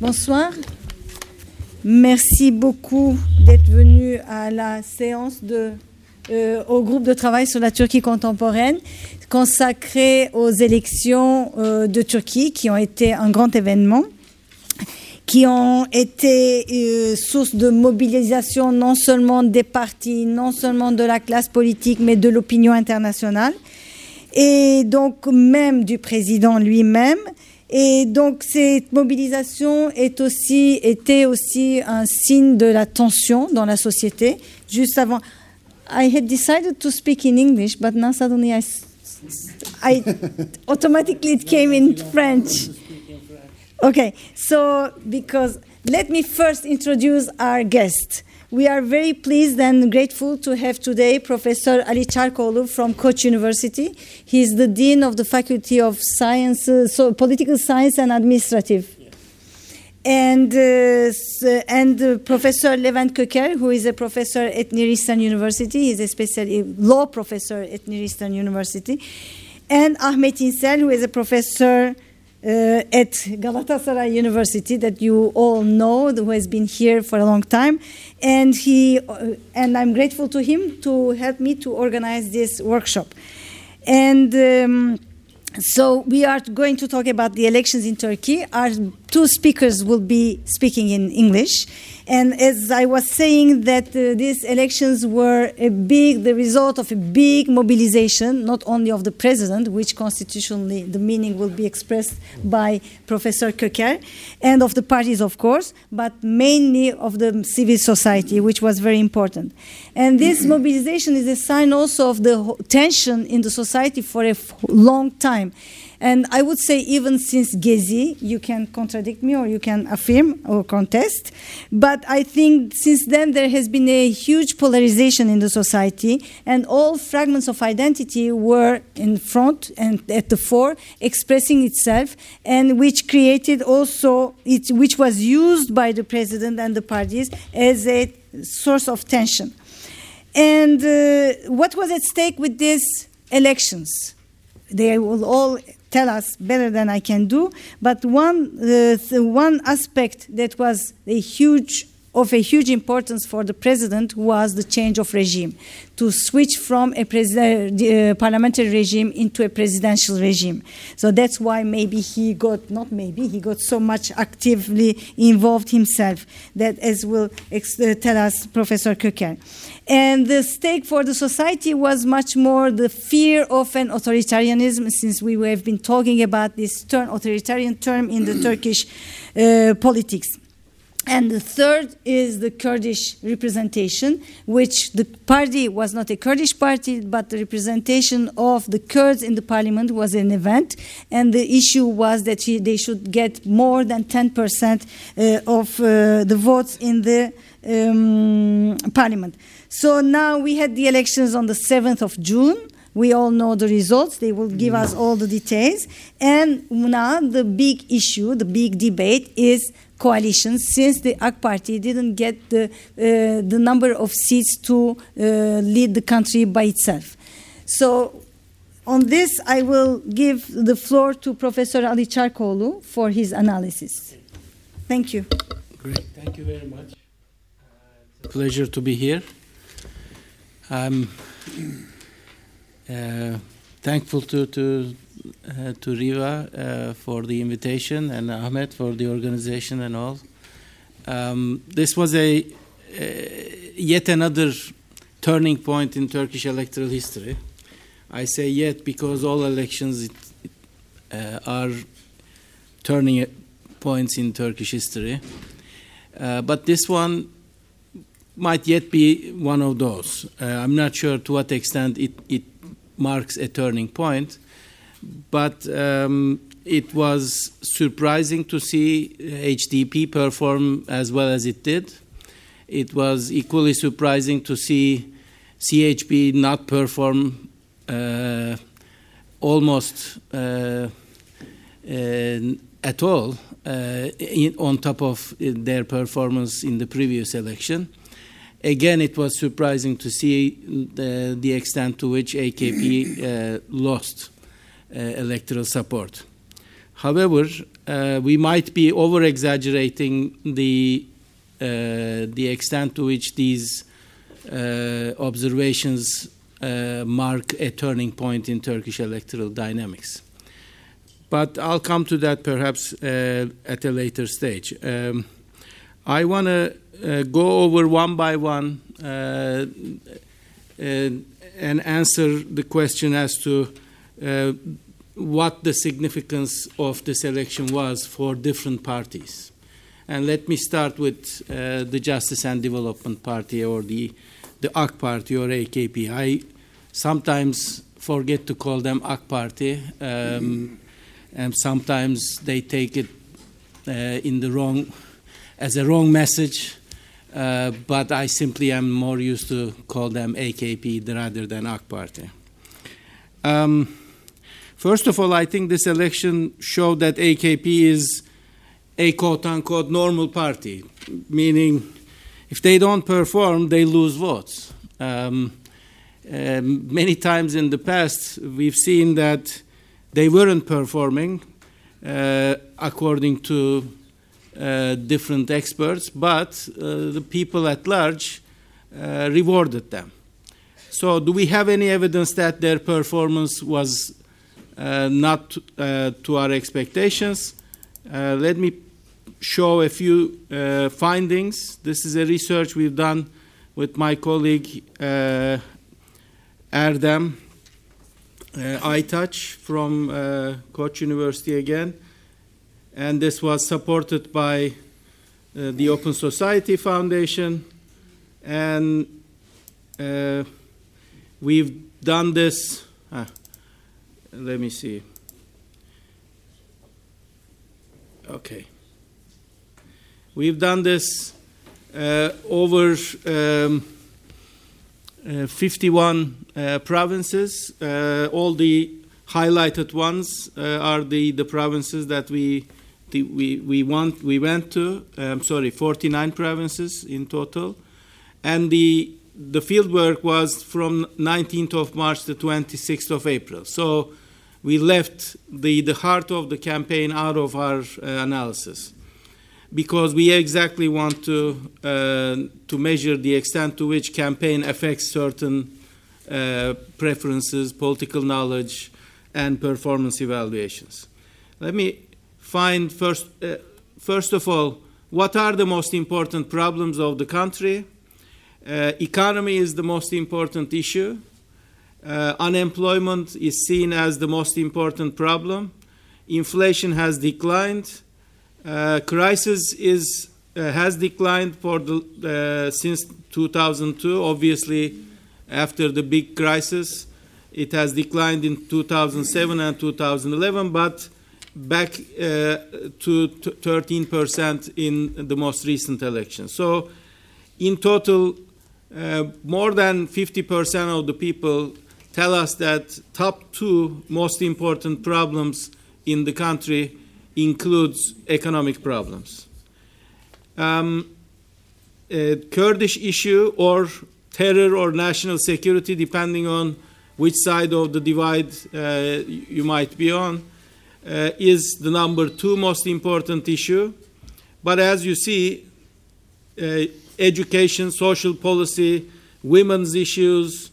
Bonsoir. Merci beaucoup d'être venu à la séance de, euh, au groupe de travail sur la Turquie contemporaine consacrée aux élections euh, de Turquie qui ont été un grand événement qui ont été euh, source de mobilisation non seulement des partis, non seulement de la classe politique, mais de l'opinion internationale, et donc même du président lui-même. Et donc cette mobilisation est aussi, était aussi un signe de la tension dans la société. Juste avant, I had decided to speak in English, but now suddenly I, I automatically it came in French. Okay, so because let me first introduce our guest. We are very pleased and grateful to have today Professor Ali Çarkoğlu from Koç University. He is the Dean of the Faculty of Science, uh, so Political Science and Administrative. And, uh, and uh, Professor Levent Köker, who is a professor at Near Eastern University, he is a special law professor at Near Eastern University. And Ahmet İnsel, who is a professor uh, at Galatasaray University that you all know, who has been here for a long time, and he uh, and I'm grateful to him to help me to organize this workshop. And um, so we are going to talk about the elections in Turkey. Two speakers will be speaking in English. And as I was saying, that uh, these elections were a big, the result of a big mobilization, not only of the president, which constitutionally the meaning will be expressed by Professor Köker, and of the parties, of course, but mainly of the civil society, which was very important. And this mobilization is a sign also of the tension in the society for a long time. And I would say, even since Gezi, you can contradict me or you can affirm or contest. But I think since then there has been a huge polarization in the society, and all fragments of identity were in front and at the fore, expressing itself, and which created also, it, which was used by the president and the parties as a source of tension. And uh, what was at stake with these elections? They will all tell us better than I can do. But one, uh, one aspect that was a huge of a huge importance for the president was the change of regime, to switch from a presi- uh, parliamentary regime into a presidential regime. So that's why maybe he got, not maybe, he got so much actively involved himself, that as will uh, tell us Professor Köker. And the stake for the society was much more the fear of an authoritarianism, since we have been talking about this term, authoritarian term in the Turkish uh, politics. And the third is the Kurdish representation, which the party was not a Kurdish party, but the representation of the Kurds in the parliament was an event. And the issue was that he, they should get more than 10% uh, of uh, the votes in the um, parliament. So now we had the elections on the 7th of June. We all know the results. They will give us all the details. And now the big issue, the big debate is coalitions since the AK Party didn't get the, uh, the number of seats to uh, lead the country by itself. So on this, I will give the floor to Professor Ali Çarkoğlu for his analysis. Thank you. Great, thank you very much. Uh, it's a pleasure to be here. I'm uh, thankful to to uh, to Riva uh, for the invitation and Ahmet for the organization and all. Um, this was a uh, yet another turning point in Turkish electoral history. I say yet because all elections it, it, uh, are turning points in Turkish history. Uh, but this one might yet be one of those. Uh, I'm not sure to what extent it, it marks a turning point, but um, it was surprising to see HDP perform as well as it did. It was equally surprising to see CHP not perform uh, almost uh, at all uh, in, on top of their performance in the previous election. Again, it was surprising to see the, the extent to which AKP uh, lost uh, electoral support. However, uh, we might be over exaggerating the, uh, the extent to which these uh, observations uh, mark a turning point in Turkish electoral dynamics. But I'll come to that perhaps uh, at a later stage. Um, I want to uh, go over one by one and answer the question as to what the significance of this election was for different parties. And let me start with uh, the Justice and Development Party or the, the AK Party or AKP. I sometimes forget to call them AK Party, um, and sometimes they take it uh, in the wrong, as a wrong message. Uh, but I simply am more used to call them AKP rather than AK Party. Um, First of all, I think this election showed that AKP is a quote unquote normal party, meaning if they don't perform, they lose votes. Um, uh, many times in the past, we've seen that they weren't performing uh, according to different experts, but uh, the people at large uh, rewarded them. So, do we have any evidence that their performance was uh, not uh, to our expectations. Uh, let me show a few findings. This is a research we've done with my colleague Erdem Aytaç from Koç University again. And this was supported by uh, the Open Society Foundation, and uh, we've done this. Ah, let me see. Okay. We've done this uh, over um, uh, 51 uh, provinces. Uh, all the highlighted ones are the, the provinces that we, the, we, we, want, we went to. I'm sorry, 49 provinces in total. And the the field work was from 19th of March to 26th of April. So we left the, the heart of the campaign out of our uh, analysis because we exactly want to, uh, to measure the extent to which campaign affects certain uh, preferences, political knowledge, and performance evaluations. Let me find first, uh, first of all, what are the most important problems of the country? Uh, economy is the most important issue. Uh, unemployment is seen as the most important problem. Inflation has declined. Uh, crisis is uh, has declined for the, uh, since 2002. Obviously, after the big crisis, it has declined in 2007 and 2011, but back uh, to 13% in the most recent election. So, in total, uh, more than 50% of the people tell us that top two most important problems in the country includes economic problems. Um, Kurdish issue or terror or national security, depending on which side of the divide uh, you might be on, uh, is the number two most important issue. But as you see, uh, education, social policy, women's issues,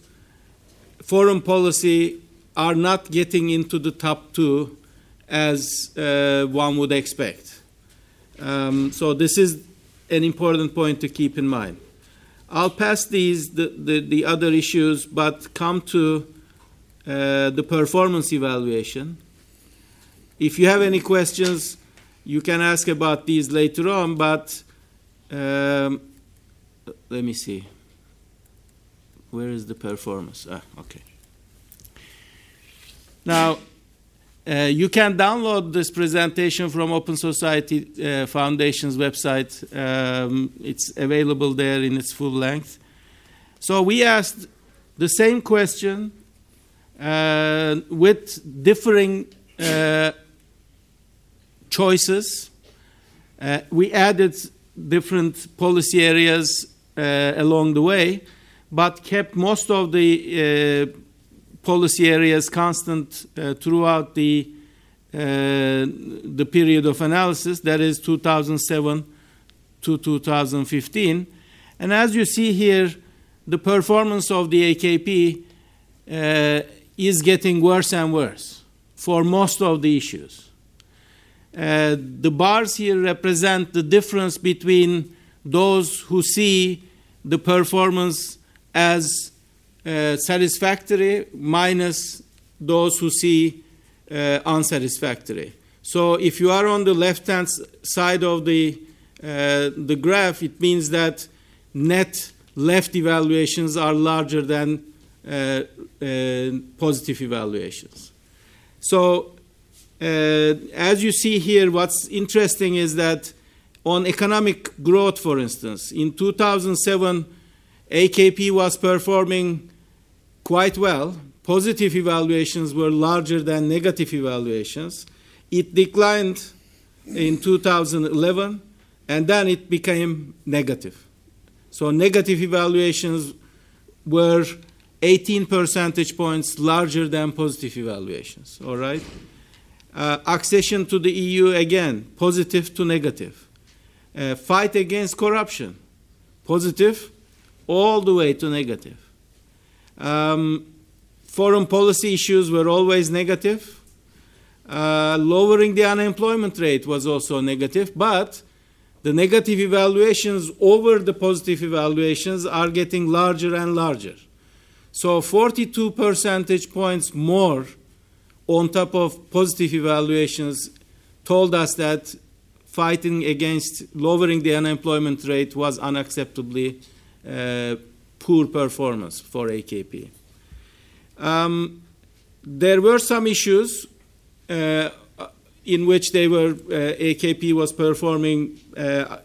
foreign policy are not getting into the top two as uh, one would expect. Um, so this is an important point to keep in mind. I'll pass these the, the, the other issues, but come to uh, the performance evaluation. If you have any questions, you can ask about these later on, but um, let me see. Where is the performance? Ah, okay. Now, uh, you can download this presentation from Open Society uh, Foundation's website. Um, it's available there in its full length. So we asked the same question uh, with differing uh, choices. Uh, we added different policy areas uh, along the way, but kept most of the uh, policy areas constant uh, throughout the the period of analysis, that is 2007 to 2015. And as you see here, the performance of the AKP uh, is getting worse and worse for most of the issues. Uh, the bars here represent the difference between those who see the performance as uh, satisfactory minus those who see uh, unsatisfactory. So if you are on the left hand side of the, uh, the graph, it means that net left evaluations are larger than uh, positive evaluations. So, Uh, as you see here, what's interesting is that on economic growth, for instance, in 2007, AKP was performing quite well. Positive evaluations were larger than negative evaluations. It declined in 2011, and then it became negative. So negative evaluations were 18 percentage points larger than positive evaluations. All right? Uh, accession to the EU, again, positive to negative. Uh, fight against corruption, positive all the way to negative. Um, foreign policy issues were always negative. Uh, lowering the unemployment rate was also negative, but the negative evaluations over the positive evaluations are getting larger and larger. So 42 percentage points more on top of positive evaluations told us that fighting against lowering the unemployment rate was unacceptably uh, poor performance for AKP. Um, there were some issues uh, in which they were uh, AKP was performing uh,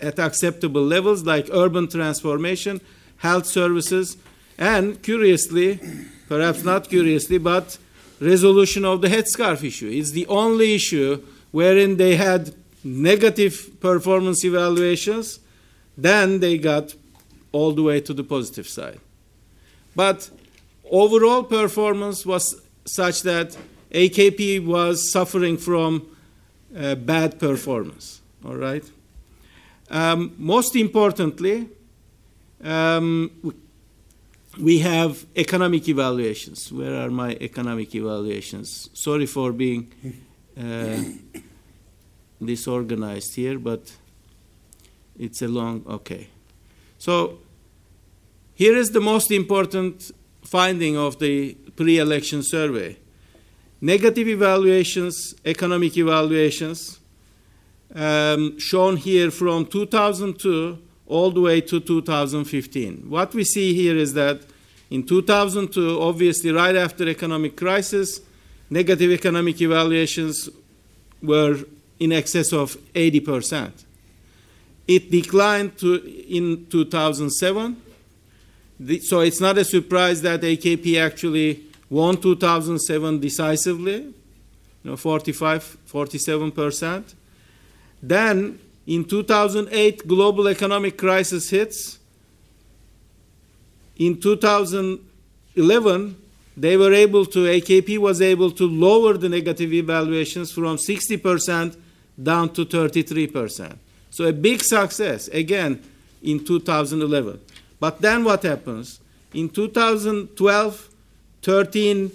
at acceptable levels, like urban transformation, health services, and curiously, perhaps not curiously, but resolution of the headscarf issue. It's the only issue wherein they had negative performance evaluations, then they got all the way to the positive side. But overall performance was such that AKP was suffering from uh, bad performance. All right. Um, most importantly, um, we have economic evaluations. Where are my economic evaluations? Sorry for being uh, disorganized here, but it's a long. Okay. So here is the most important finding of the pre election survey negative evaluations, economic evaluations, um, shown here from 2002 all the way to 2015. What we see here is that in 2002, obviously right after economic crisis, negative economic evaluations were in excess of 80%. It declined to in 2007. The, so it's not a surprise that AKP actually won 2007 decisively, you know, 45, 47%. Then in 2008, global economic crisis hits. In 2011, they were able to, AKP was able to lower the negative evaluations from 60% down to 33%. So a big success, again, in 2011. But then what happens? In 2012, 13,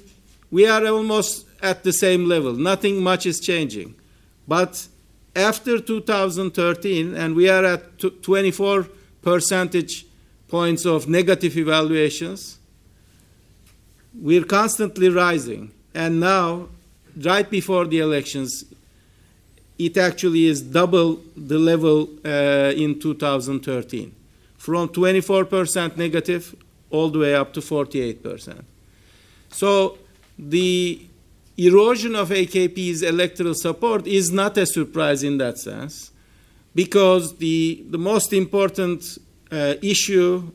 we are almost at the same level. Nothing much is changing. But after 2013, and we are at 24 percentage points of negative evaluations, we're constantly rising. And now, right before the elections, it actually is double the level uh, in 2013, from 24% negative all the way up to 48%. So the erosion of AKP's electoral support is not a surprise in that sense, because the, the most important uh, issue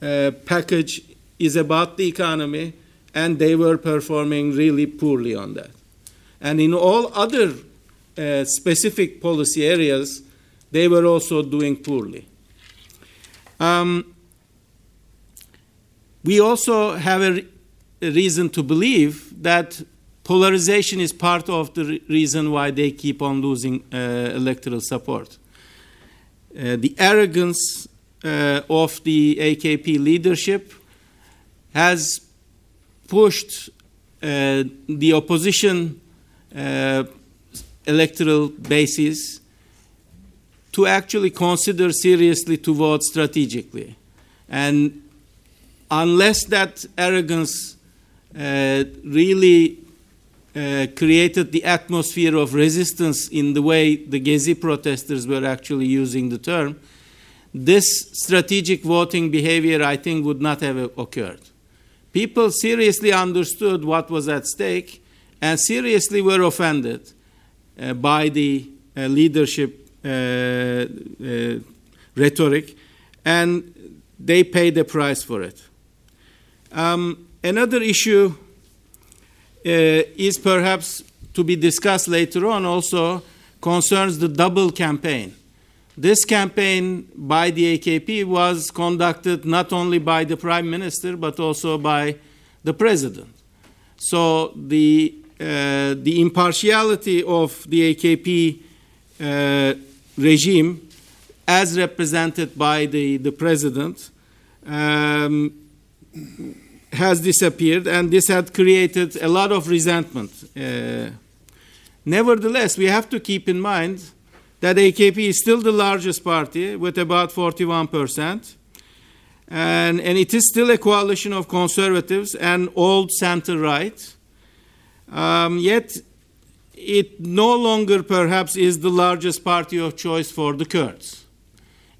uh, package is about the economy, and they were performing really poorly on that. And in all other uh, specific policy areas, they were also doing poorly. Um, we also have a reason to believe that polarization is part of the re- reason why they keep on losing uh, electoral support. Uh, the arrogance uh, of the AKP leadership has pushed uh, the opposition uh, electoral bases to actually consider seriously to vote strategically. And unless that arrogance uh, really uh, created the atmosphere of resistance in the way the Gezi protesters were actually using the term, this strategic voting behavior, I think, would not have occurred. People seriously understood what was at stake and seriously were offended uh, by the uh, leadership uh, uh, rhetoric, and they paid the price for it. Um, another issue is perhaps to be discussed later on also concerns the double campaign. This campaign by the AKP was conducted not only by the prime minister but also by the president. So the uh, the impartiality of the AKP uh, regime, as represented by the the president, um, has disappeared, and this had created a lot of resentment. Uh, nevertheless, we have to keep in mind that AKP is still the largest party with about 41%. And, and it is still a coalition of conservatives and old center right. Um, yet, it no longer perhaps is the largest party of choice for the Kurds.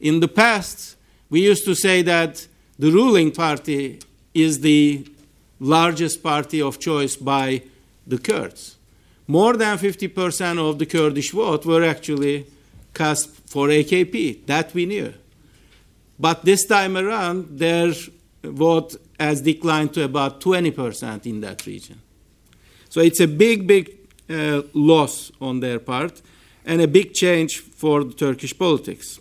In the past, we used to say that the ruling party is the largest party of choice by the Kurds. More than 50% of the Kurdish vote were actually cast for AKP. That we knew. But this time around, their vote has declined to about 20% in that region. So it's a big, big uh, loss on their part and a big change for the Turkish politics.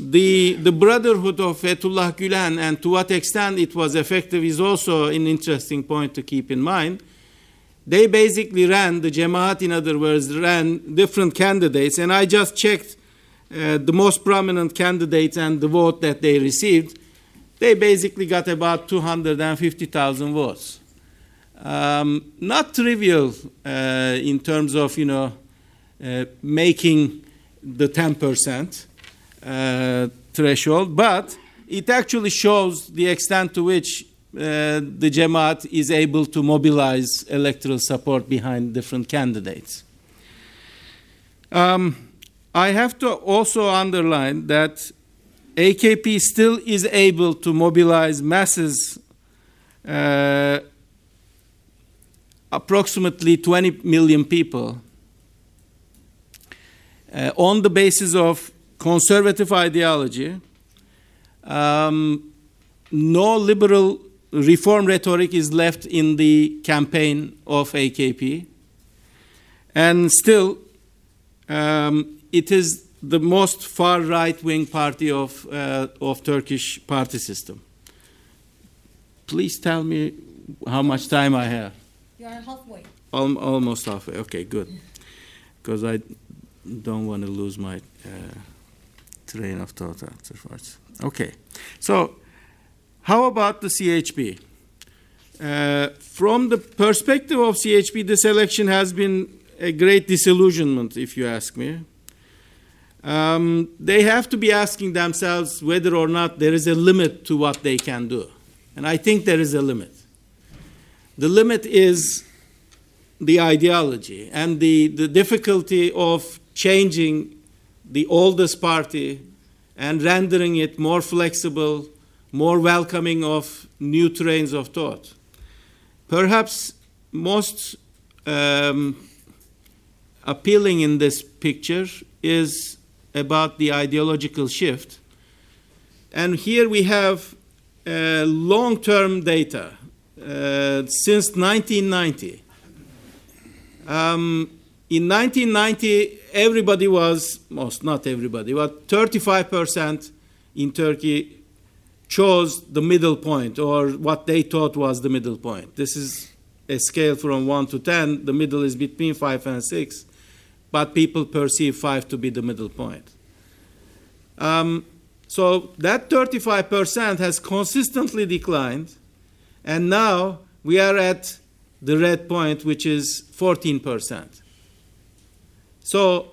The, the brotherhood of Fethullah Gulen and to what extent it was effective is also an interesting point to keep in mind. They basically ran, the Jemaat, in other words, ran different candidates, and I just checked uh, the most prominent candidates and the vote that they received. They basically got about 250,000 votes. Um, not trivial uh, in terms of, you know, uh, making the 10% uh, threshold, but it actually shows the extent to which uh, the Jamaat is able to mobilize electoral support behind different candidates. Um, I have to also underline that AKP still is able to mobilize masses, uh, approximately 20 million people, uh, on the basis of conservative ideology. Um, no liberal reform rhetoric is left in the campaign of AKP. And still, um, it is the most far right wing party of, uh, of Turkish party system. Please tell me how much time I have. You are halfway. Al- almost halfway. Okay, good. Because I don't want to lose my uh, train of thought afterwards. Okay, so how about the CHP? Uh, from the perspective of CHP, this election has been a great disillusionment, if you ask me. Um, they have to be asking themselves whether or not there is a limit to what they can do. And I think there is a limit. The limit is the ideology and the, the difficulty of changing the oldest party and rendering it more flexible, more welcoming of new trains of thought. Perhaps most um, appealing in this picture is about the ideological shift. And here we have uh, long term data uh, since 1990. Um, in 1990, everybody was, most not everybody, but 35% in Turkey chose the middle point or what they thought was the middle point. This is a scale from 1 to 10, the middle is between 5 and 6, but people perceive 5 to be the middle point. Um, so that 35% has consistently declined, and now we are at the red point, which is 14%. So,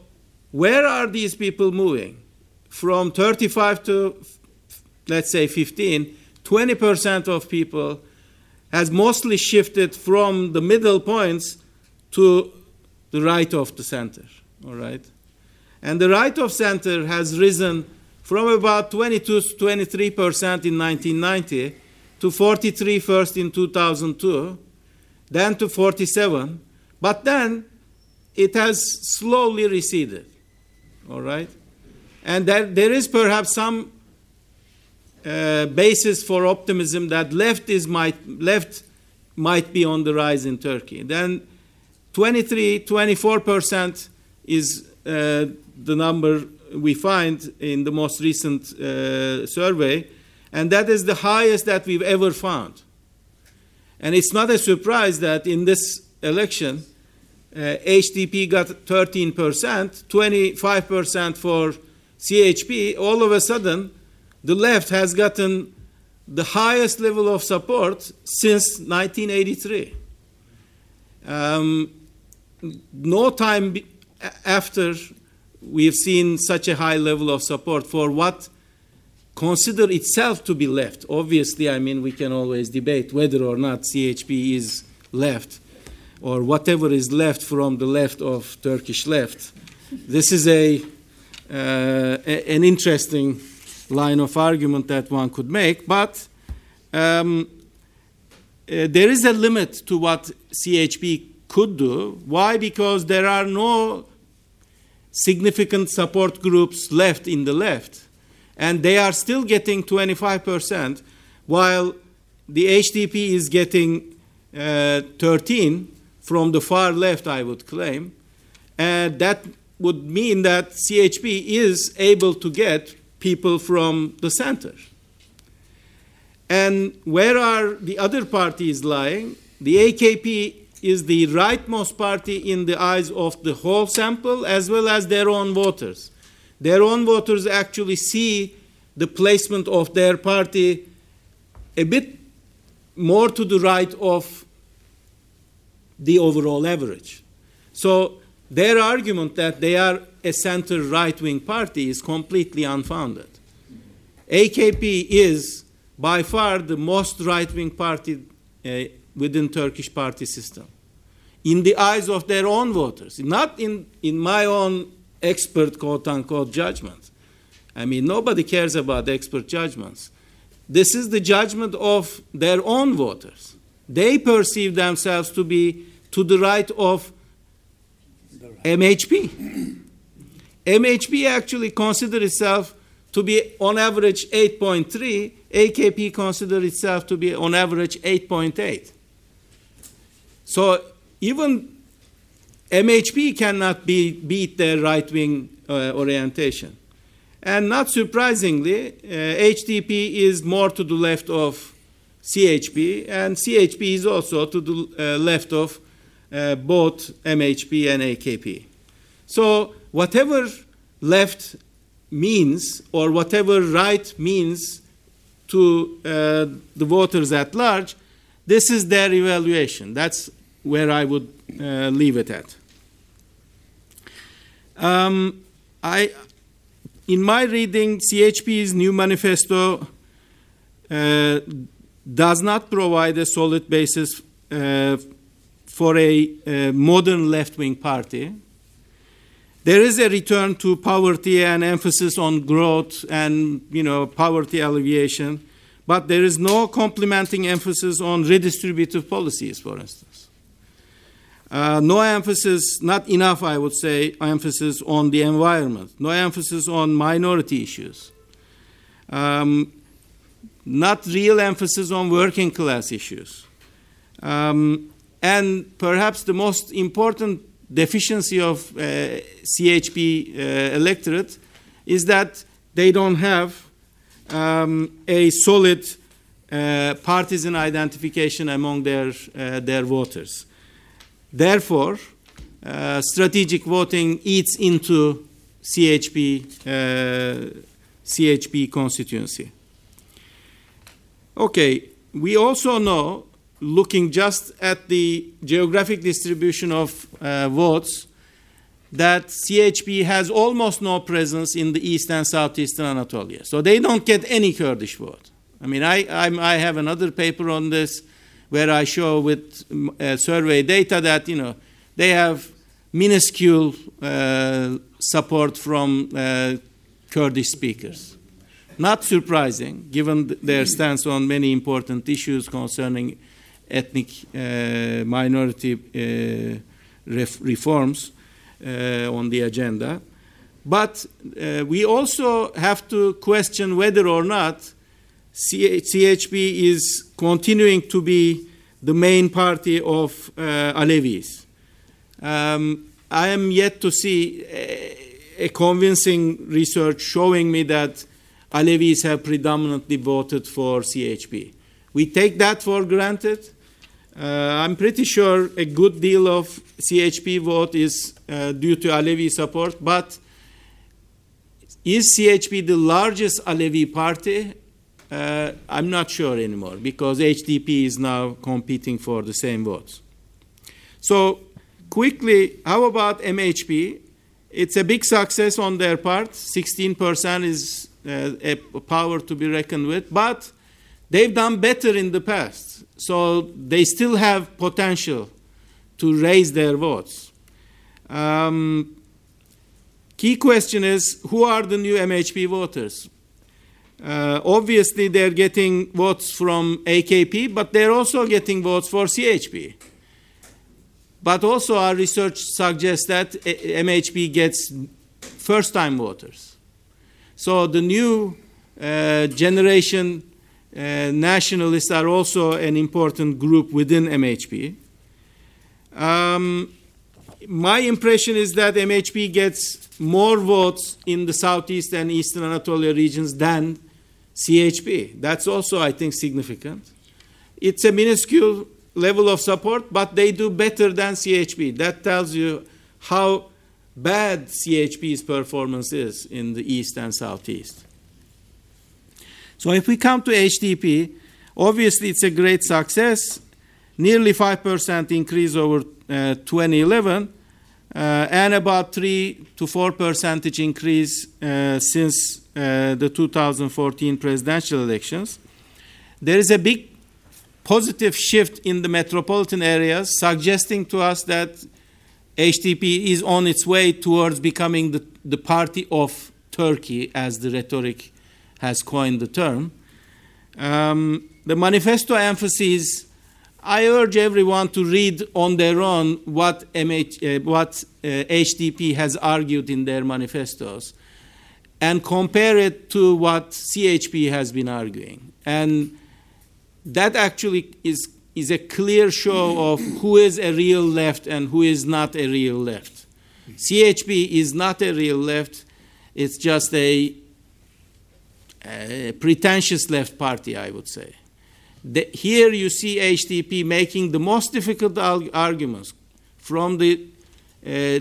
where are these people moving? From 35 to, let's say, 15, 20% of people has mostly shifted from the middle points to the right of the center. All right? And the right of center has risen from about 22 to 23 percent in 1990 to 43 first in 2002, then to 47, but then it has slowly receded. All right? And there, there is perhaps some uh, basis for optimism that left is might left might be on the rise in Turkey. Then 23, 24 percent is uh, the number we find in the most recent uh, survey, and that is the highest that we've ever found. And it's not a surprise that in this election, HDP got 13%, 25% for CHP. All of a sudden, the left has gotten the highest level of support since 1983. Um, no time after we've seen such a high level of support for what consider itself to be left. Obviously, I mean, we can always debate whether or not CHP is left or whatever is left from the left of Turkish left. This is a, uh, a an interesting line of argument that one could make, but um, uh, there is a limit to what CHP could do. Why? Because there are no significant support groups left in the left, and they are still getting 25%, while the HDP is getting uh, 13 from the far left, I would claim, and that would mean that CHP is able to get people from the center. And where are the other parties lying? The AKP is the rightmost party in the eyes of the whole sample as well as their own voters. Their own voters actually see the placement of their party a bit more to the right of the overall average. So their argument that they are a center right wing party is completely unfounded. AKP is by far the most right wing party uh, within Turkish party system. In the eyes of their own voters, not in, in my own expert quote unquote judgment. I mean, nobody cares about expert judgments. This is the judgment of their own voters. They perceive themselves to be to the right of MHP. MHP actually consider itself to be on average 8.3, AKP consider itself to be on average 8.8. So even MHP cannot be, beat their right wing uh, orientation. And not surprisingly, uh, HDP is more to the left of CHP, and CHP is also to the uh, left of uh, both MHP and AKP. So, whatever left means, or whatever right means to uh, the voters at large, this is their evaluation. That's where I would uh, leave it at. Um, I, in my reading, CHP's new manifesto uh, does not provide a solid basis uh, for a, a modern left wing party. There is a return to poverty and emphasis on growth and you know, poverty alleviation, but there is no complementing emphasis on redistributive policies, for instance. Uh, no emphasis, not enough, I would say, emphasis on the environment, no emphasis on minority issues, um, not real emphasis on working class issues. Um, and perhaps the most important deficiency of uh, CHP uh, electorate is that they don't have um, a solid uh, partisan identification among their, uh, their voters. Therefore, uh, strategic voting eats into CHP, uh, CHP constituency. Okay, we also know, looking just at the geographic distribution of uh, votes, that CHP has almost no presence in the east and southeastern Anatolia. So they don't get any Kurdish vote. I mean, I, I'm, i have another paper on this where I show with uh, survey data that, you know, they have minuscule uh, support from uh, Kurdish speakers. Not surprising, given their stance on many important issues concerning ethnic uh, minority uh, ref- reforms uh, on the agenda. But we also have to question whether or not CHP is continuing to be the main party of Alevis. Um, I am yet to see a, a, convincing research showing me that Alevis have predominantly voted for CHP. We take that for granted. Uh, I'm pretty sure a good deal of CHP vote is uh, due to Alevi support, but is CHP the largest Alevi party? Uh, I'm not sure anymore because HDP is now competing for the same votes. So, quickly, how about MHP? It's a big success on their part. 16% is uh, a power to be reckoned with, but they've done better in the past. So they still have potential to raise their votes. Um, key question is who are the new MHP voters? Uh, obviously, they're getting votes from AKP, but they're also getting votes for CHP. But also, our research suggests that MHP gets first time voters. So, the new uh, generation uh, nationalists are also an important group within MHP. Um, my impression is that MHP gets more votes in the southeast and eastern Anatolia regions than CHP. That's also, I think, significant. It's a minuscule level of support, but they do better than CHP. That tells you how bad CHP's performance is in the east and southeast. So if we come to HDP, obviously it's a great success, nearly 5% increase over uh, 2011, uh, and about 3 to 4 percentage increase uh, since uh, the 2014 presidential elections. There is a big positive shift in the metropolitan areas, suggesting to us that HDP is on its way towards becoming the, the party of Turkey, as the rhetoric has coined the term. Um, the manifesto emphasis, I urge everyone to read on their own what, MH, uh, what uh, HDP has argued in their manifestos and compare it to what CHP has been arguing. And that actually is, is a clear show of who is a real left and who is not a real left. CHP is not a real left, it's just a a pretentious left party, I would say. The, here you see HDP making the most difficult arguments from the uh,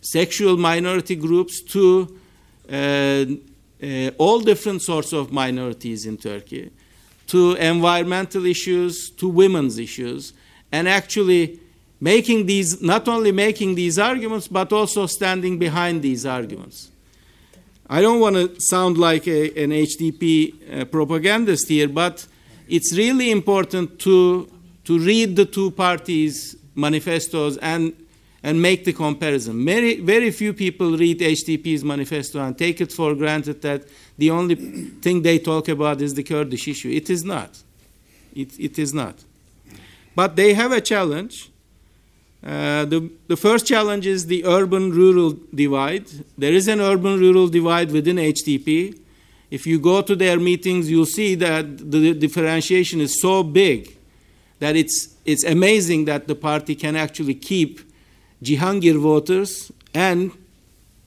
sexual minority groups to uh, uh, all different sorts of minorities in Turkey, to environmental issues, to women's issues, and actually making these, not only making these arguments, but also standing behind these arguments. I don't want to sound like a, an HDP uh, propagandist here, but it's really important to, to read the two parties' manifestos and, and make the comparison. Very, very few people read HDP's manifesto and take it for granted that the only thing they talk about is the Kurdish issue. It is not. It, it is not. But they have a challenge uh, the, the first challenge is the urban rural divide. There is an urban rural divide within HDP. If you go to their meetings, you'll see that the differentiation is so big that it's, it's amazing that the party can actually keep Cihangir voters and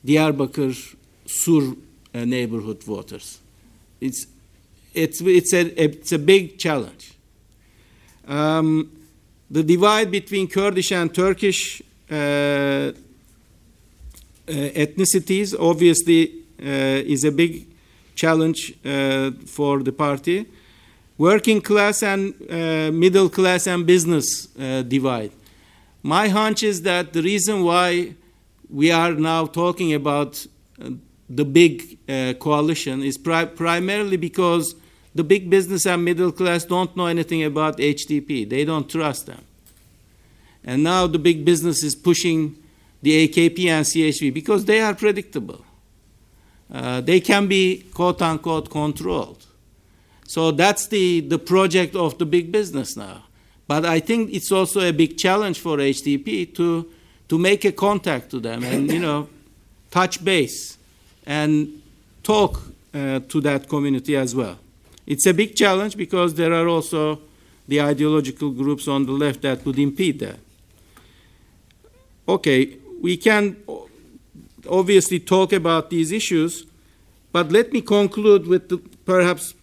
Diyarbakir Sur uh, neighborhood voters. It's it's, it's, a, it's a big challenge. Um, the divide between Kurdish and Turkish uh, uh, ethnicities obviously uh, is a big challenge uh, for the party. Working class and middle class and business divide. My hunch is that the reason why we are now talking about the big coalition is pri- primarily because the big business and middle class don't know anything about HDP. They don't trust them. And now the big business is pushing the AKP and CHP because they are predictable. Uh, they can be quote unquote controlled. So that's the, the project of the big business now. But I think it's also a big challenge for HDP to, to make a contact to them and, you know, touch base and talk uh, to that community as well. It's a big challenge because there are also the ideological groups on the left that would impede that. Okay, we can obviously talk about these issues, but let me conclude with the, perhaps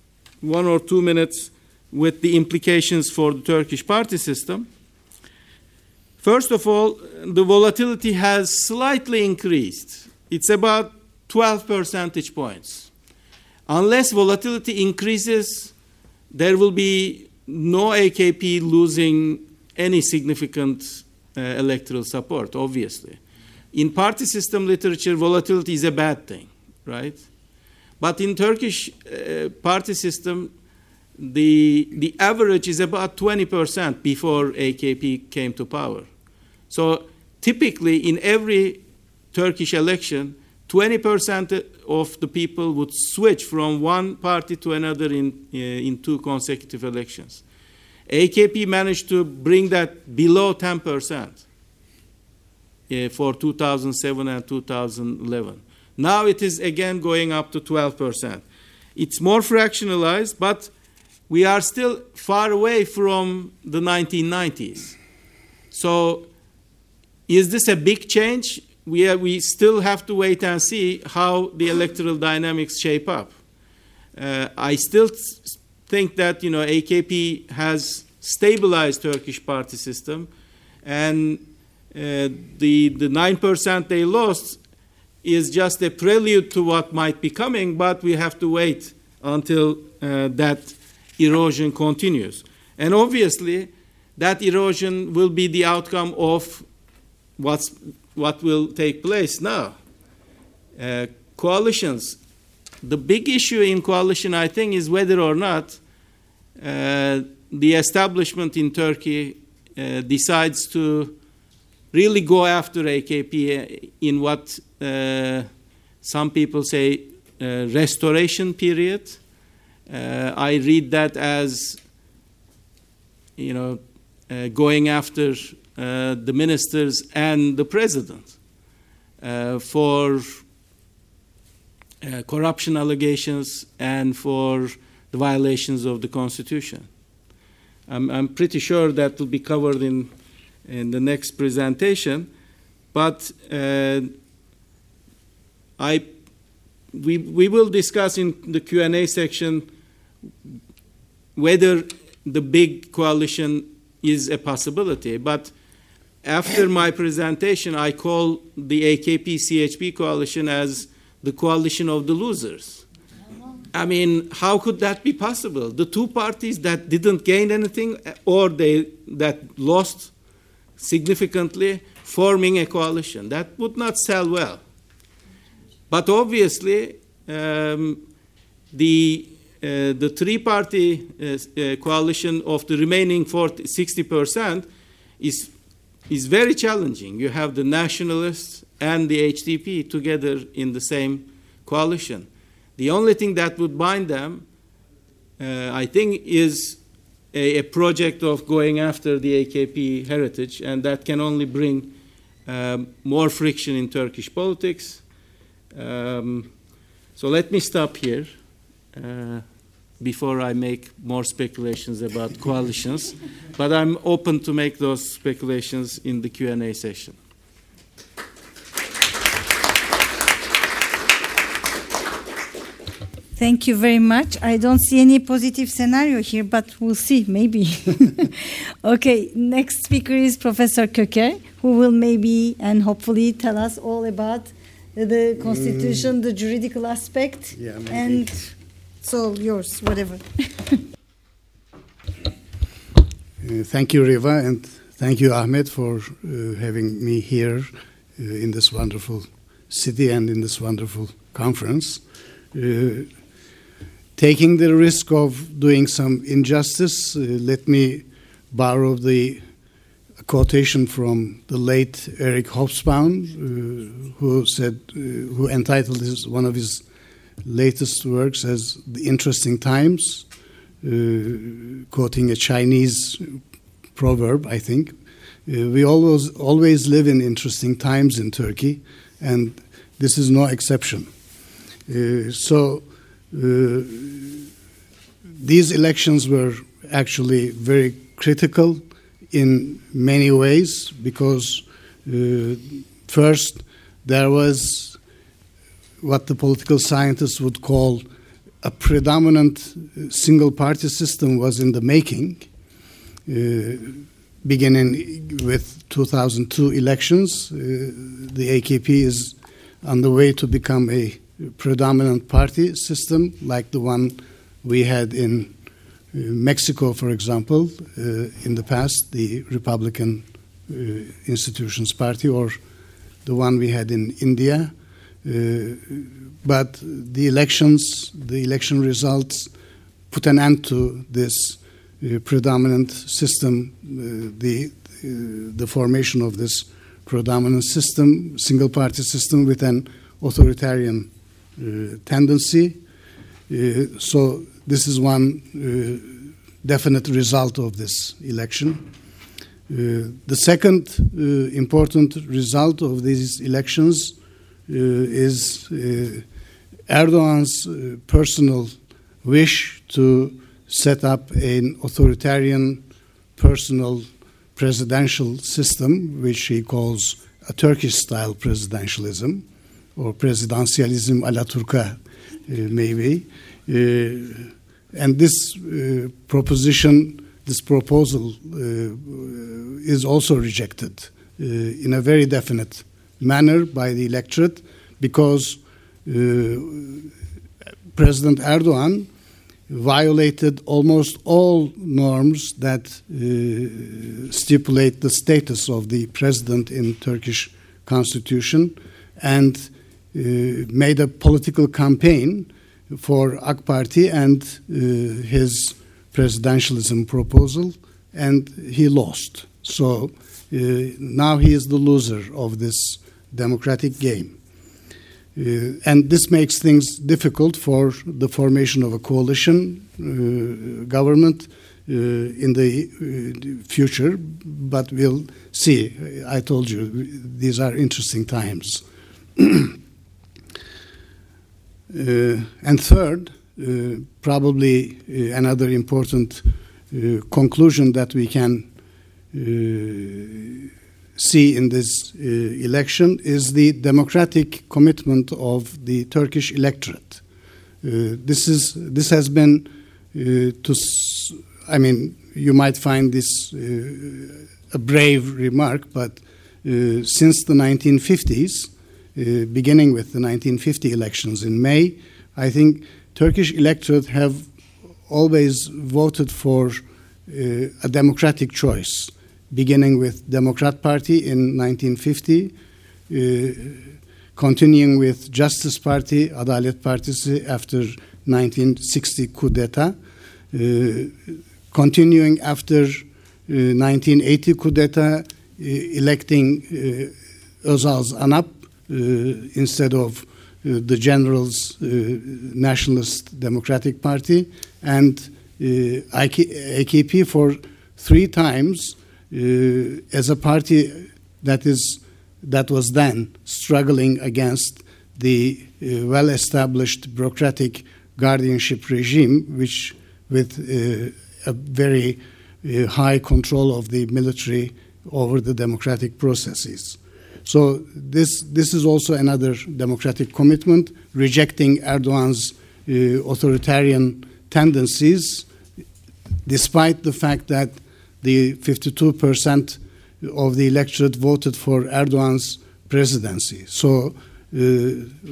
one or two minutes with the implications for the Turkish party system. First of all, the volatility has slightly increased. It's about 12 percentage points. Unless volatility increases, there will be no AKP losing any significant uh, electoral support, obviously. In party system literature, volatility is a bad thing, right? But in Turkish uh, party system, the, the average is about 20% before AKP came to power. So typically, in every Turkish election, 20% of the people would switch from one party to another in, uh, in two consecutive elections. AKP managed to bring that below 10% uh, for 2007 and 2011. Now it is again going up to 12%. It's more fractionalized, but we are still far away from the 1990s. So, is this a big change? We, are, we still have to wait and see how the electoral dynamics shape up. Uh, I still think that you know AKP has stabilized Turkish party system, and uh, the the nine percent they lost is just a prelude to what might be coming. But we have to wait until uh, that erosion continues, and obviously that erosion will be the outcome of what's what will take place now. Uh, coalitions. The big issue in coalition, I think, is whether or not uh, the establishment in Turkey uh, decides to really go after AKP in what uh, some people say uh, restoration period. Uh, I read that as, you know, going after uh, the ministers and the president uh, for uh, corruption allegations and for the violations of the Constitution. I'm, I'm pretty sure that will be covered in, in the next presentation, but uh, I, we, we will discuss in the Q&A section whether the big coalition is a possibility, but after my presentation, I call the AKP CHP coalition as the coalition of the losers. I mean, how could that be possible? The two parties that didn't gain anything or they that lost significantly forming a coalition. That would not sell well. But obviously, um, the uh, the three party uh, uh, coalition of the remaining 40, 60% is is very challenging. You have the nationalists and the HDP together in the same coalition. The only thing that would bind them, uh, I think, is a, a, project of going after the AKP heritage, and that can only bring um, more friction in Turkish politics. Um, so let me stop here. Uh, before I make more speculations about coalitions, but I'm open to make those speculations in the Q&A session. Thank you very much. I don't see any positive scenario here, but we'll see, maybe. okay, next speaker is Professor Köker, who will maybe and hopefully tell us all about the constitution, mm. the juridical aspect. Yeah, maybe. And all yours, whatever. uh, thank you, Riva, and thank you, Ahmet, for uh, having me here uh, in this wonderful city and in this wonderful conference. Uh, taking the risk of doing some injustice, uh, let me borrow the quotation from the late Eric Hobsbawm, uh, who said, uh, who entitled his, one of his latest works as "The Interesting Times," uh, quoting a Chinese proverb, I think. Uh, we always always live in interesting times in Turkey, and this is no exception. Uh, so these elections were actually very critical in many ways because uh, first there was what the political scientists would call a predominant single party system was in the making uh, beginning with 2002 elections uh, the AKP is on the way to become a predominant party system like the one we had in uh, Mexico, for example, uh, in the past, the Republican uh, Institutions Party, or the one we had in India. Uh, but the elections, the election results, put an end to this uh, predominant system, uh, the the formation of this predominant system, single party system with an authoritarian uh, tendency. Uh, so this is one uh, definite result of this election. the second important result of these elections is Erdogan's personal wish to set up an authoritarian personal presidential system, which he calls a Turkish style presidentialism or presidentialism a la Turca, uh, maybe. Uh, and this uh, proposition, this proposal, is also rejected in a very definite manner by the electorate because President Erdogan violated almost all norms that uh, stipulate the status of the president in Turkish constitution and uh, made a political campaign for AK Party and uh, his presidentialism proposal, and he lost. So uh, now he is the loser of this democratic game. Uh, and this makes things difficult for the formation of a coalition uh, government uh, in the future, but we'll see. I told you, these are interesting times. Uh, and third, uh, probably uh, another important conclusion that we can see in this uh, election is the democratic commitment of the Turkish electorate. Uh, this is this has been uh, to I mean you might find this a brave remark, but since the 1950s, uh, beginning with the 1950 elections in May, I think Turkish electorate have always voted for uh, a democratic choice, beginning with Democrat Party in 1950, uh, continuing with Justice Party, Adalet Partisi after 1960 coup d'etat, uh, continuing after 1980 uh, coup d'etat, uh, electing Özal's ANAP uh, instead of uh, the General's uh, Nationalist Democratic Party, and AKP for three times as a party that is that was then struggling against the uh, well-established bureaucratic guardianship regime, which with uh, a very uh, high control of the military over the democratic processes. So this this is also another democratic commitment, rejecting Erdogan's uh, authoritarian tendencies, despite the fact that the 52% of the electorate voted for Erdogan's presidency. So, uh,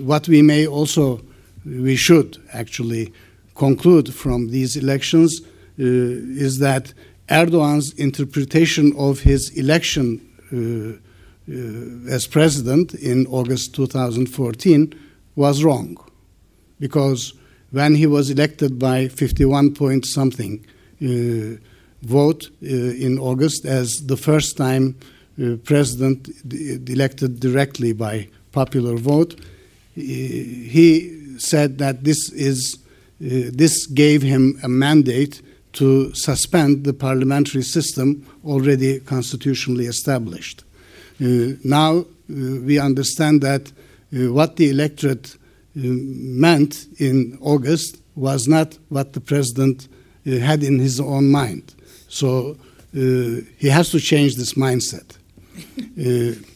what we may also, we should actually conclude from these elections uh, is that Erdogan's interpretation of his election uh, uh, as president in August 2014 was wrong because when he was elected by 51 point something uh, vote uh, in August as the first time uh, president elected directly by popular vote, he said that this is uh, this gave him a mandate to suspend the parliamentary system already constitutionally established. Uh, now uh, we understand that what the electorate meant in August was not what the president had in his own mind. So he has to change this mindset.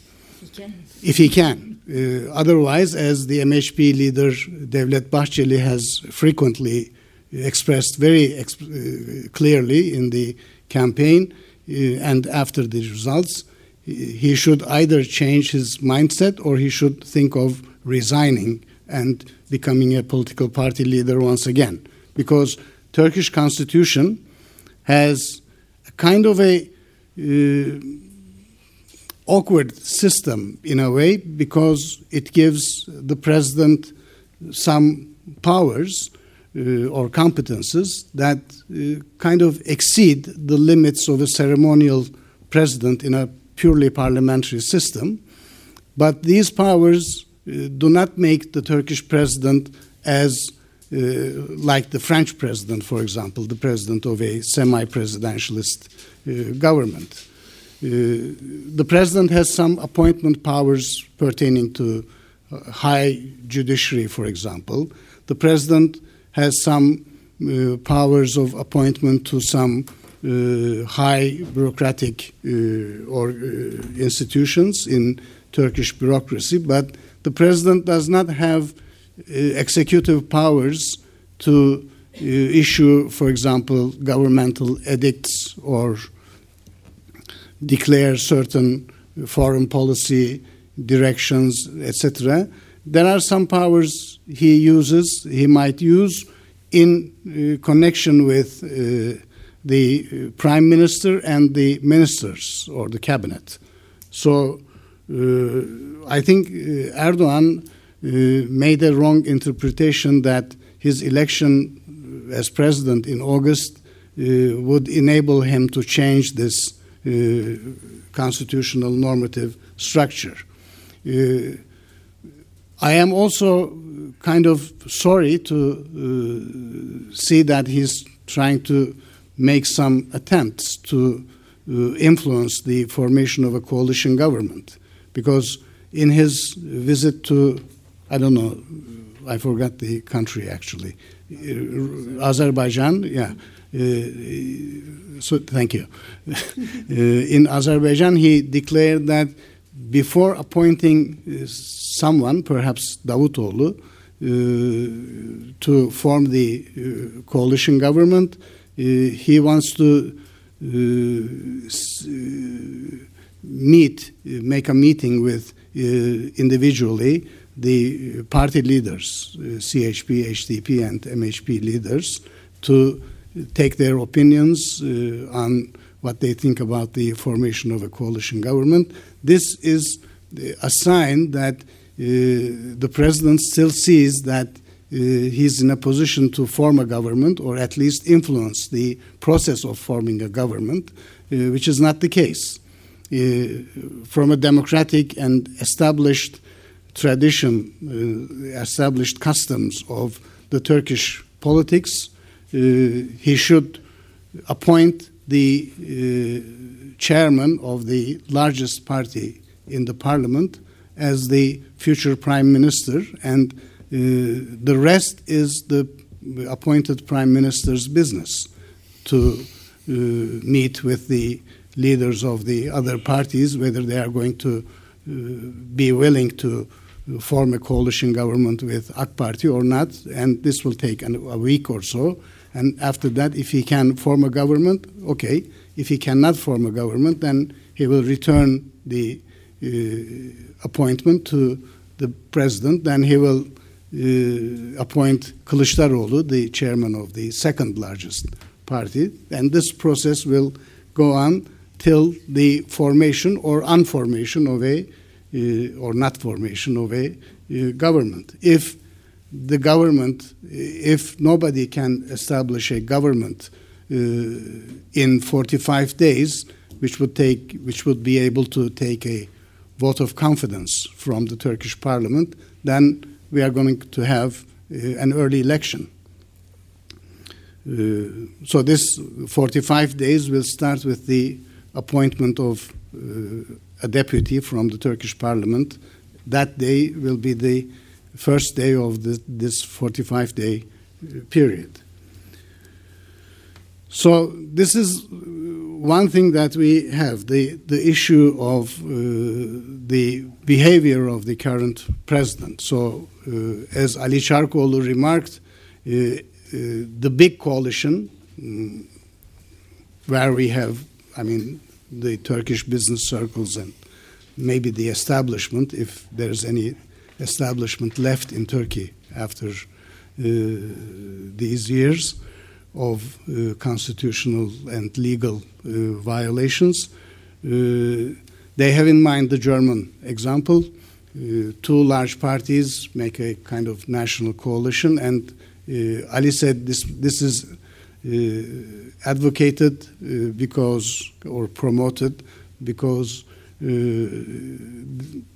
if he can. Uh, otherwise, as the MHP leader Devlet Bahçeli has frequently expressed very exp uh, clearly in the campaign uh, and after the results, he should either change his mindset or he should think of resigning and becoming a political party leader once again. Because Turkish constitution has kind of a uh, awkward system in a way because it gives the president some powers uh, or competences that uh, kind of exceed the limits of a ceremonial president in a purely parliamentary system. But these powers uh, do not make the Turkish president as like the French president, for example, the president of a semi presidentialist uh, government. Uh, the president has some appointment powers pertaining to uh, high judiciary, for example. The president has some uh, powers of appointment to some uh, high bureaucratic uh, or uh, institutions in Turkish bureaucracy, but the president does not have executive powers to issue, for example, governmental edicts or declare certain foreign policy directions, etc. There are some powers he uses, he might use in uh, connection with uh, the prime minister and the ministers or the cabinet. So uh, I think uh, Erdogan uh, made a wrong interpretation that his election as president in August uh, would enable him to change this uh, constitutional normative structure. Uh, I am also kind of sorry to uh, see that he's trying to make some attempts to uh, influence the formation of a coalition government. Because in his visit to, I don't know, I forgot the country actually, uh, Azerbaijan, yeah, uh, so thank you. Uh, in Azerbaijan, he declared that before appointing uh, someone, perhaps Davutoğlu, to form the coalition government, he wants to meet, make a meeting with individually the party leaders, CHP, HDP, and MHP leaders, to take their opinions uh, on what they think about the formation of a coalition government. This is a sign that uh, the president still sees that uh, he's in a position to form a government or at least influence the process of forming a government, uh, which is not the case. Uh, from a democratic and established tradition, uh, established customs of the Turkish politics, uh, he should appoint the uh, chairman of the largest party in the parliament as the future prime minister, and uh, the rest is the appointed prime minister's business to uh, meet with the leaders of the other parties, whether they are going to uh, be willing to form a coalition government with AK Party or not, and this will take an, a week or so. And after that, if he can form a government, okay. If he cannot form a government, then he will return the uh, appointment to the president. Then he will uh, appoint Kılıçdaroğlu, the chairman of the second largest party, and this process will go on till the formation or unformation of a or not formation of a uh, government. If the government, if nobody can establish a government uh, in 45 days, which would take, which would be able to take a vote of confidence from the Turkish parliament, then we are going to have uh, an early election. Uh, so this 45 days will start with the appointment of uh, a deputy from the Turkish parliament. That day will be the first day of the, this 45 day period. So this is one thing that we have the the issue of uh, the behavior of the current president. So uh, as Ali Çarkoğlu remarked, uh, uh the big coalition um, where we have, I mean, the Turkish business circles and maybe the establishment, if there's any establishment left in Turkey after uh, these years of uh, constitutional and legal uh, violations. Uh, they have in mind the German example. Uh, two large parties make a kind of national coalition, and uh, Ali said this, this is advocated because or promoted because uh,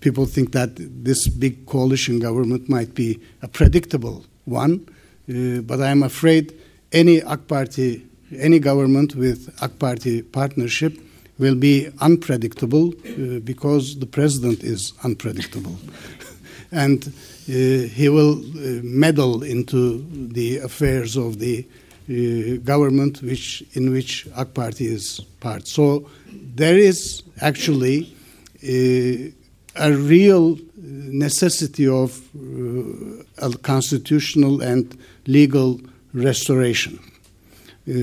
people think that this big coalition government might be a predictable one, uh, but I'm afraid any AK Party, any government with AK Party partnership will be unpredictable uh, because the president is unpredictable. and uh, he will uh, meddle into the affairs of the uh, government which, in which AK Party is part. So there is actually uh, a real necessity of uh, a constitutional and legal restoration. Uh,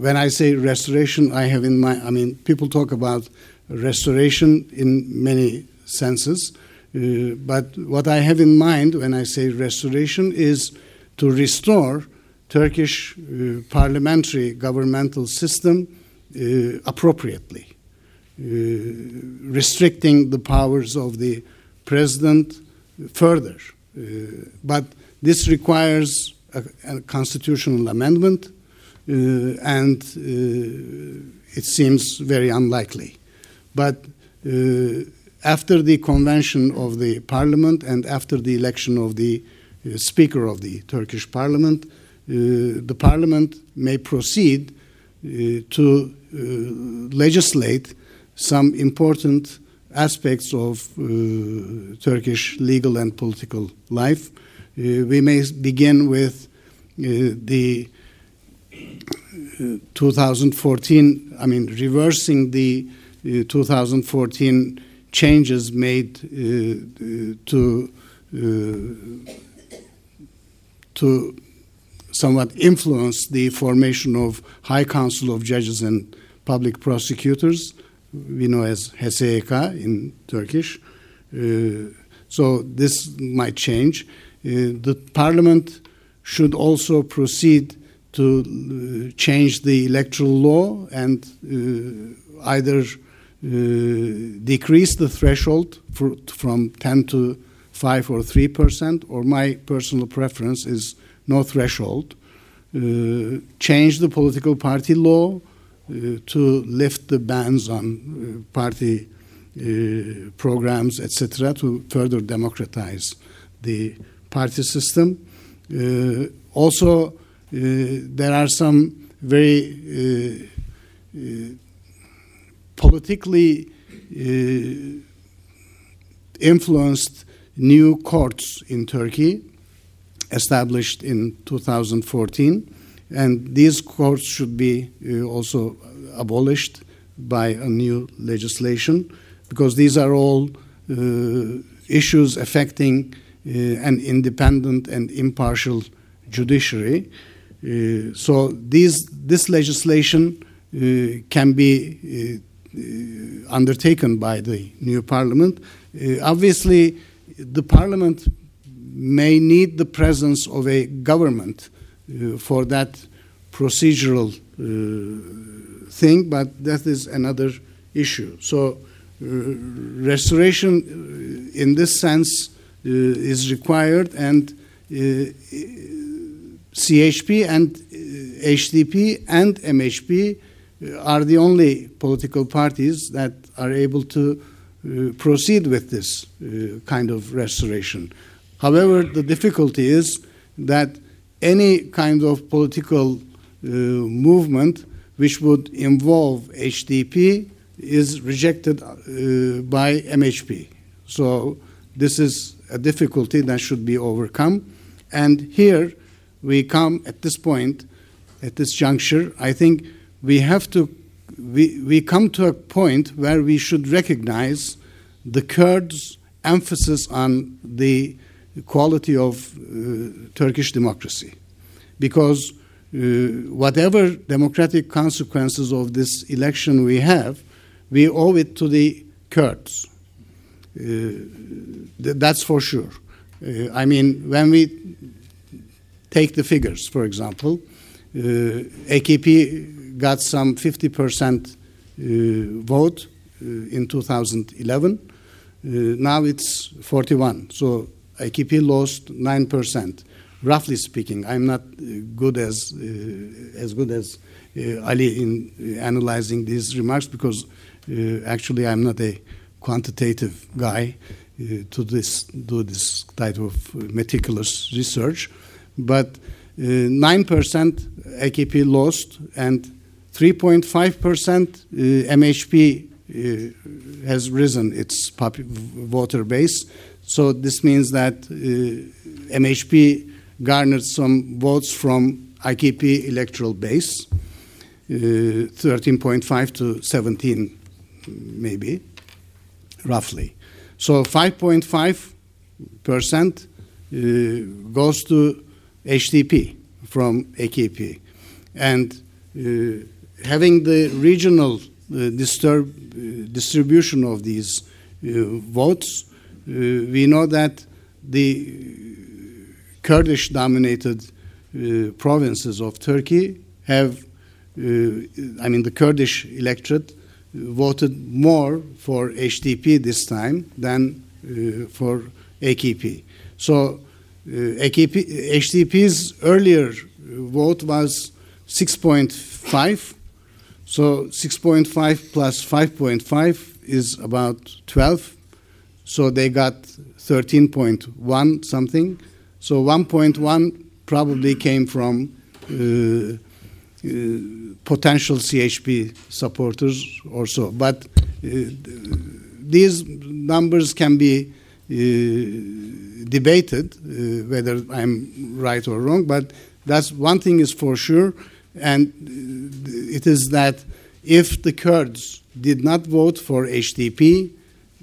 when I say restoration, I have in mind, I mean, people talk about restoration in many senses, uh, but what I have in mind when I say restoration is to restore Turkish uh, parliamentary governmental system uh, appropriately. Uh, restricting the powers of the president further. Uh, but this requires a, a constitutional amendment, uh, and it seems very unlikely. But after the convention of the parliament and after the election of the uh, speaker of the Turkish parliament, uh, the parliament may proceed uh, to legislate some important aspects of uh, Turkish legal and political life. Uh, we may begin with uh, the uh, 2014, I mean, reversing the uh, 2014 changes made uh, to to somewhat influence the formation of High Council of Judges and Public Prosecutors we know as HSYK in Turkish. Uh, so this might change. Uh, the parliament should also proceed to uh, change the electoral law and uh, either uh, decrease the threshold for, from 10 to 5 or 3 percent, or my personal preference is no threshold. Uh, change the political party law uh, to lift the bans on uh, party uh, programs, etc., to further democratize the party system. also, there are some very politically influenced new courts in Turkey established in 2014 and these courts should be uh, also abolished by a new legislation because these are all uh, issues affecting uh, an independent and impartial judiciary. Uh, so these, this legislation uh, can be uh, undertaken by the new parliament. Obviously, the parliament may need the presence of a government uh, for that procedural uh, thing, but that is another issue. So, uh, restoration uh, in this sense is required, and CHP and HDP and MHP are the only political parties that are able to uh, proceed with this uh, kind of restoration. However, the difficulty is that any kind of political uh, movement which would involve HDP is rejected uh, by MHP. So, this is a difficulty that should be overcome. And here we come at this point, at this juncture, I think we have to we, we come to a point where we should recognize the Kurds' emphasis on the quality of uh, Turkish democracy. Because uh, whatever democratic consequences of this election we have, we owe it to the Kurds. Uh, th- that's for sure. I mean, when we take the figures, for example, AKP got some 50% uh, vote in 2011. Uh, now it's 41. So AKP lost 9%. Roughly speaking, I'm not uh, good as uh, as good as uh, Ali in analyzing these remarks because actually I'm not a quantitative guy uh, to this do this type of meticulous research, but nine uh, percent AKP lost, and 3.5% MHP uh, has risen its voter base. So this means that uh, MHP garnered some votes from AKP electoral base, uh, 13.5 to 17, maybe, roughly. So 5.5 percent uh, goes to HDP from AKP, and uh, having the regional uh, disturb, uh, distribution of these uh, votes, Uh, we know that the Kurdish dominated uh, provinces of Turkey have, uh, I mean, the Kurdish electorate voted more for HDP this time than for AKP. So uh, AKP, HDP's earlier vote was 6.5 so 6.5 plus 5.5 is about 12. So they got 13.1 something. So 1.1 probably came from uh, uh, potential CHP supporters or so. But uh, these numbers can be uh, debated uh, whether I'm right or wrong. But that's one thing is for sure and it is that if the Kurds did not vote for HDP,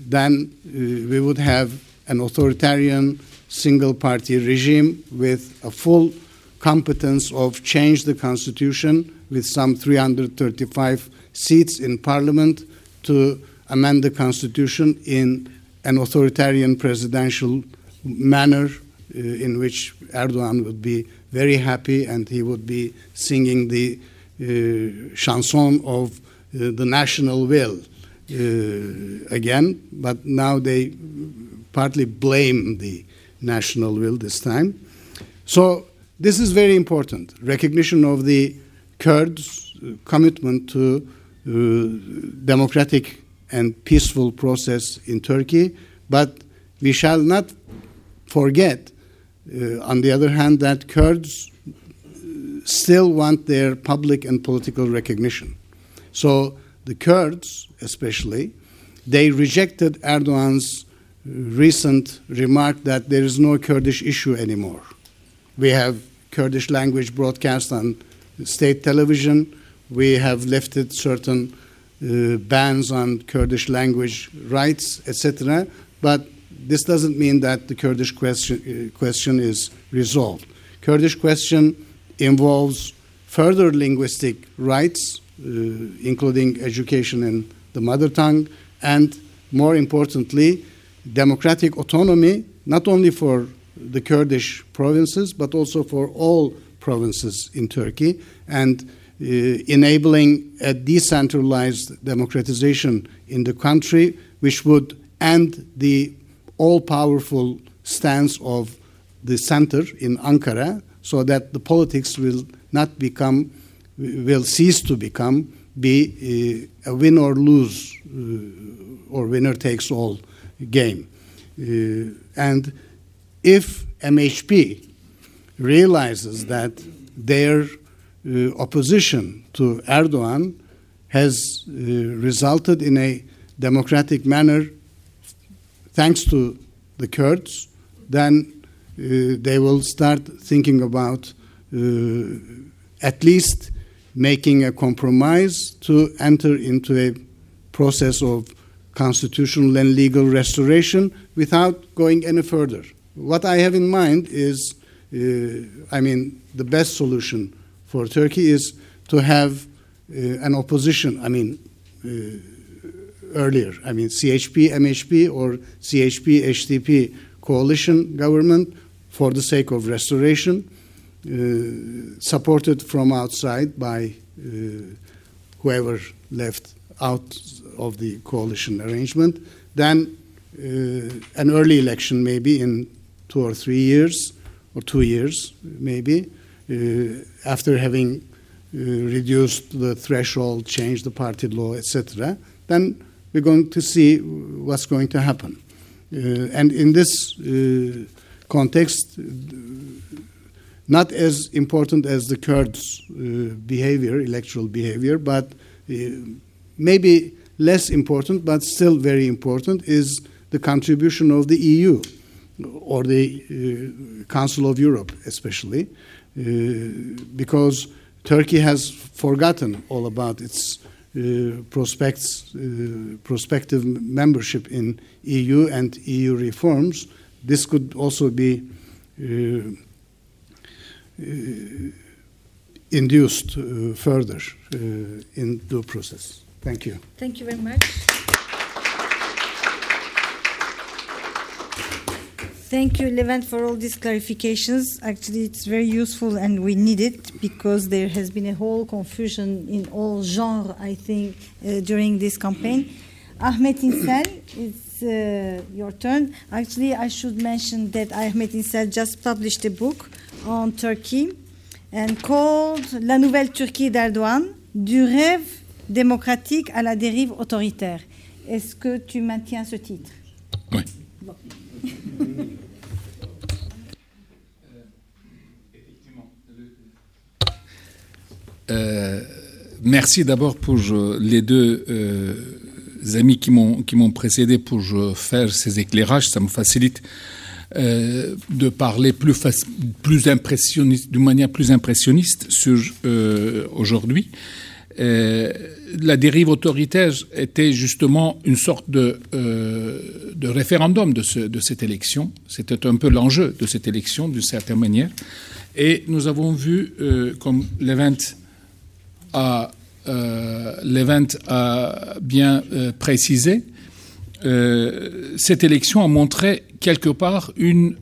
then uh, we would have an authoritarian single party regime with a full competence of change the constitution with some 335 seats in parliament to amend the constitution in an authoritarian presidential manner uh, in which Erdogan would be very happy and he would be singing the uh, chanson of uh, the national will again, but now they partly blame the national will this time. So this is very important recognition of the Kurds' commitment to uh, democratic and peaceful process in Turkey, but we shall not forget uh, on the other hand, that Kurds still want their public and political recognition. So the Kurds, especially, they rejected Erdogan's recent remark that there is no Kurdish issue anymore. We have Kurdish language broadcast on state television. We have lifted certain uh, bans on Kurdish language rights, etc. But this doesn't mean that the Kurdish question, uh, question is resolved. Kurdish question involves further linguistic rights, including education in the mother tongue, and more importantly, democratic autonomy, not only for the Kurdish provinces, but also for all provinces in Turkey, and uh, enabling a decentralized democratization in the country, which would end the all powerful stance of the center in Ankara, so that the politics will not become, will cease to become, be uh, a win or lose uh, or winner takes all game. Uh, and if MHP realizes that their uh, opposition to Erdogan has uh, resulted in a democratic manner thanks to the Kurds, then uh, they will start thinking about uh, at least making a compromise to enter into a process of constitutional and legal restoration without going any further. What I have in mind is, uh, I mean, the best solution for Turkey is to have uh, an opposition, I mean, uh, earlier, I mean, CHP, MHP, or CHP, HDP coalition government for the sake of restoration, supported from outside by uh, whoever left out of the coalition arrangement. Then uh, an early election, maybe in two or three years, or two years, maybe, uh, after having uh, reduced the threshold, changed the party law, etc. Then we're going to see what's going to happen. Uh, and in this uh, context, not as important as the Kurds' uh, behavior, electoral behavior, but uh, maybe less important, but still very important, is the contribution of the EU or the uh, Council of Europe, especially, uh, because Turkey has forgotten all about its uh, prospects, uh, prospective membership in EU and EU reforms. This could also be induced further in the process. Thank you. Thank you very much. Thank you, Levent, for all these clarifications. Actually, it's very useful and we need it because there has been a whole confusion in all genres, I think, uh, during this campaign. Ahmet Insel, it's uh, your turn. Actually, I should mention that Ahmet Insel just published a book on Turkey and called La Nouvelle Turquie d'Erdogan, du rêve démocratique à la dérive autoritaire. Est-ce que tu maintiens ce titre? Oui. Bon. Euh, merci d'abord pour euh, les deux euh, amis qui m'ont précédé pour faire ces éclairages. Ça me facilite euh, de parler plus impressionniste, d'une manière plus impressionniste euh, aujourd'hui. la dérive autoritaire était justement une sorte de, référendum de, ce, de cette élection. C'était un peu l'enjeu de cette élection, d'une certaine manière. Et nous avons vu, comme l'événement a, euh, l'event a bien euh, précisé, euh, cette élection a montré quelque part une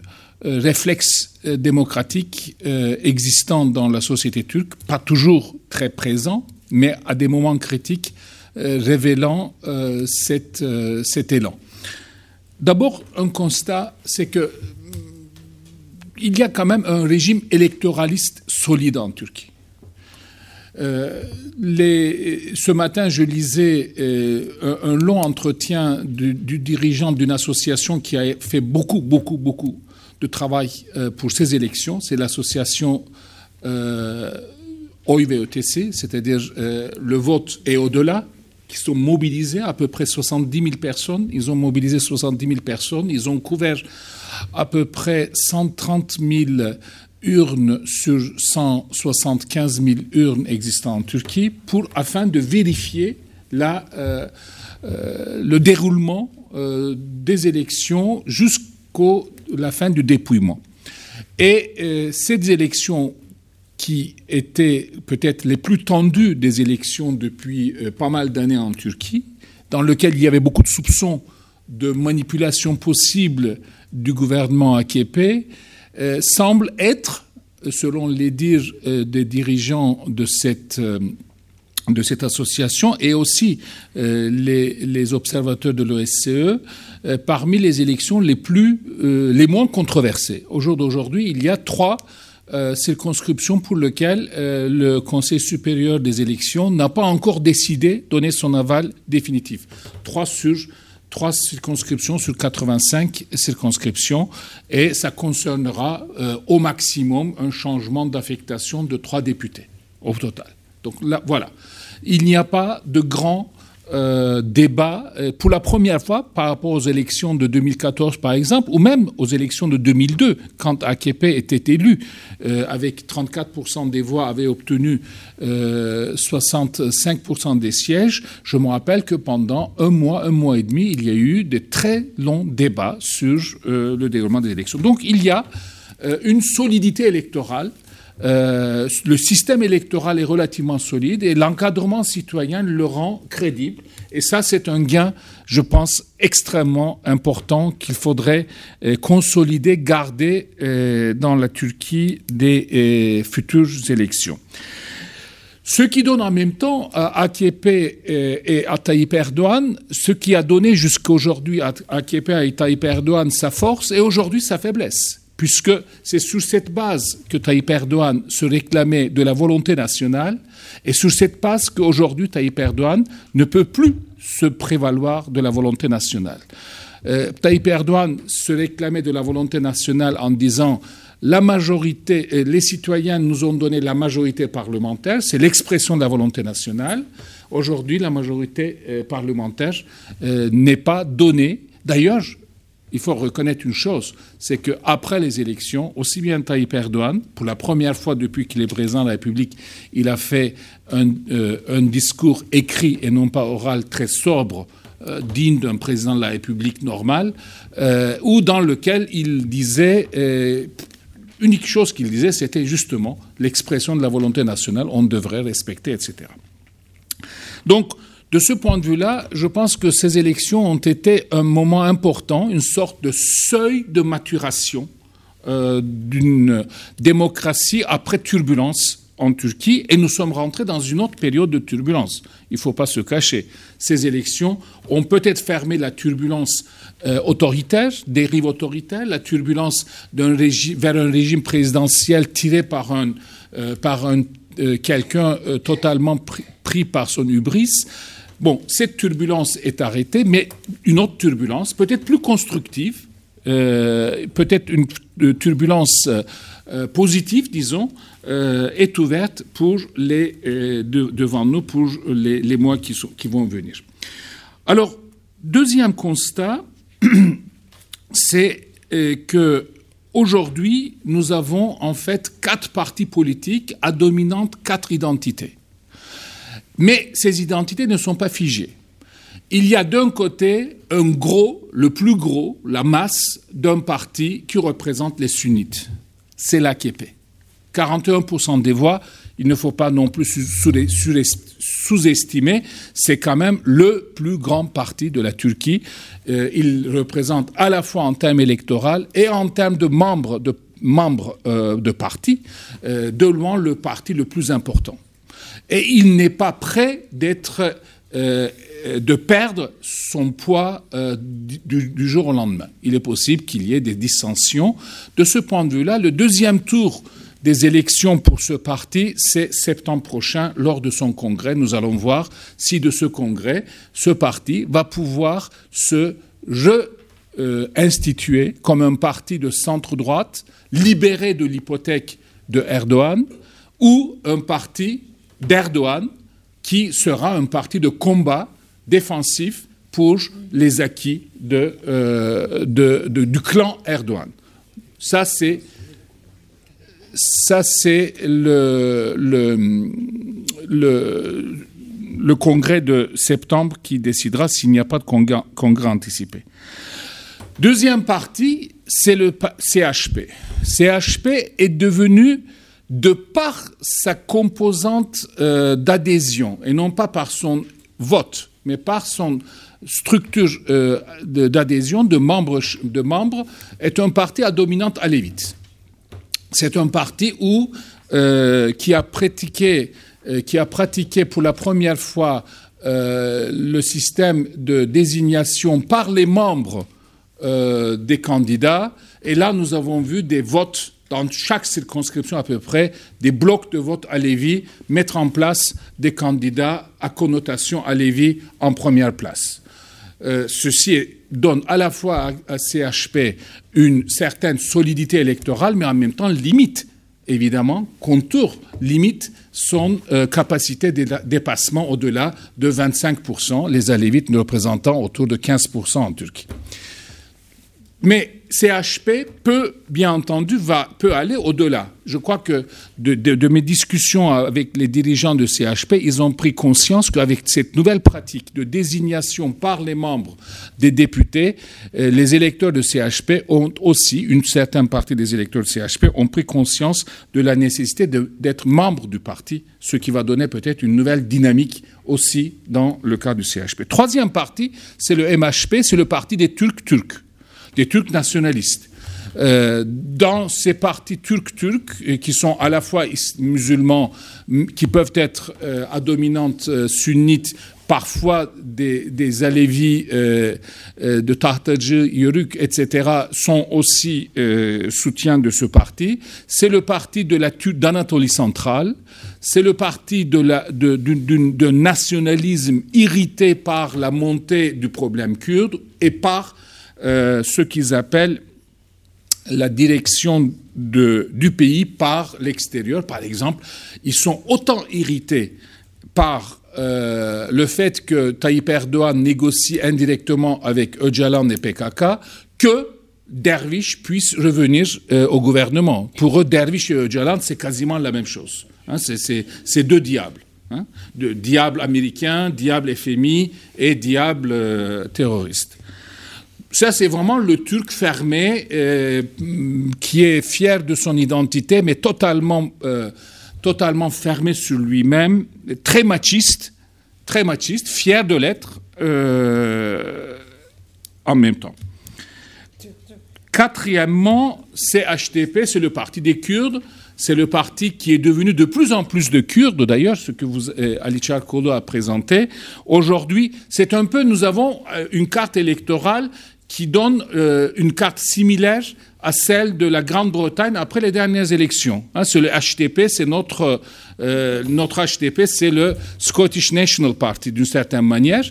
euh, réflexe euh, démocratique euh, existant dans la société turque, pas toujours très présent, mais à des moments critiques révélant cet élan. D'abord, un constat, c'est que il y a quand même un régime électoraliste solide en Turquie. Euh, ce matin, je lisais euh, un, long entretien du, dirigeant d'une association qui a fait beaucoup, beaucoup, beaucoup de travail euh, pour ces élections. C'est l'association OIVETC, c'est-à-dire le vote et au-delà, qui sont mobilisés, à peu près 70 000 personnes. Ils ont mobilisé 70 000 personnes. Ils ont couvert à peu près 130 000 urnes sur 175 000 urnes existantes en Turquie pour, afin de vérifier euh, euh, le déroulement des élections jusqu'à la fin du dépouillement. Et euh, ces élections qui étaient peut-être les plus tendues des élections depuis euh, pas mal d'années en Turquie, dans lesquelles il y avait beaucoup de soupçons de manipulation possible du gouvernement AKP, euh, semblent être, selon les dires des dirigeants de cette de cette association et aussi euh, les, observateurs de l'OSCE euh, parmi les élections les plus euh, les moins controversées. Au jour d'aujourd'hui, il y a trois circonscriptions pour lesquelles le Conseil supérieur des élections n'a pas encore décidé donner son aval définitif. Trois sur trois circonscriptions sur 85 circonscriptions et ça concernera au maximum un changement d'affectation de trois députés au total. Donc là, voilà. Il n'y a pas de grand euh, débat euh, pour la première fois par rapport aux élections de 2014 par exemple, ou même aux élections de 2002, quand AKP était élu, euh, avec 34% des voix, avait obtenu 65% des sièges. Je me rappelle que pendant un mois, un mois et demi, il y a eu des très longs débats sur le déroulement des élections. Donc il y a une solidité électorale euh, le système électoral est relativement solide et l'encadrement citoyen le rend crédible. Et ça, c'est un gain, je pense, extrêmement important qu'il faudrait euh, consolider, garder euh, dans la Turquie des futures élections. Ce qui donne en même temps à AKP et à Tayyip Erdogan, ce qui a donné jusqu'à aujourd'hui à AKP et à Tayyip Erdogan sa force et aujourd'hui sa faiblesse puisque c'est sur cette base que Tayyip Erdogan se réclamait de la volonté nationale, et sur cette base qu'aujourd'hui Tayyip Erdogan ne peut plus se prévaloir de la volonté nationale. Euh, Tayyip Erdogan se réclamait de la volonté nationale en disant la majorité, euh, les citoyens nous ont donné la majorité parlementaire, c'est l'expression de la volonté nationale. Aujourd'hui, la majorité euh, parlementaire n'est pas donnée. D'ailleurs, il faut reconnaître une chose, c'est qu'après les élections, aussi bien Tayyip Erdogan, pour la première fois depuis qu'il est président de la République, il a fait un, euh, discours écrit et non pas oral très sobre, euh, digne d'un président de la République normal, euh, ou dans lequel il disait, unique chose qu'il disait, c'était justement l'expression de la volonté nationale, on devrait respecter, etc. Donc, de ce point de vue-là, je pense que ces élections ont été un moment important, une sorte de seuil de maturation euh, d'une démocratie après turbulence en Turquie et nous sommes rentrés dans une autre période de turbulence. Il ne faut pas se cacher. Ces élections ont peut-être fermé la turbulence euh, autoritaire, dérive autoritaire, la turbulence vers un régime présidentiel tiré par un, euh, quelqu'un totalement pris, par son hubris. Bon, cette turbulence est arrêtée, mais une autre turbulence, peut-être plus constructive, euh, peut-être une turbulence euh, positive, disons, euh, est ouverte pour devant nous pour les, mois qui vont venir. Alors, deuxième constat, c'est que aujourd'hui, nous avons en fait quatre partis politiques à dominante quatre identités. Mais ces identités ne sont pas figées. Il y a d'un côté un gros, le plus gros, la masse d'un parti qui représente les sunnites. C'est l'AKP. 41% des voix, il ne faut pas non plus sous-estimer, c'est quand même le plus grand parti de la Turquie. Euh, il représente à la fois en termes électoraux et en termes de membres de, euh, parti, euh, de loin le parti le plus important et il n'est pas prêt d'être, euh, de perdre son poids euh, du, jour au lendemain. Il est possible qu'il y ait des dissensions. De ce point de vue-là, le deuxième tour des élections pour ce parti, c'est septembre prochain, lors de son congrès. Nous allons voir si de ce congrès, ce parti va pouvoir se euh, comme un parti de centre-droite, libéré de l'hypothèque de Erdogan, ou un parti d'Erdogan, qui sera un parti de combat défensif pour les acquis euh, du clan Erdogan. Ça, c'est ça c'est le, congrès de septembre qui décidera s'il n'y a pas de congrès, congrès anticipé. Deuxième partie, c'est le CHP. CHP est devenu, de par sa composante euh, d'adhésion, et non pas par son vote, mais par son structure euh, d'adhésion de membres, de membres, est un parti à dominante alévite. C'est un parti où, euh, qui, a pratiqué, qui a pratiqué pour la première fois le système de désignation par les membres des candidats. Et là, nous avons vu des votes dans chaque circonscription à peu près, des blocs de vote à Lévis, mettre en place des candidats à connotation à Lévis en première place. Euh, ceci donne à la fois à, CHP une certaine solidité électorale, mais en même temps limite, évidemment, contour, limite son euh, capacité de dépassement au-delà de 25%, les Alévites ne représentant autour de 15% en Turquie. Mais CHP peut, bien entendu, va, peut aller au-delà. Je crois que de, mes discussions avec les dirigeants de CHP, ils ont pris conscience qu'avec cette nouvelle pratique de désignation par les membres des députés, euh, les électeurs de CHP ont aussi, une certaine partie des électeurs de CHP ont pris conscience de la nécessité d'être membres du parti, ce qui va donner peut-être une nouvelle dynamique aussi dans le cas du CHP. Troisième parti, c'est le MHP, c'est le parti des Turcs turcs des Turcs nationalistes. Euh, dans ces partis turcs-turcs, qui sont à la fois musulmans, qui peuvent être euh, à dominante euh, sunnite, parfois des, des alévis de Tahtaji, Yörük, etc., sont aussi soutiens de ce parti. C'est le parti de la d'Anatolie centrale. C'est le parti de nationalisme irrité par la montée du problème kurde et par euh, ce qu'ils appellent la direction du pays par l'extérieur. Par exemple, ils sont autant irrités par euh, le fait que Tayyip Erdogan négocie indirectement avec Öcalan et PKK que Dervish puisse revenir euh, au gouvernement. Pour eux, Dervish et Öcalan, c'est quasiment la même chose. Hein. c'est deux diables. Hein. diable américain, diable FMI et diable terroriste. Ça, c'est vraiment le Turc fermé euh, qui est fier de son identité, mais totalement, euh, totalement fermé sur lui-même, très machiste, très machiste, fier de l'être euh, en même temps. Quatrièmement, CHTP, c'est le parti des Kurdes. C'est le parti qui est devenu de plus en plus de Kurdes, d'ailleurs, ce que vous, Ali Kolo a présenté. Aujourd'hui, c'est un peu, nous avons une carte électorale qui donne euh, une carte similaire à celle de la Grande-Bretagne après les dernières élections. Hein, c'est le HTP, c'est notre, euh, notre HTP, c'est le Scottish National Party d'une certaine manière,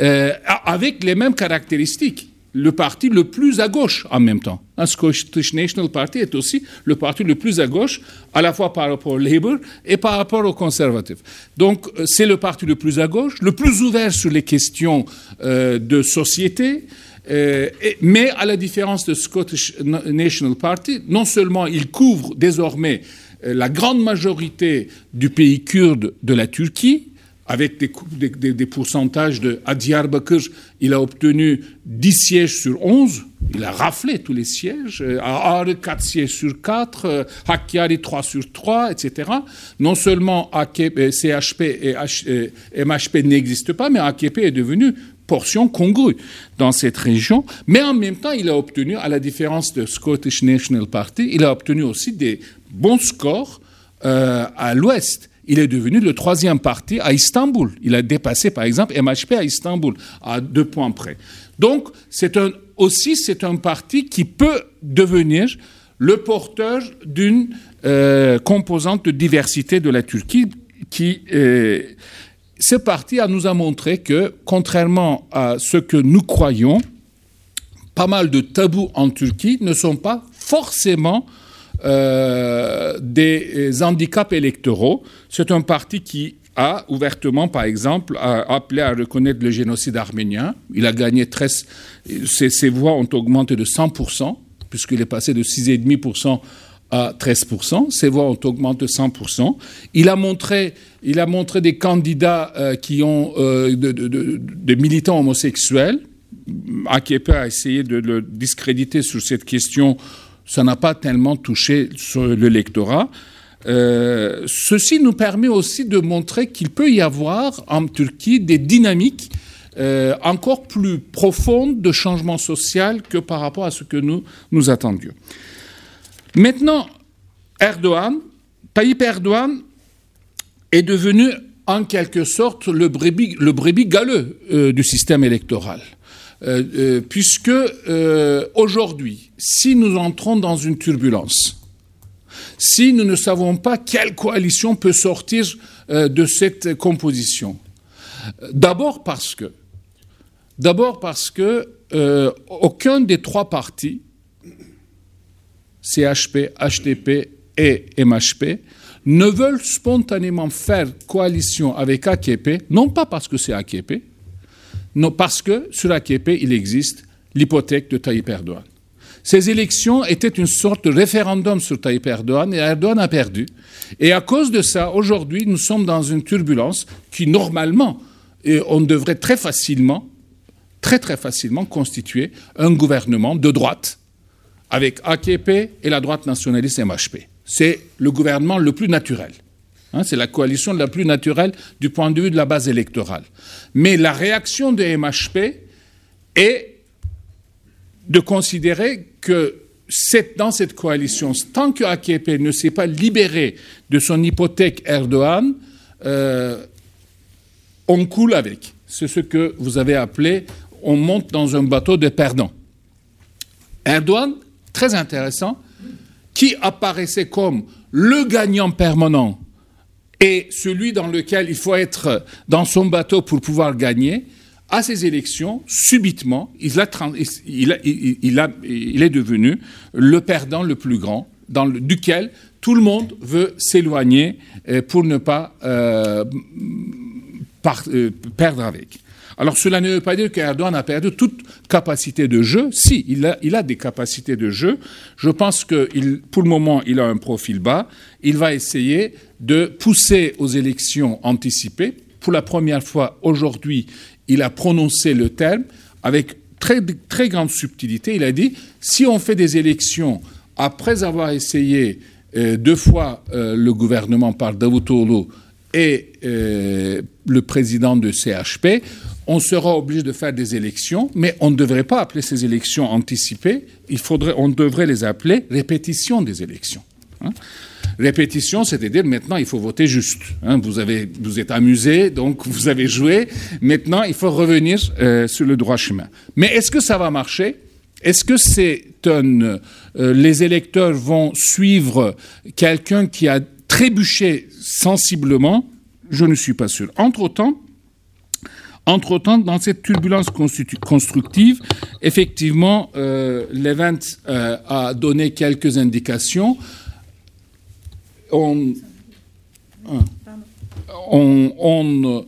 euh, avec les mêmes caractéristiques. Le parti le plus à gauche en même temps. Un Scottish National Party est aussi le parti le plus à gauche, à la fois par rapport au Labour et par rapport aux conservatifs. Donc c'est le parti le plus à gauche, le plus ouvert sur les questions de société, euh, mais à la différence de Scottish National Party, non seulement il couvre désormais euh, la grande majorité du pays kurde de la Turquie, avec des, pourcentages de à Diyarbakir, il a obtenu 10 sièges sur 11, il a raflé tous les sièges, euh, à Ağrı 4 sièges sur 4, Hakkari 3 sur 3, etc. Non seulement CHP et MHP n'existent pas, mais AKP est devenu portion congrue dans cette région, mais en même temps, il a obtenu, à la différence de Scottish National Party, il a obtenu aussi des bons scores euh, à l'ouest. Il est devenu le troisième parti à Istanbul. Il a dépassé, par exemple, MHP à Istanbul, à deux points près. Donc, c'est aussi, c'est un parti qui peut devenir le porteur d'une euh, composante de diversité de la Turquie qui, ce parti nous a montré que, contrairement à ce que nous croyons, pas mal de tabous en Turquie ne sont pas forcément euh, des handicaps électoraux. C'est un parti qui a ouvertement, par exemple, appelé à reconnaître le génocide arménien. Il a gagné 13, ses, ses voix ont augmenté de 100%, puisqu'il est passé de 6,5% à 13%, ses voix ont augmenté de 100%. Il a montré, il a montré des candidats euh, qui ont euh, des militants homosexuels. AKP a essayé de le discréditer sur cette question. Ça n'a pas tellement touché l'électorat. Euh, ceci nous permet aussi de montrer qu'il peut y avoir en Turquie des dynamiques euh, encore plus profondes de changement social que par rapport à ce que nous nous attendions. Maintenant, Erdogan, Tayyip Erdogan est devenu en quelque sorte le brebis, le brebis galeux euh, du système électoral. puisque aujourd'hui, si nous entrons dans une turbulence, si nous ne savons pas quelle coalition peut sortir euh, de cette composition. D'abord parce que, d'abord parce que euh, aucun des trois partis, CHP, HTP et MHP, ne veulent spontanément faire coalition avec AKP, non pas parce que c'est AKP, non parce que sur AKP, il existe l'hypothèque de Tayyip Erdogan. Ces élections étaient une sorte de référendum sur Tayyip Erdogan et Erdogan a perdu. Et à cause de ça, aujourd'hui, nous sommes dans une turbulence qui, normalement, on devrait très facilement, très très facilement constituer un gouvernement de droite avec AKP et la droite nationaliste MHP. C'est le gouvernement le plus naturel. Hein, c'est la coalition la plus naturelle du point de vue de la base électorale. Mais la réaction de MHP est de considérer que dans cette coalition, tant que AKP ne s'est pas libéré de son hypothèque Erdogan, euh, on coule avec. C'est ce que vous avez appelé on monte dans un bateau de perdants. Erdogan, très intéressant, qui apparaissait comme le gagnant permanent et celui dans lequel il faut être dans son bateau pour pouvoir gagner, à ces élections, subitement, il, est devenu le perdant le plus grand, duquel tout le monde veut s'éloigner euh, pour ne pas euh, euh, perdre avec. Alors cela ne veut pas dire qu'Erdogan a perdu toute capacité de jeu. Si, il a, il a des capacités de jeu. Je pense que pour le moment, il a un profil bas. Il va essayer de pousser aux élections anticipées. Pour la première fois aujourd'hui, il a prononcé le terme avec très, très grande subtilité. Il a dit, si on fait des élections après avoir essayé euh, deux fois euh, le gouvernement par Davutoglu et euh, le président de CHP, on sera obligé de faire des élections, mais on ne devrait pas appeler ces élections anticipées, il faudrait, on devrait les appeler répétition des élections. Hein. Répétition, c'est-à-dire maintenant il faut voter juste. Hein. vous, avez, vous êtes amusé, donc vous avez joué. Maintenant, il faut revenir euh, sur le droit chemin. Mais est-ce que ça va marcher? Est-ce que c'est euh, les électeurs vont suivre quelqu'un qui a trébuché sensiblement? Je ne suis pas sûr. Entre-temps, entre-temps, dans cette turbulence constructive, effectivement, euh, l'event euh, a donné quelques indications on, on,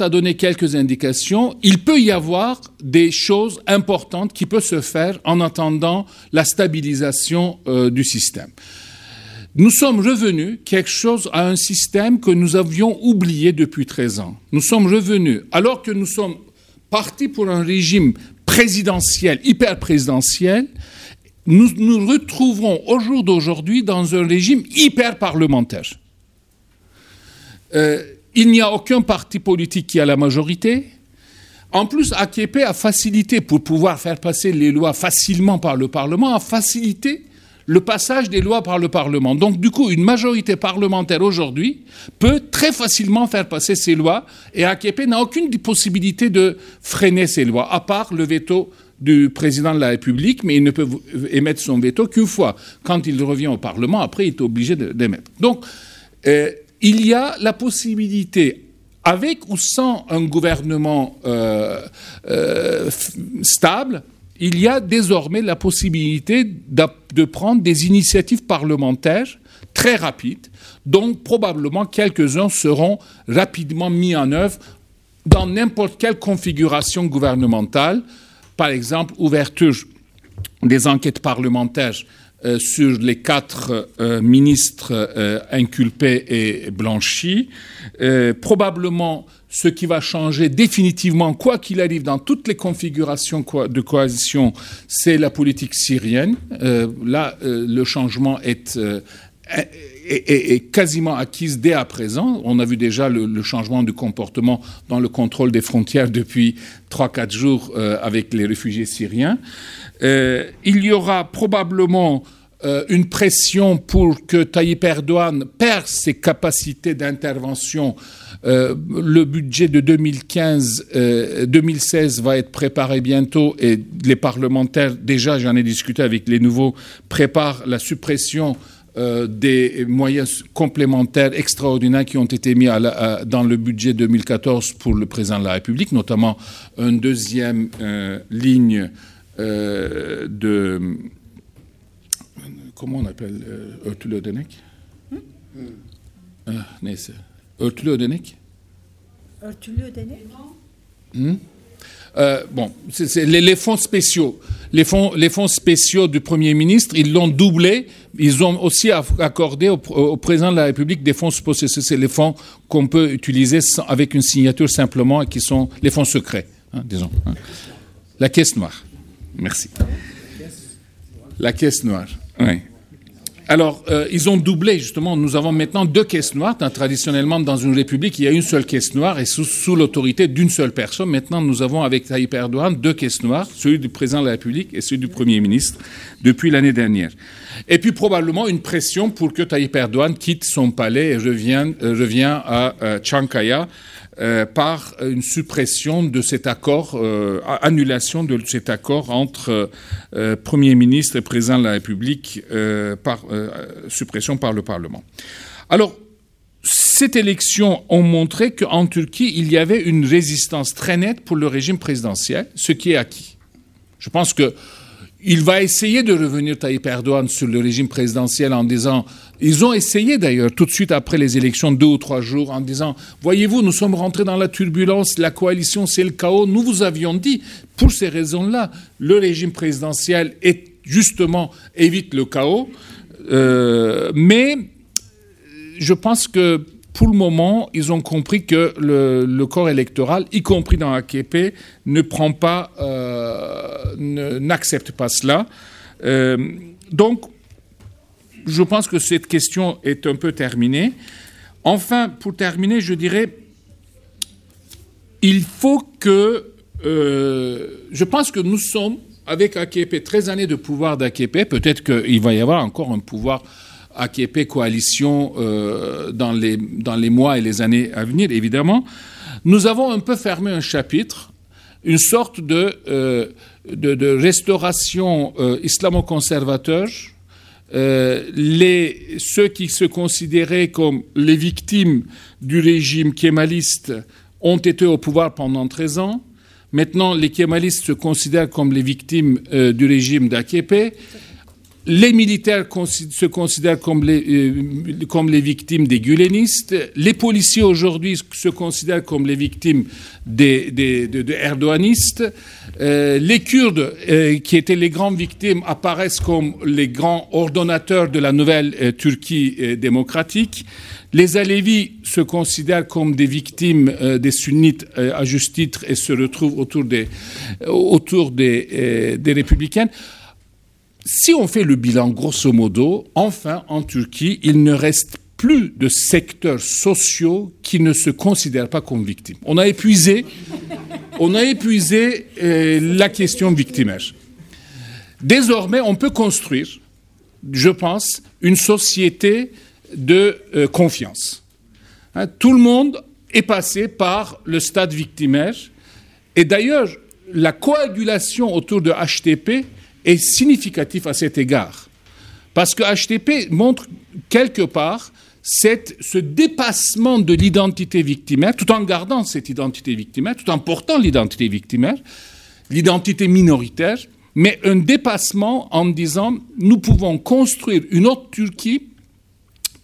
a donné quelques indications. Il peut y avoir des choses importantes qui peuvent se faire en attendant la stabilisation euh, du système. Nous sommes revenus quelque chose à un système que nous avions oublié depuis 13 ans. Nous sommes revenus, alors que nous sommes partis pour un régime présidentiel, hyper présidentiel, nous nous retrouverons au jour d'aujourd'hui dans un régime hyper parlementaire. Euh, il n'y a aucun parti politique qui a la majorité. En plus, AKP a facilité, pour pouvoir faire passer les lois facilement par le Parlement, a facilité le passage des lois par le Parlement. Donc, du coup, une majorité parlementaire aujourd'hui peut très facilement faire passer ces lois et AKP n'a aucune possibilité de freiner ces lois, à part le veto du président de la République, mais il ne peut émettre son veto qu'une fois. Quand il revient au Parlement, après, il est obligé d'émettre. Donc, euh, il y a la possibilité, avec ou sans un gouvernement euh, euh, stable, il y a désormais la possibilité de prendre des initiatives parlementaires très rapides, dont probablement quelques-uns seront rapidement mis en œuvre dans n'importe quelle configuration gouvernementale, par exemple, ouverture des enquêtes parlementaires euh, sur les quatre euh, ministres euh, inculpés et blanchis. probablement, ce qui va changer définitivement, quoi qu'il arrive, dans toutes les configurations de coalition, c'est la politique syrienne. là, le changement est, est, quasiment acquise dès à présent. On a vu déjà le, changement de comportement dans le contrôle des frontières depuis 3-4 jours avec les réfugiés syriens. Euh, il y aura probablement euh, une pression pour que Tayyip Erdogan perde ses capacités d'intervention. Euh, le budget de 2015-2016 va être préparé bientôt et les parlementaires, déjà j'en ai discuté avec les nouveaux, préparent la suppression des moyens complémentaires extraordinaires qui ont été mis dans le budget 2014 pour le président de la République, notamment une deuxième ligne euh, de. Comment on appelle euh, Örtülü ödenek hmm? ah, Neyse. Örtülü ödenek Örtülü ödenek hmm? Euh, bon, c'est les, les, fonds spéciaux. Les fonds, les fonds spéciaux du Premier ministre, ils l'ont doublé. Ils ont aussi accordé au, au, président de la République des fonds spéciaux. C'est les fonds qu'on peut utiliser sans, avec une signature simplement et qui sont les fonds secrets, hein, disons. Hein. La caisse noire. Merci. La caisse noire. Oui. Alors, euh, ils ont doublé, justement. Nous avons maintenant deux caisses noires. Traditionnellement, dans une république, il y a une seule caisse noire et sous, l'autorité d'une seule personne. Maintenant, nous avons avec Tayyip Erdogan deux caisses noires, celui du président de la République et celui du Premier ministre, depuis l'année dernière. Et puis, probablement, une pression pour que Tayyip Erdogan quitte son palais et revienne, euh, à euh, Chankaya euh, par une suppression de cet accord, euh, annulation de cet accord entre euh, Premier ministre et Président de la République, par suppression par le Parlement. Alors, cette élection ont montré qu'en Turquie, il y avait une résistance très nette pour le régime présidentiel, ce qui est acquis. Je pense que il va essayer de revenir Tayyip Erdogan sur le régime présidentiel en disant, ils ont essayé d'ailleurs tout de suite après les élections, deux ou trois jours, en disant, voyez-vous, nous sommes rentrés dans la turbulence, la coalition c'est le chaos, nous vous avions dit, pour ces raisons-là, le régime présidentiel est justement évite le chaos, euh, mais je pense que pour le moment, ils ont compris que le, corps électoral, y compris dans AKP, ne prend pas, euh, n'accepte pas cela. Euh, donc, je pense que cette question est un peu terminée. Enfin, pour terminer, je dirais, il faut que, euh, je pense que nous sommes, avec AKP, 13 années de pouvoir d'AKP, peut-être qu'il va y avoir encore un pouvoir AKP coalition euh, dans, les, dans les mois et les années à venir, évidemment, nous avons un peu fermé un chapitre, une sorte de, euh, de, restauration euh, islamo-conservateur. les, ceux qui se considéraient comme les victimes du régime kémaliste ont été au pouvoir pendant 13 ans. Maintenant, les kémalistes se considèrent comme les victimes du régime d'AKP les militaires se considèrent comme les, euh, comme les victimes des gulenistes. Les policiers aujourd'hui se considèrent comme les victimes des, des de, erdoganistes. Euh, les Kurdes, euh, qui étaient les grandes victimes, apparaissent comme les grands ordonnateurs de la nouvelle Turquie démocratique. Les Alévis se considèrent comme des victimes des sunnites à juste titre et se retrouvent autour des, autour des, des républicaines si on fait le bilan grosso modo, enfin en Turquie, il ne reste plus de secteurs sociaux qui ne se considèrent pas comme victimes. On a épuisé, euh, la question victimaire. Désormais, on peut construire, je pense, une société de euh, confiance. Hein, tout le monde est passé par le stade victimaire. Et d'ailleurs, la coagulation autour de HTP est significatif à cet égard. Parce que HTP montre quelque part cette, ce dépassement de l'identité victimaire, tout en gardant cette identité victimaire, tout en portant l'identité victimaire, l'identité minoritaire, mais un dépassement en disant nous pouvons construire une autre Turquie,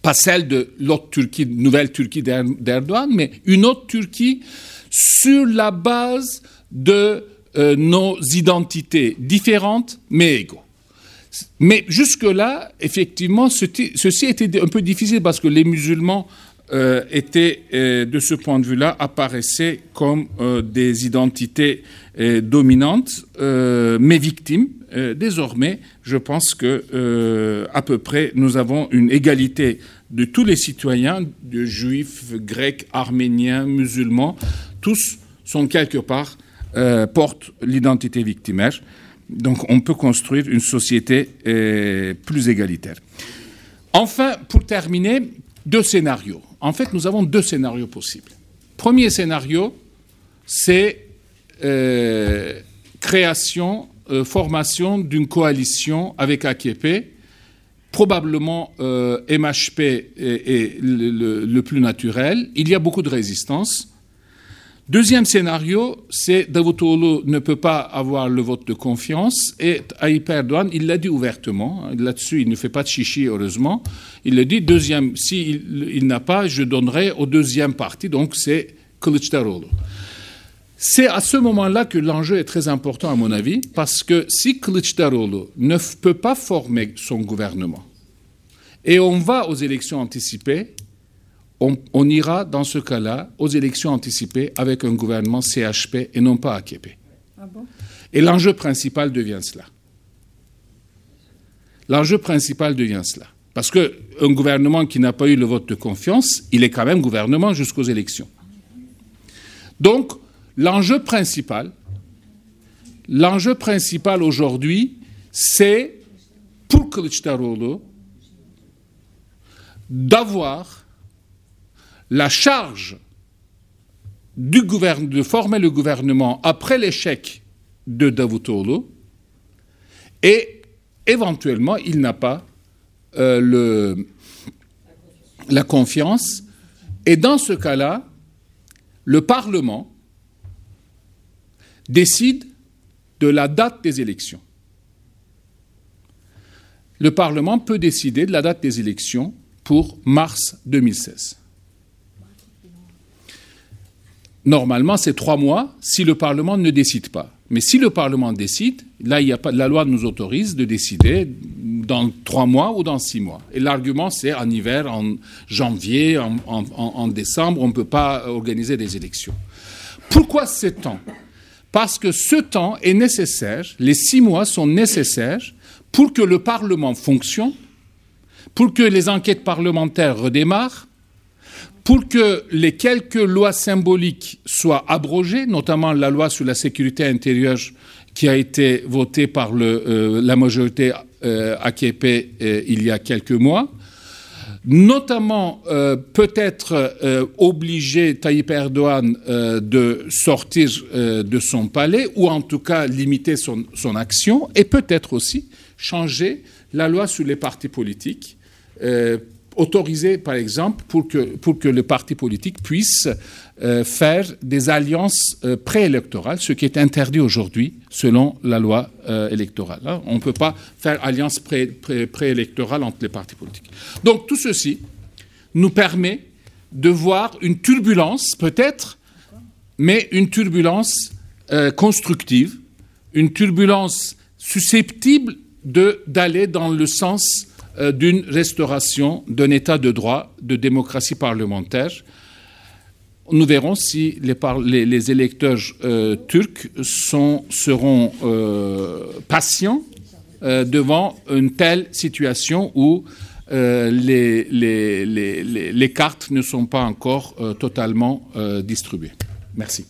pas celle de l'autre Turquie, nouvelle Turquie d'Erdogan, mais une autre Turquie sur la base de euh, nos identités différentes mais égaux. Mais jusque-là, effectivement, ceci était un peu difficile parce que les musulmans euh, étaient, euh, de ce point de vue-là, apparaissaient comme des identités dominantes, mais victimes. désormais, je pense que à peu près, nous avons une égalité de tous les citoyens, de juifs, grecs, arméniens, musulmans, tous sont quelque part portent l'identité victimaire. Donc, on peut construire une société plus égalitaire. Enfin, pour terminer, deux scénarios. En fait, nous avons deux scénarios possibles. Premier scénario, c'est euh, création, euh, formation d'une coalition avec AKP. Probablement euh, MHP est, le, plus naturel. Il y a beaucoup de résistance. Deuxième scénario, c'est Davutoglu ne peut pas avoir le vote de confiance et Tayyip Erdogan, il l'a dit ouvertement, hein, là-dessus il ne fait pas de chichi heureusement, il le dit, deuxième, s'il il, n'a pas, je donnerai au deuxième parti, donc c'est Kılıçdaroğlu. C'est à ce moment-là que l'enjeu est très important à mon avis, parce que si Kılıçdaroğlu ne peut pas former son gouvernement, et on va aux élections anticipées, on, ira dans ce cas-là aux élections anticipées avec un gouvernement CHP et non pas AKP. Ah et l'enjeu principal devient cela. L'enjeu principal devient cela. Parce qu'un gouvernement qui n'a pas eu le vote de confiance, il est quand même gouvernement jusqu'aux élections. Donc, l'enjeu principal, l'enjeu principal aujourd'hui, c'est pour Kılıçdaroğlu d'avoir la charge de former le gouvernement après l'échec de Davutoglu et éventuellement il n'a pas euh, la confiance et dans ce cas-là le Parlement décide de la date des élections. Le Parlement peut décider de la date des élections pour mars 2016. Normalement, c'est trois mois si le Parlement ne décide pas. Mais si le Parlement décide, là, il y a pas, la loi nous autorise de décider dans trois mois ou dans six mois. Et l'argument, c'est en hiver, en janvier, en, décembre, on ne peut pas organiser des élections. Pourquoi ce temps? Parce que ce temps est nécessaire, les six mois sont nécessaires pour que le Parlement fonctionne, pour que les enquêtes parlementaires redémarrent, pour que les quelques lois symboliques soient abrogées, notamment la loi sur la sécurité intérieure qui a été votée par euh, la majorité euh, AKP euh, il y a quelques mois, notamment peut-être obliger Tayyip Erdogan de sortir de son palais, ou en tout cas limiter son, son action, et peut-être aussi changer la loi sur les partis politiques autorisé, par exemple, pour que, pour que le parti politique puisse euh, faire des alliances euh, préélectorales, ce qui est interdit aujourd'hui selon la loi euh, électorale. Hein. On ne peut pas faire alliance préélectorale entre les partis politiques. Donc tout ceci nous permet de voir une turbulence, peut-être, mais une turbulence constructive, une turbulence susceptible d'aller dans le sens d'une restauration d'un État de droit, de démocratie parlementaire. Nous verrons si les, électeurs euh, turcs seront euh, patients devant une telle situation où les, cartes ne sont pas encore totalement distribuées. Merci.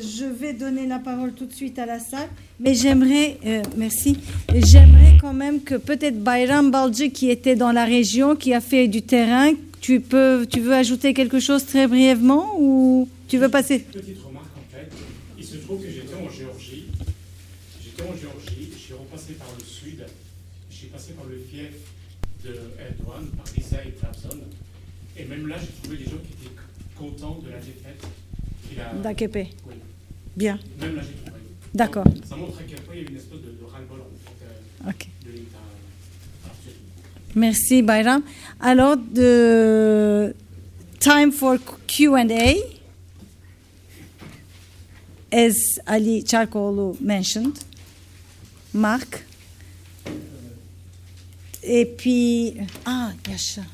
je vais donner la parole tout de suite à la salle, mais j'aimerais, euh, merci, j'aimerais quand même que peut-être Bayram Balji, qui était dans la région, qui a fait du terrain, tu, peux, tu veux ajouter quelque chose très brièvement ou tu veux passer? Petite remarque en fait, il se trouve que j'étais en Géorgie, j'étais en Géorgie, je suis repassé par le sud, je suis passé par le fief de Erdogan, par Lisa et Trabzon, et même là j'ai trouvé des gens qui étaient contents de la défaite D'AKP Oui. Bien. Même là, j'ai trouvé. D'accord. Ça montre à quel point il y a une espèce de, de ras-le-bol en fait, euh, de l'État. Merci Bayram. Alors, the time for Q&A. as Ali Charkoğlu mentioned. Marc. Et puis, ah, yaşa.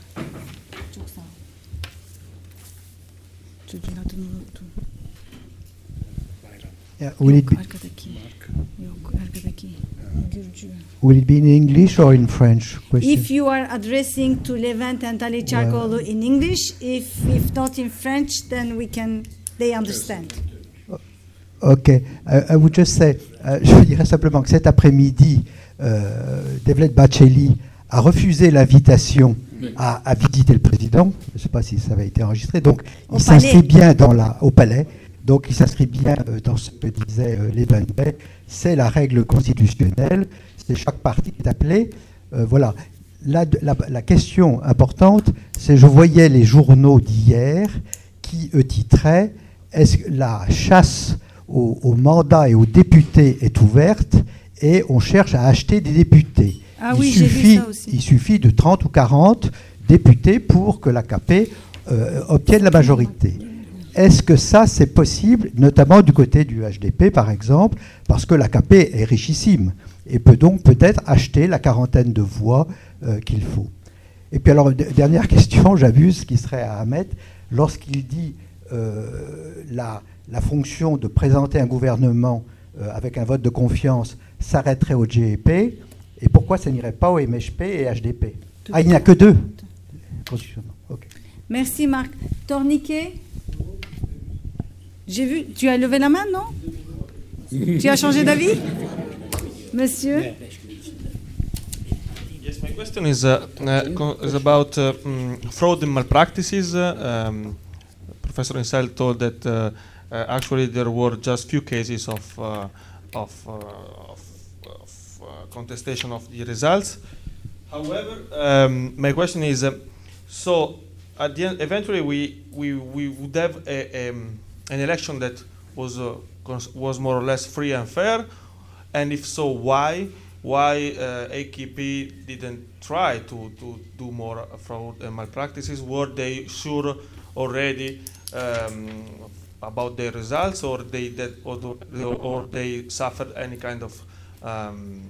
Çok sağ ol. Çocuğun adını unuttum. Yeah, will, it be, will it be in English or in French? Question. If you are addressing to Levent and Ali Charkoğlu in English, if if not in French, then we can, they understand. Ok, I, I would just say, euh, je dirais simplement que cet après-midi, euh, Devlet Bachelli a refusé l'invitation à, à visiter le président. Je ne sais pas si ça avait été enregistré. Donc, Au il s'inscrit bien dans la, au palais. Donc, il s'inscrit bien euh, dans ce que disait euh, Levan Bay. C'est la règle constitutionnelle. C'est chaque parti qui est appelé. Euh, voilà. La, la- la question importante, c'est je voyais les journaux d'hier qui titraient Est-ce que la chasse aux, aux mandats et aux députés est ouverte et on cherche à acheter des députés? Ah il oui, suffit, ça aussi. Il suffit de 30 ou 40 députés pour que l'AKP euh, obtienne la majorité. Est-ce que ça, c'est possible, notamment du côté du HDP, par exemple, parce que l'AKP est richissime et peut donc peut-être acheter la quarantaine de voix euh, qu'il faut. Et puis alors, dernière question, j'abuse, qui serait à Ahmed, lorsqu'il dit euh, la, la fonction de présenter un gouvernement euh, avec un vote de confiance s'arrêterait au GEP, et pourquoi ça n'irait pas au MHP et HDP Ah, il n'y a que deux. Merci Marc. Torniquet? J'ai vu, tu as levé la main, non? Tu as changé d'avis? Monsieur? Yes, my question is, uh, uh, is about uh, mm, fraud and malpractices. Uh, um, Professor Insel told that uh, uh, actually there were just few cases of of, of, of contestation of the results. However, um, my question is, so at the end, eventually we, we, we would have a, um, an election that was uh, was more or less free and fair, and if so, why? Why uh, AKP didn't try to, to do more fraud and malpractices? Were they sure already um, about their results, or they that or, or they suffered any kind of um,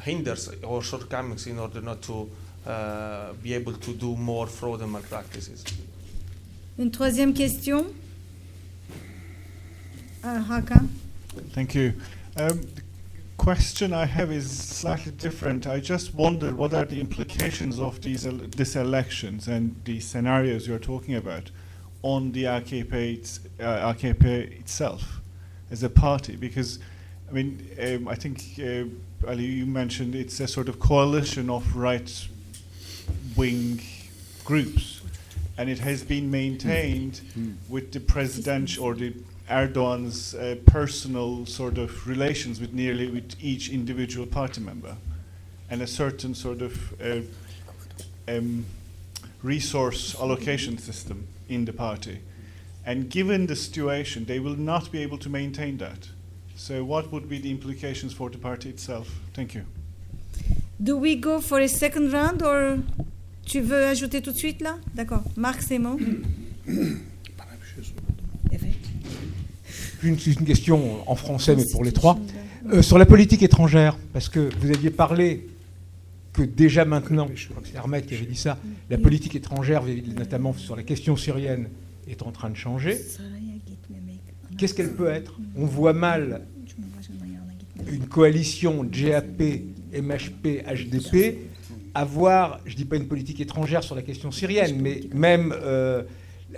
hinders or shortcomings in order not to uh, be able to do more fraud and malpractices? Une troisième question Ah, Hakan Thank you. Um, the question I have is slightly different. I just wondered what are the implications of these el- these elections and the scenarios you're talking about on the AKP, it's- uh, AKP itself as a party? Because, I mean, um, I think uh, Ali, you mentioned it's a sort of coalition of right wing groups, and it has been maintained with the presidential or the Erdogan's uh, personal sort of relations with nearly with each individual party member, and a certain sort of uh, um, resource allocation system in the party. And given the situation, they will not be able to maintain that. So, what would be the implications for the party itself? Thank you. Do we go for a second round or tu veux ajouter tout de suite là D'accord. Marc Simon Une, une question en français, mais pour les trois. Euh, sur la politique étrangère, parce que vous aviez parlé que déjà maintenant, je crois que c'est Hermet qui avait dit ça, la politique étrangère, notamment sur la question syrienne, est en train de changer. Qu'est-ce qu'elle peut être? On voit mal une coalition GAP, MHP, HDP avoir, je ne dis pas une politique étrangère sur la question syrienne, mais même euh,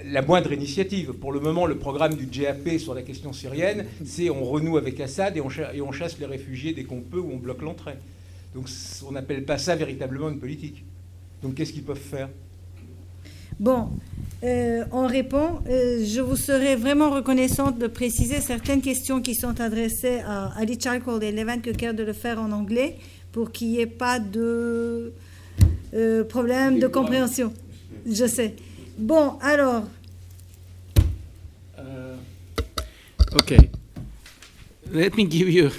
la moindre initiative. Pour le moment, le programme du GAP sur la question syrienne, c'est on renoue avec Assad et on, cha- et on chasse les réfugiés dès qu'on peut ou on bloque l'entrée. Donc on n'appelle pas ça véritablement une politique. Donc qu'est-ce qu'ils peuvent faire? Bon, euh, on répond. Euh, je vous serais vraiment reconnaissante de préciser certaines questions qui sont adressées à Ali Charcoal et Levin Köker de le faire en anglais pour qu'il n'y ait pas de euh, problème de compréhension. Je sais. Bon, alors, Okay. Let me give you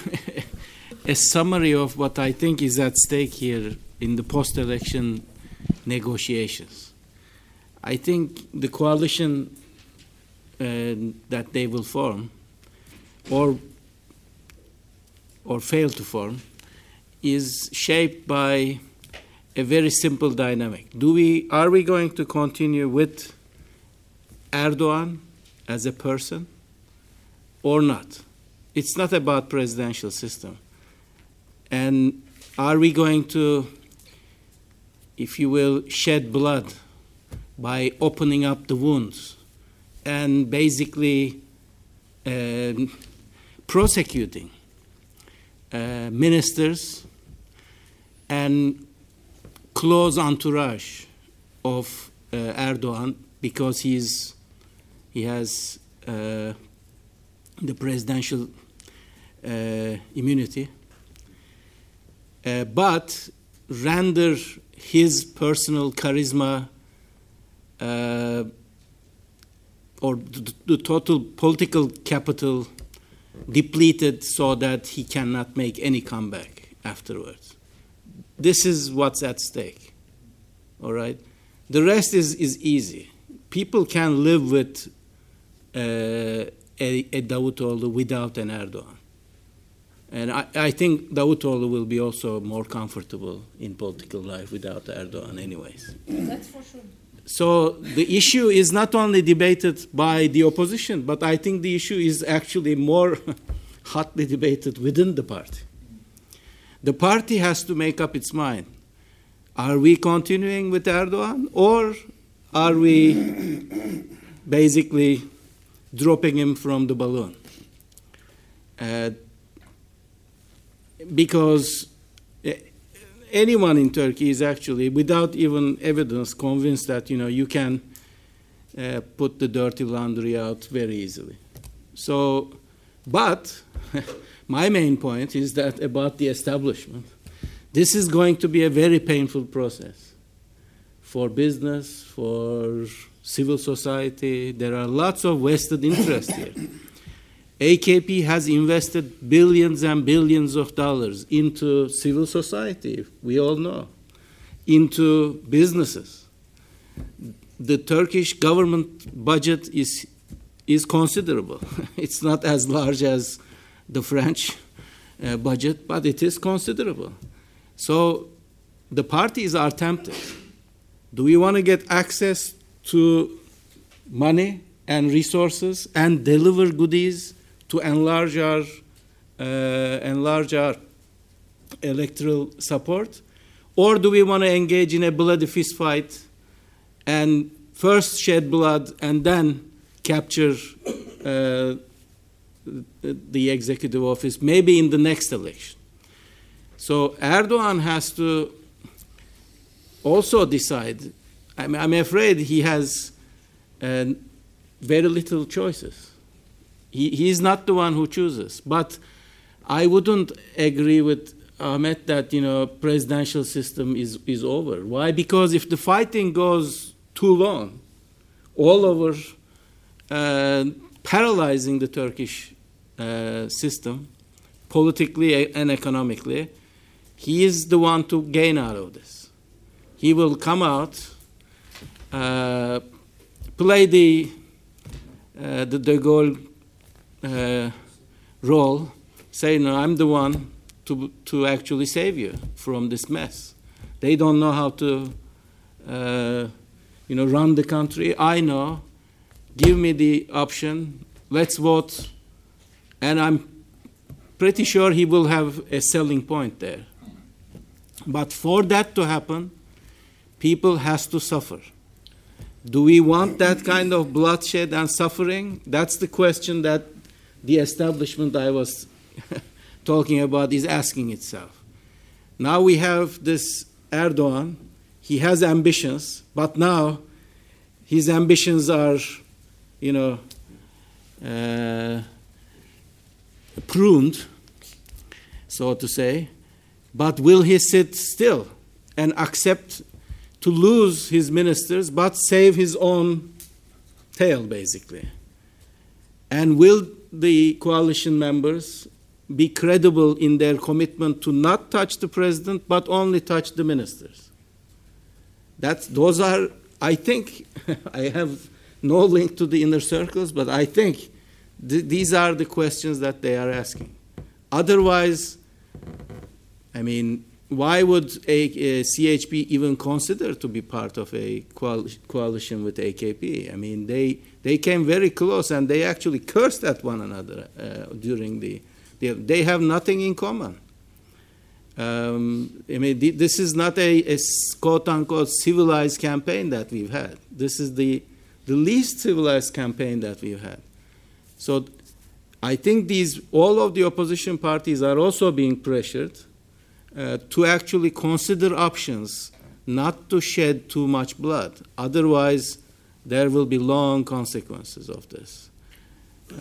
a summary of what I think is at stake here in the post election negotiations. I think the coalition uh, that they will form or or fail to form is shaped by a very simple dynamic. Do we are we going to continue with Erdogan as a person or not? It's not about presidential system. And are we going to if you will shed blood by opening up the wounds and basically um, prosecuting uh, ministers and close entourage of uh, Erdogan because he's he has uh, the presidential uh, immunity, uh, but render his personal charisma uh, or the, the total political capital depleted so that he cannot make any comeback afterwards. This is what's at stake. All right? The rest is, is easy. People can live with uh, a, a Davutoğlu without an Erdogan. And I, I think Davutoğlu will be also more comfortable in political life without Erdogan, anyways. That's for sure. So the issue is not only debated by the opposition, but I think the issue is actually more hotly debated within the party. The party has to make up its mind. Are we continuing with Erdogan or are we basically dropping him from the balloon? Uh, because eh, anyone in Turkey is actually, without even evidence, convinced that you know you can uh, put the dirty laundry out very easily. So, but my main point is that about the establishment, this is going to be a very painful process for business, for civil society. There are lots of vested interests here. AKP has invested billions and billions of dollars into civil society, we all know, into businesses. The Turkish government budget is, is considerable. it's not as large as the French uh, budget, but it is considerable. So the parties are tempted. Do we want to get access to money and resources and deliver goodies? to enlarge our, uh, enlarge our electoral support? Or do we want to engage in a bloody fist fight and first shed blood and then capture uh, the executive office, maybe in the next election? So Erdogan has to also decide. I'm, I'm afraid he has uh, very little choices. He, is not the one who chooses. But I wouldn't agree with Ahmet that you know presidential system is, is over. Why? Because if the fighting goes too long, all over, uh, paralyzing the Turkish uh, system, politically and economically, he is the one to gain out of this. He will come out, uh, play the uh, the De Gaulle uh, role, say, no, I'm the one to, to actually save you from this mess. They don't know how to, uh, you know, run the country. I know. Give me the option. Let's vote. And I'm pretty sure he will have a selling point there. But for that to happen, people has to suffer. Do we want that kind of bloodshed and suffering? That's the question that the establishment I was talking about is asking itself. Now we have this Erdogan, he has ambitions, but now his ambitions are, you know, uh, pruned, so to say. But will he sit still and accept to lose his ministers but save his own tail, basically? And will the coalition members be credible in their commitment to not touch the president but only touch the ministers. That's, those are, I think, I have no link to the inner circles, but I think Th- these are the questions that they are asking. Otherwise, I mean, why would a, a CHP even consider to be part of a coal- coalition with AKP? I mean, they they came very close and they actually cursed at one another uh, during the, the. They have nothing in common. Um, I mean, th- this is not a quote unquote civilized campaign that we've had. This is the the least civilized campaign that we've had. So, I think these all of the opposition parties are also being pressured uh, to actually consider options not to shed too much blood. Otherwise, there will be long consequences of this.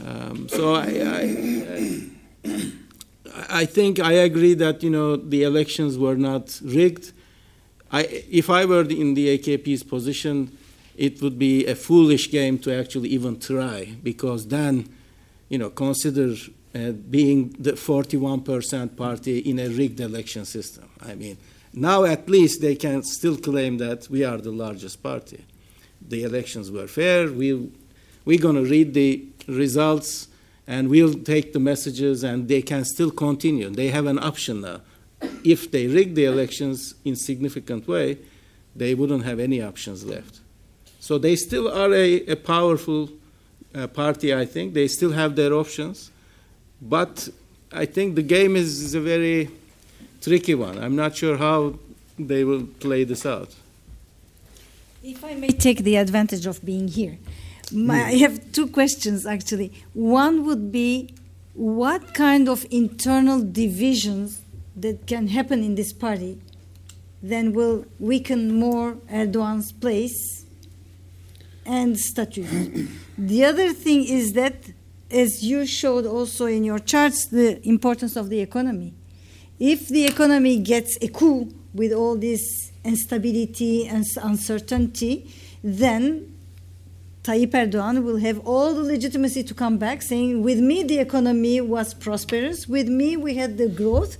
Um, so I, I, I, think I agree that you know the elections were not rigged. I, if I were in the AKP's position, it would be a foolish game to actually even try because then, you know, consider uh, being the 41% party in a rigged election system. I mean, now at least they can still claim that we are the largest party. The elections were fair. We, we're going to read the results and we'll take the messages and they can still continue. They have an option now. If they rig the elections in significant way, they wouldn't have any options left. So they still are a, a powerful uh, party, I think. They still have their options. But I think the game is, is a very tricky one. I'm not sure how they will play this out. If I may take the advantage of being here, my, I have two questions actually. One would be what kind of internal divisions that can happen in this party then will weaken more Erdogan's place and status. the other thing is that, as you showed also in your charts, the importance of the economy. If the economy gets a coup with all this instability and uncertainty, then Tayyip Erdogan will have all the legitimacy to come back saying, with me the economy was prosperous, with me we had the growth,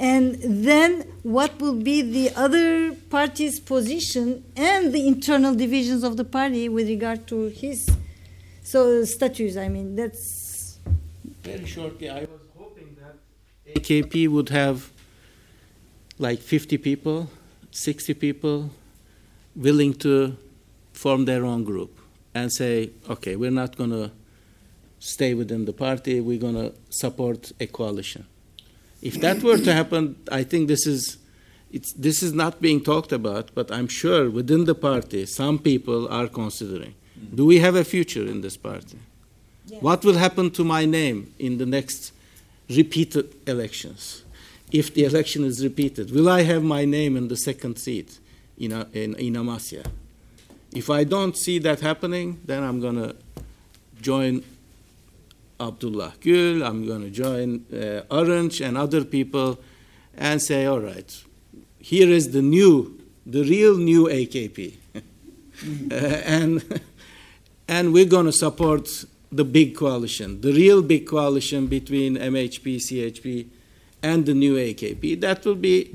and then what will be the other party's position and the internal divisions of the party with regard to his so status i mean that's very shortly i was hoping that akp would have like 50 people 60 people willing to form their own group and say okay we're not going to stay within the party we're going to support a coalition if that were to happen, I think this is it's, this is not being talked about, but I'm sure within the party, some people are considering mm-hmm. do we have a future in this party? Yeah. What will happen to my name in the next repeated elections? If the election is repeated, will I have my name in the second seat in, in, in Amasya? If I don't see that happening, then I'm going to join Abdullah Gül, I'm going to join uh, Arınç and other people and say, all right, here is the new, the real new AKP. uh, and, and we're going to support the big coalition, the real big coalition between MHP, CHP, and the new AKP. That will be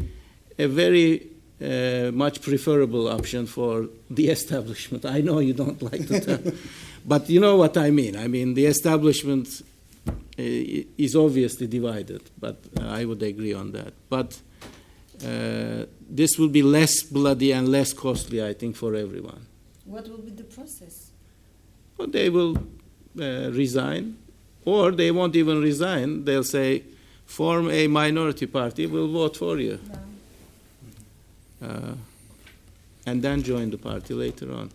a very uh, much preferable option for the establishment. I know you don't like the term. But you know what I mean. I mean, the establishment uh, is obviously divided, but uh, I would agree on that. But uh, this will be less bloody and less costly, I think, for everyone. What will be the process? Well, they will uh, resign, or they won't even resign. They'll say, form a minority party, we'll vote for you. No. Uh, and then join the party later on.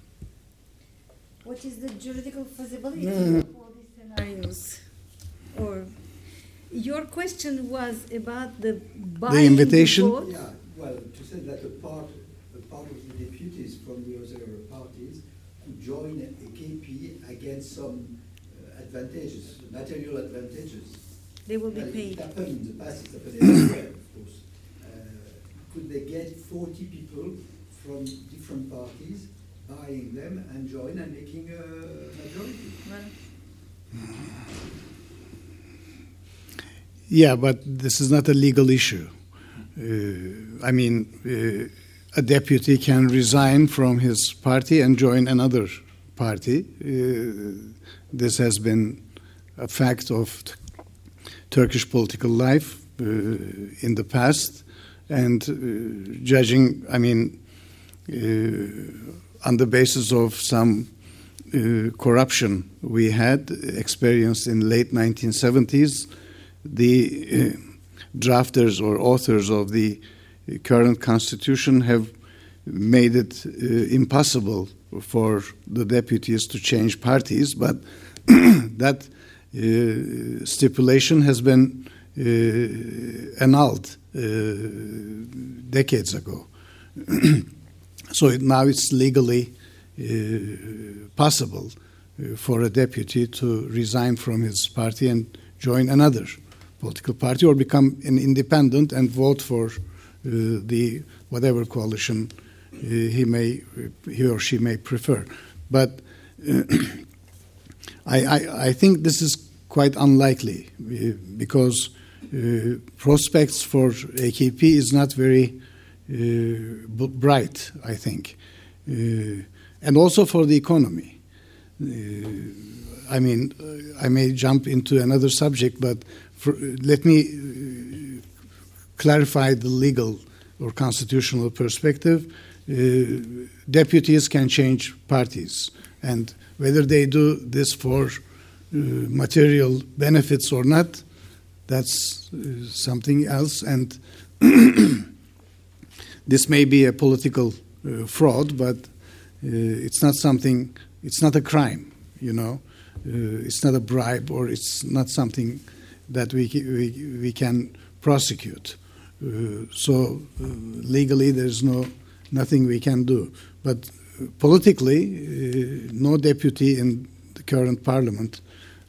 What is the juridical feasibility mm. of all these scenarios? Or your question was about the the invitation. Yeah, well, to say that a part, a part of the deputies from the other parties could join a KP against some uh, advantages, material advantages. They will be paid. It happened in the past. It happened elsewhere, of course. Uh, could they get 40 people from different parties? Buying them and join and making a majority. Yeah, but this is not a legal issue. Uh, I mean, uh, a deputy can resign from his party and join another party. Uh, this has been a fact of t- Turkish political life uh, in the past, and uh, judging, I mean, uh, on the basis of some uh, corruption we had experienced in late 1970s, the uh, drafters or authors of the current constitution have made it uh, impossible for the deputies to change parties, but that uh, stipulation has been uh, annulled uh, decades ago. so now it's legally uh, possible uh, for a deputy to resign from his party and join another political party or become an independent and vote for uh, the whatever coalition he may he or she may prefer. But I, I, I think this is quite unlikely because uh, prospects for AKP is not very bright. I think, uh, and also for the economy. Uh, I mean, uh, I may jump into another subject, but for, let me uh, clarify the legal or constitutional perspective. Uh, deputies can change parties, and whether they do this for uh, material benefits or not, that's uh, something else. And this may be a political uh, fraud, but uh, it's not something. It's not a crime, you know. Uh, it's not a bribe, or it's not something that we we, we can prosecute. Uh, so legally, there's no nothing we can do. But politically, no deputy in the current parliament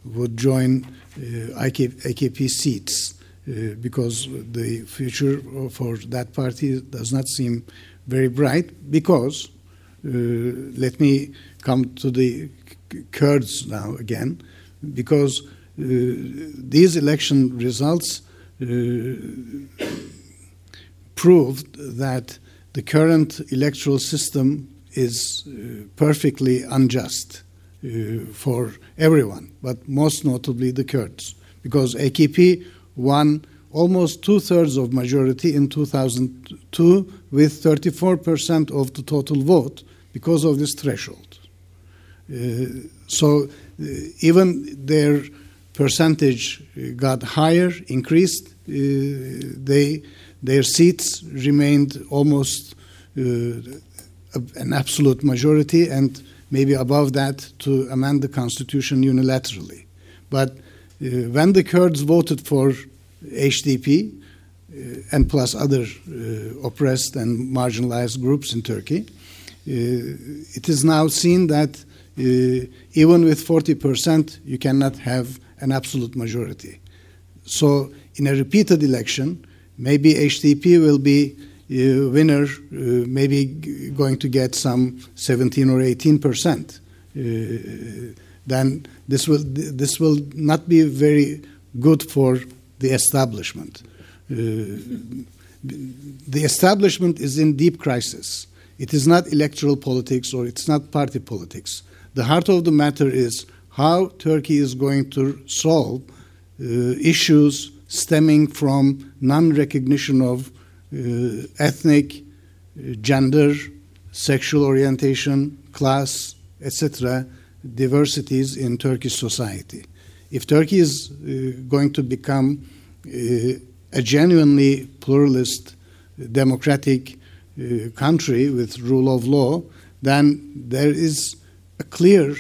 would join uh, AKP seats uh, because the future for that party does not seem very bright. Because uh, let me come to the Kurds now again, because uh, these election results uh, proved that the current electoral system is uh, perfectly unjust for everyone, but most notably the Kurds, because AKP won almost two thirds of majority in 2002 with 34% of the total vote because of this threshold. Uh, so uh, even their percentage uh, got higher, increased. Uh, they their seats remained almost uh, an absolute majority, and maybe above that to amend the constitution unilaterally. But uh, when the Kurds voted for HDP uh, and plus other uh, oppressed and marginalized groups in Turkey, uh, it is now seen that even with 40%, you cannot have an absolute majority. So, in a repeated election, maybe HDP will be uh, winner, uh, maybe going to get some 17 or 18 percent. Uh, then this will this will not be very good for the establishment. Uh, the establishment is in deep crisis. It is not electoral politics or it's not party politics. The heart of the matter is how Turkey is going to solve uh, issues stemming from non recognition of uh, ethnic, uh, gender, sexual orientation, class, etc., diversities in Turkish society. If Turkey is uh, going to become uh, a genuinely pluralist, democratic uh, country with rule of law, then there is a clear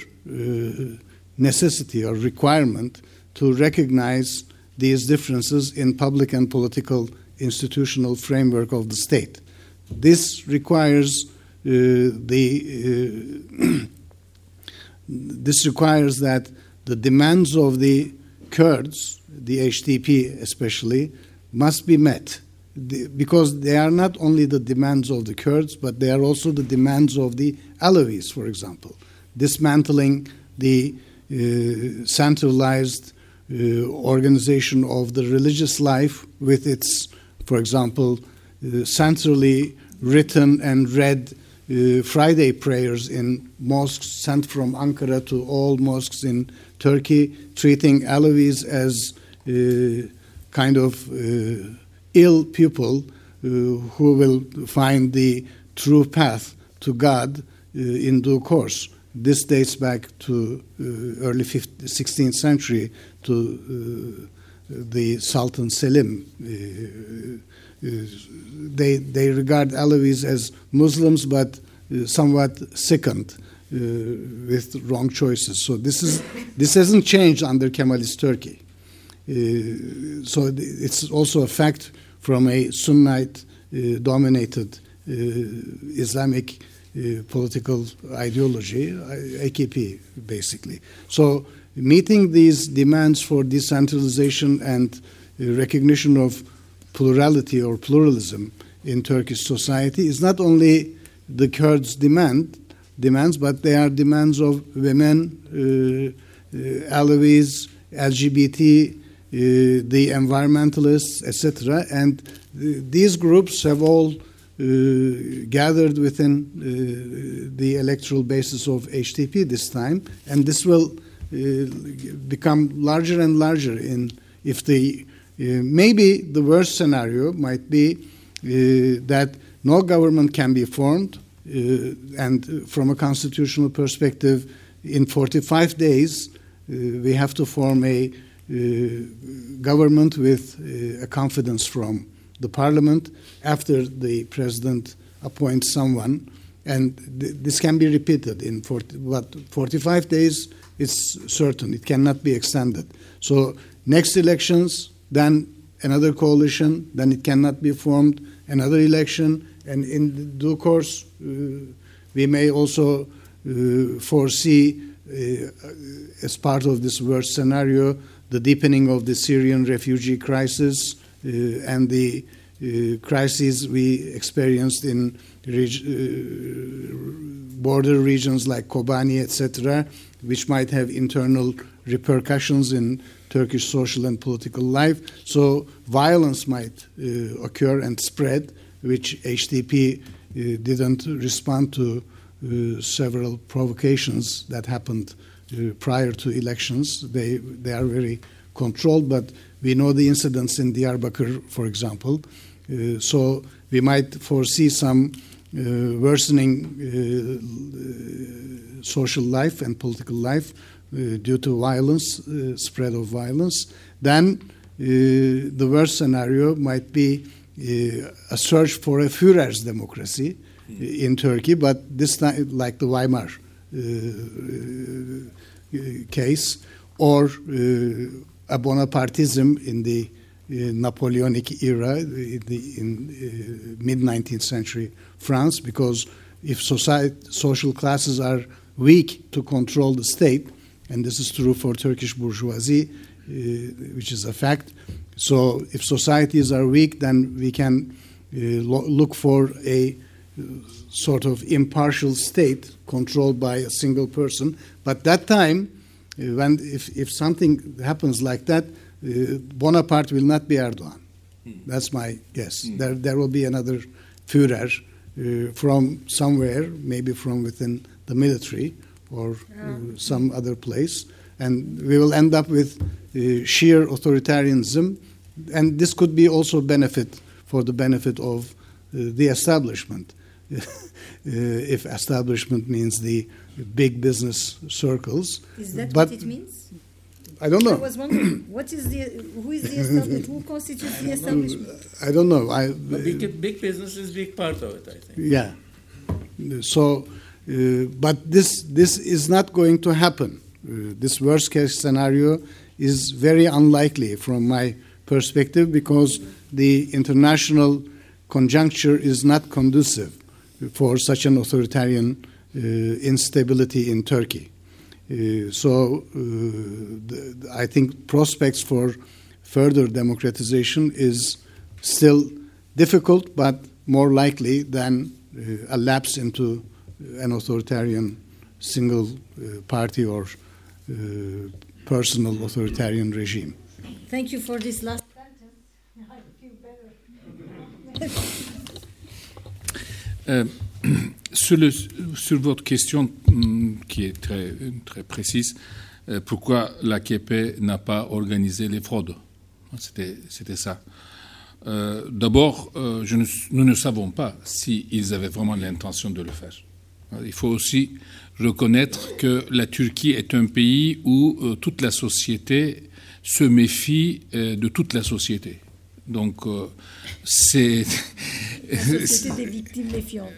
necessity or requirement to recognize these differences in public and political institutional framework of the state. This requires uh, the uh, this requires that the demands of the Kurds, the HDP especially, must be met. The, because they are not only the demands of the Kurds, but they are also the demands of the Alevis, for example, dismantling the uh, centralized uh, organization of the religious life with its, for example, uh, centrally written and read uh, Friday prayers in mosques sent from Ankara to all mosques in Turkey treating Alevis as uh, kind of uh, ill people uh, who will find the true path to God uh, in due course. This dates back to uh, early 15th, 16th century to the Sultan Selim. they, they regard Alevis as Muslims, but somewhat sickened uh, with wrong choices. So this is this hasn't changed under Kemalist Turkey. Uh, so it's also a fact from a Sunnite uh, dominated Islamic political ideology, AKP basically. So meeting these demands for decentralization and recognition of plurality or pluralism in Turkish society is not only the Kurds' demand, demands, but they are demands of women, uh, uh, Alevis, LGBT, uh, the environmentalists, etc. And these groups have all gathered within the electoral basis of HDP this time, and this will become larger and larger in if the maybe the worst scenario might be that no government can be formed uh, and from a constitutional perspective, in 45 days, uh, we have to form a uh, government with a confidence from the parliament after the president appoints someone. And th- this can be repeated in 40, what, 45 days. It's certain it cannot be extended. So next elections, then another coalition, then it cannot be formed, another election, and in due course, uh, we may also uh, foresee, uh, as part of this worst scenario, the deepening of the Syrian refugee crisis and the crises we experienced in reg- border regions like Kobani, etc., which might have internal repercussions in Turkish social and political life. So violence might uh, occur and spread, which HDP uh, didn't respond to uh, several provocations that happened uh, prior to elections. They, they are very controlled, but we know the incidents in Diyarbakir, for example. so we might foresee some worsening social life and political life uh, due to violence, uh, spread of violence, then uh, the worst scenario might be a search for a Führer's democracy in Turkey, but this time, like the Weimar case, or a Bonapartism in the uh, Napoleonic era in, in uh, mid 19th century France, because if society, social classes are weak to control the state, and this is true for Turkish bourgeoisie, uh, which is a fact, so if societies are weak, then we can uh, lo- look for a uh, sort of impartial state controlled by a single person. But that time, uh, when if, if something happens like that, uh, Bonaparte will not be Erdogan. Mm. That's my guess. Mm. There, there will be another Führer uh, from somewhere, maybe from within the military or uh, some other place, and we will end up with uh, sheer authoritarianism and this could be also benefit for the benefit of uh, the establishment. uh, if establishment means the big business circles. Is that but what it means? I don't know. I was wondering, what is the, who is the establishment? who constitutes the establishment? I don't know. I, big, big business is big part of it, I think. Yeah. So, uh, but this, this is not going to happen. Uh, this worst case scenario is very unlikely from my perspective because the international conjuncture is not conducive for such an authoritarian uh, instability in Turkey. Uh, so uh, the, I think prospects for further democratization is still difficult, but more likely than uh, a lapse into an authoritarian single uh, party or uh, personal authoritarian regime. Thank you for this last sentence. I feel better. euh, sur, votre question mm, qui est très, très précise, euh, pourquoi l'AKP n'a pas organisé les fraudes? C'était ça. Euh, d'abord, euh, nous ne savons pas s'ils avaient vraiment l'intention de le faire. Il faut aussi reconnaître que la Turquie est un pays où toute la société se méfie de toute la société. Donc, c'est. des victimes méfiantes.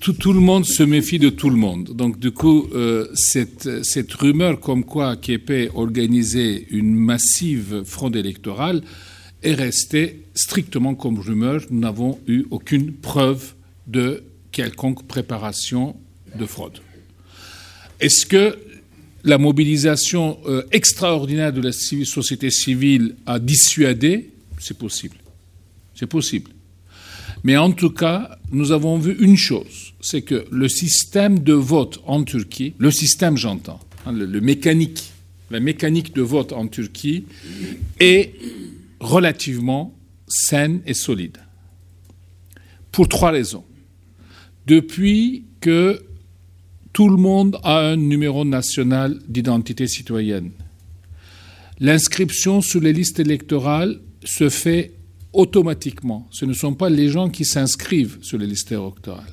Tout, tout, le monde se méfie de tout le monde. Donc, du coup, cette, cette, rumeur comme quoi Képé organisait une massive fraude électorale est restée strictement comme rumeur. Nous n'avons eu aucune preuve de quelconque préparation de fraude. Est-ce que la mobilisation extraordinaire de la société civile a dissuadé C'est possible. C'est possible. Mais en tout cas, nous avons vu une chose, c'est que le système de vote en Turquie, le système j'entends, hein, le, mécanique, la mécanique de vote en Turquie est relativement saine et solide. Pour trois raisons. Depuis que tout le monde a un numéro national d'identité citoyenne, l'inscription sur les listes électorales se fait automatiquement. Ce ne sont pas les gens qui s'inscrivent sur les listes électorales.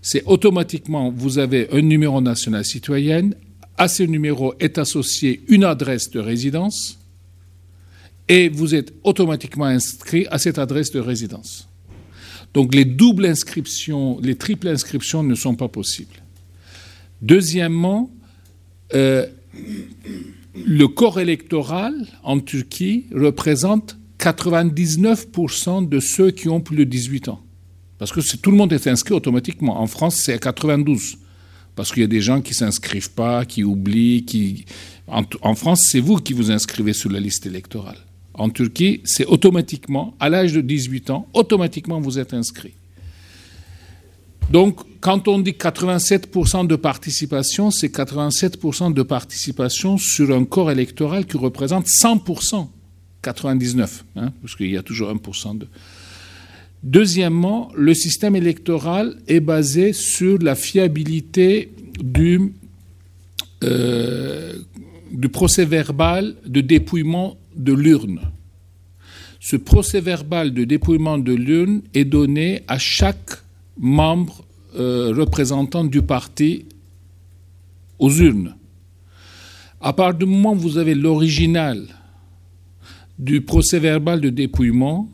C'est automatiquement, vous avez un numéro national citoyen, à ce numéro est associée une adresse de résidence, et vous êtes automatiquement inscrit à cette adresse de résidence. Donc les doubles inscriptions, les triples inscriptions ne sont pas possibles. Deuxièmement, euh, le corps électoral en Turquie représente 99% de ceux qui ont plus de 18 ans. Parce que tout le monde est inscrit automatiquement. En France, c'est à 92. Parce qu'il y a des gens qui ne s'inscrivent pas, qui oublient. Qui... En, France, c'est vous qui vous inscrivez sur la liste électorale. En Turquie, c'est automatiquement, à l'âge de 18 ans, automatiquement vous êtes inscrit. Donc, quand on dit 87% de participation, c'est 87% de participation sur un corps électoral qui représente 100% 99, hein, parce qu'il y a toujours 1% de. Deuxièmement, le système électoral est basé sur la fiabilité du, euh, du procès verbal de dépouillement de l'urne. Ce procès verbal de dépouillement de l'urne est donné à chaque membre euh, représentant du parti aux urnes. À partir du moment où vous avez l'original du procès verbal de dépouillement,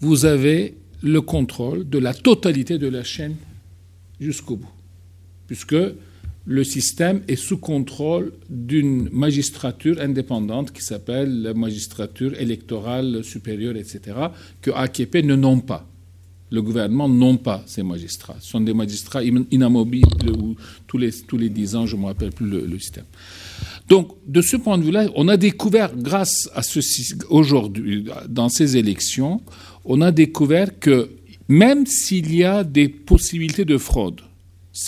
vous avez le contrôle de la totalité de la chaîne jusqu'au bout, puisque le système est sous contrôle d'une magistrature indépendante qui s'appelle la magistrature électorale supérieure, etc., que AKP ne nomme pas. Le gouvernement nomme pas ces magistrats. Ce sont des magistrats inamovibles où tous les, tous les 10 ans, je ne me rappelle plus le système. Donc, de ce point de vue-là, on a découvert, grâce à ceci, aujourd'hui, dans ces élections, on a découvert que même s'il y a des possibilités de fraude,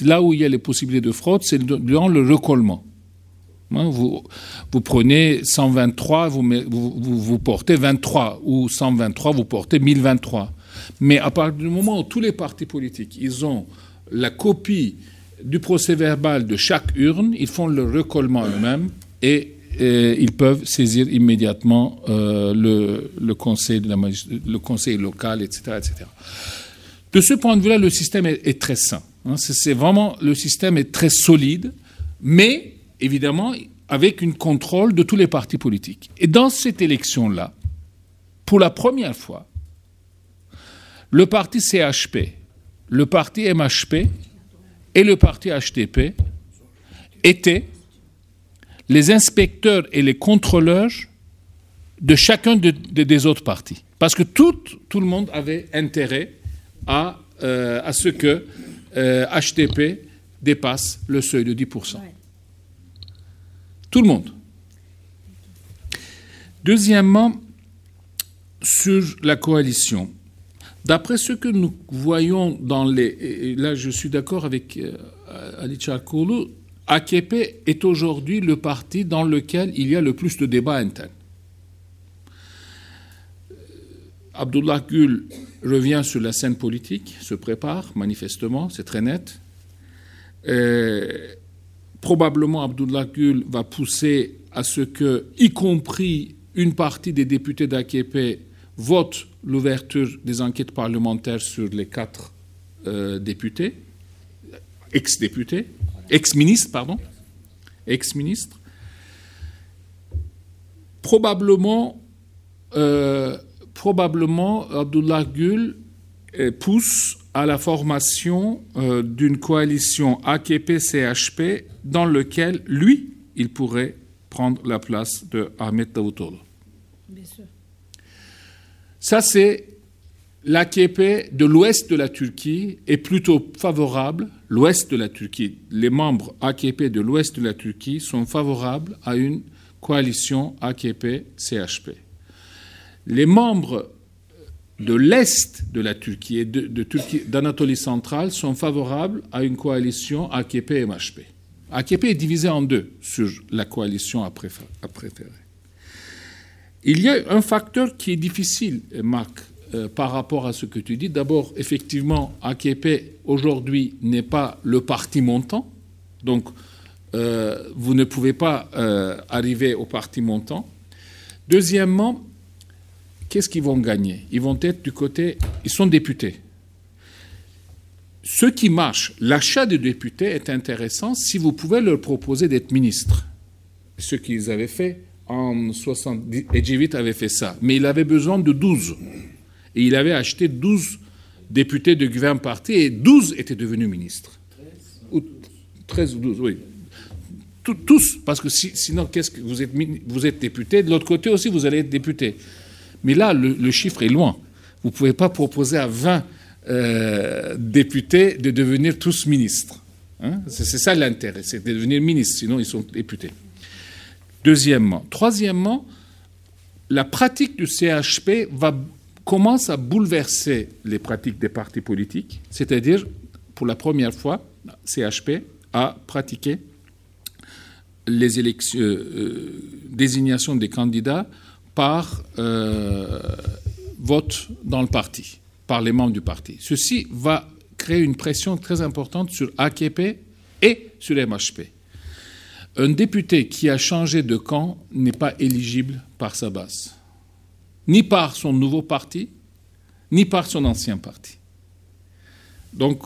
là où il y a les possibilités de fraude, c'est dans le recollement. Hein, vous, vous, prenez 123, vous, vous, vous, portez 23, ou 123, vous portez 1023. Mais à partir du moment où tous les partis politiques, ils ont la copie du procès verbal de chaque urne, ils font le recollement eux-mêmes et, ils peuvent saisir immédiatement euh, le, conseil local, etc., etc. De ce point de vue-là, le système est, très sain. Hein. c'est vraiment le système est très solide, mais évidemment avec une contrôle de tous les partis politiques. Et dans cette élection-là, pour la première fois, le parti CHP, le parti MHP et le parti HTP étaient les inspecteurs et les contrôleurs de chacun des autres partis. Parce que tout, tout, le monde avait intérêt à, euh, à ce que HTP euh, dépasse le seuil de 10%. Tout le monde. Deuxièmement, sur la coalition. D'après ce que nous voyons dans les... Et là, je suis d'accord avec euh, Ali Charkoulou, AKP est aujourd'hui le parti dans lequel il y a le plus de débats internes. Abdullah Gül revient sur la scène politique, se prépare manifestement, c'est très net. Euh, probablement Abdullah Gül va pousser à ce que, y compris une partie des députés d'AKP, votent l'ouverture des enquêtes parlementaires sur les quatre euh, députés, ex-députés, ex-ministres, pardon, ex-ministres. Probablement, euh, probablement, Abdullah Gül pousse à la formation euh, d'une coalition AKP-CHP dans lequel lui, il pourrait prendre la place de Ahmed Davutoğlu. Ça, c'est l'AKP de l'ouest de la Turquie est plutôt favorable, l'ouest de la Turquie, les membres AKP de l'ouest de la Turquie sont favorables à une coalition AKP-CHP. Les membres de l'Est de la Turquie et d'Anatolie centrale sont favorables à une coalition AKP-MHP. AKP est divisé en deux sur la coalition à, préférer. Il y a un facteur qui est difficile, Marc, euh, par rapport à ce que tu dis. D'abord, effectivement, AKP aujourd'hui n'est pas le parti montant, donc euh, vous ne pouvez pas euh, arriver au parti montant. Deuxièmement, qu'est-ce qu'ils vont gagner? Ils vont être du côté, ils sont députés. Ce qui marche, l'achat de députés est intéressant si vous pouvez leur proposer d'être ministre. Ce qu'ils avaient fait en 70, Edjivit avait fait ça, mais il avait besoin de 12. Et il avait acheté 12 députés de gouvernement parti et 12 étaient devenus ministres. Ou 13 ou 12, oui. Tous, parce que si, sinon, qu'est-ce que vous êtes, vous êtes député, de l'autre côté aussi, vous allez être député. Mais là, le, le chiffre est loin. Vous ne pouvez pas proposer à 20 euh, députés de devenir tous ministres. Hein? C'est ça l'intérêt, c'est de devenir ministre, sinon ils sont députés. Deuxièmement. Troisièmement, la pratique du CHP va, commence à bouleverser les pratiques des partis politiques, c'est-à-dire, pour la première fois, CHP a pratiqué les élections, euh, des candidats par euh, vote dans le parti, par les membres du parti. Ceci va créer une pression très importante sur AKP et sur MHP. Un député qui a changé de camp n'est pas éligible par sa base, ni par son nouveau parti, ni par son ancien parti. Donc,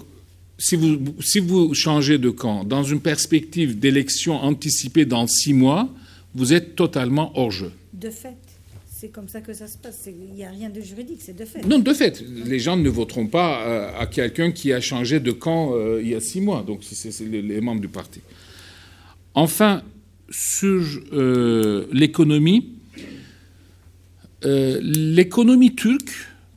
si vous, si vous changez de camp dans une perspective d'élection anticipée dans six mois, vous êtes totalement hors jeu. De fait. C'est comme ça que ça se passe. Il n'y a rien de juridique, c'est de fait. Non, de fait. Les gens ne voteront pas euh, à quelqu'un qui a changé de camp euh, il y a six mois. Donc, c'est les, les, membres du parti. Enfin, sur euh, l'économie, euh, l'économie turque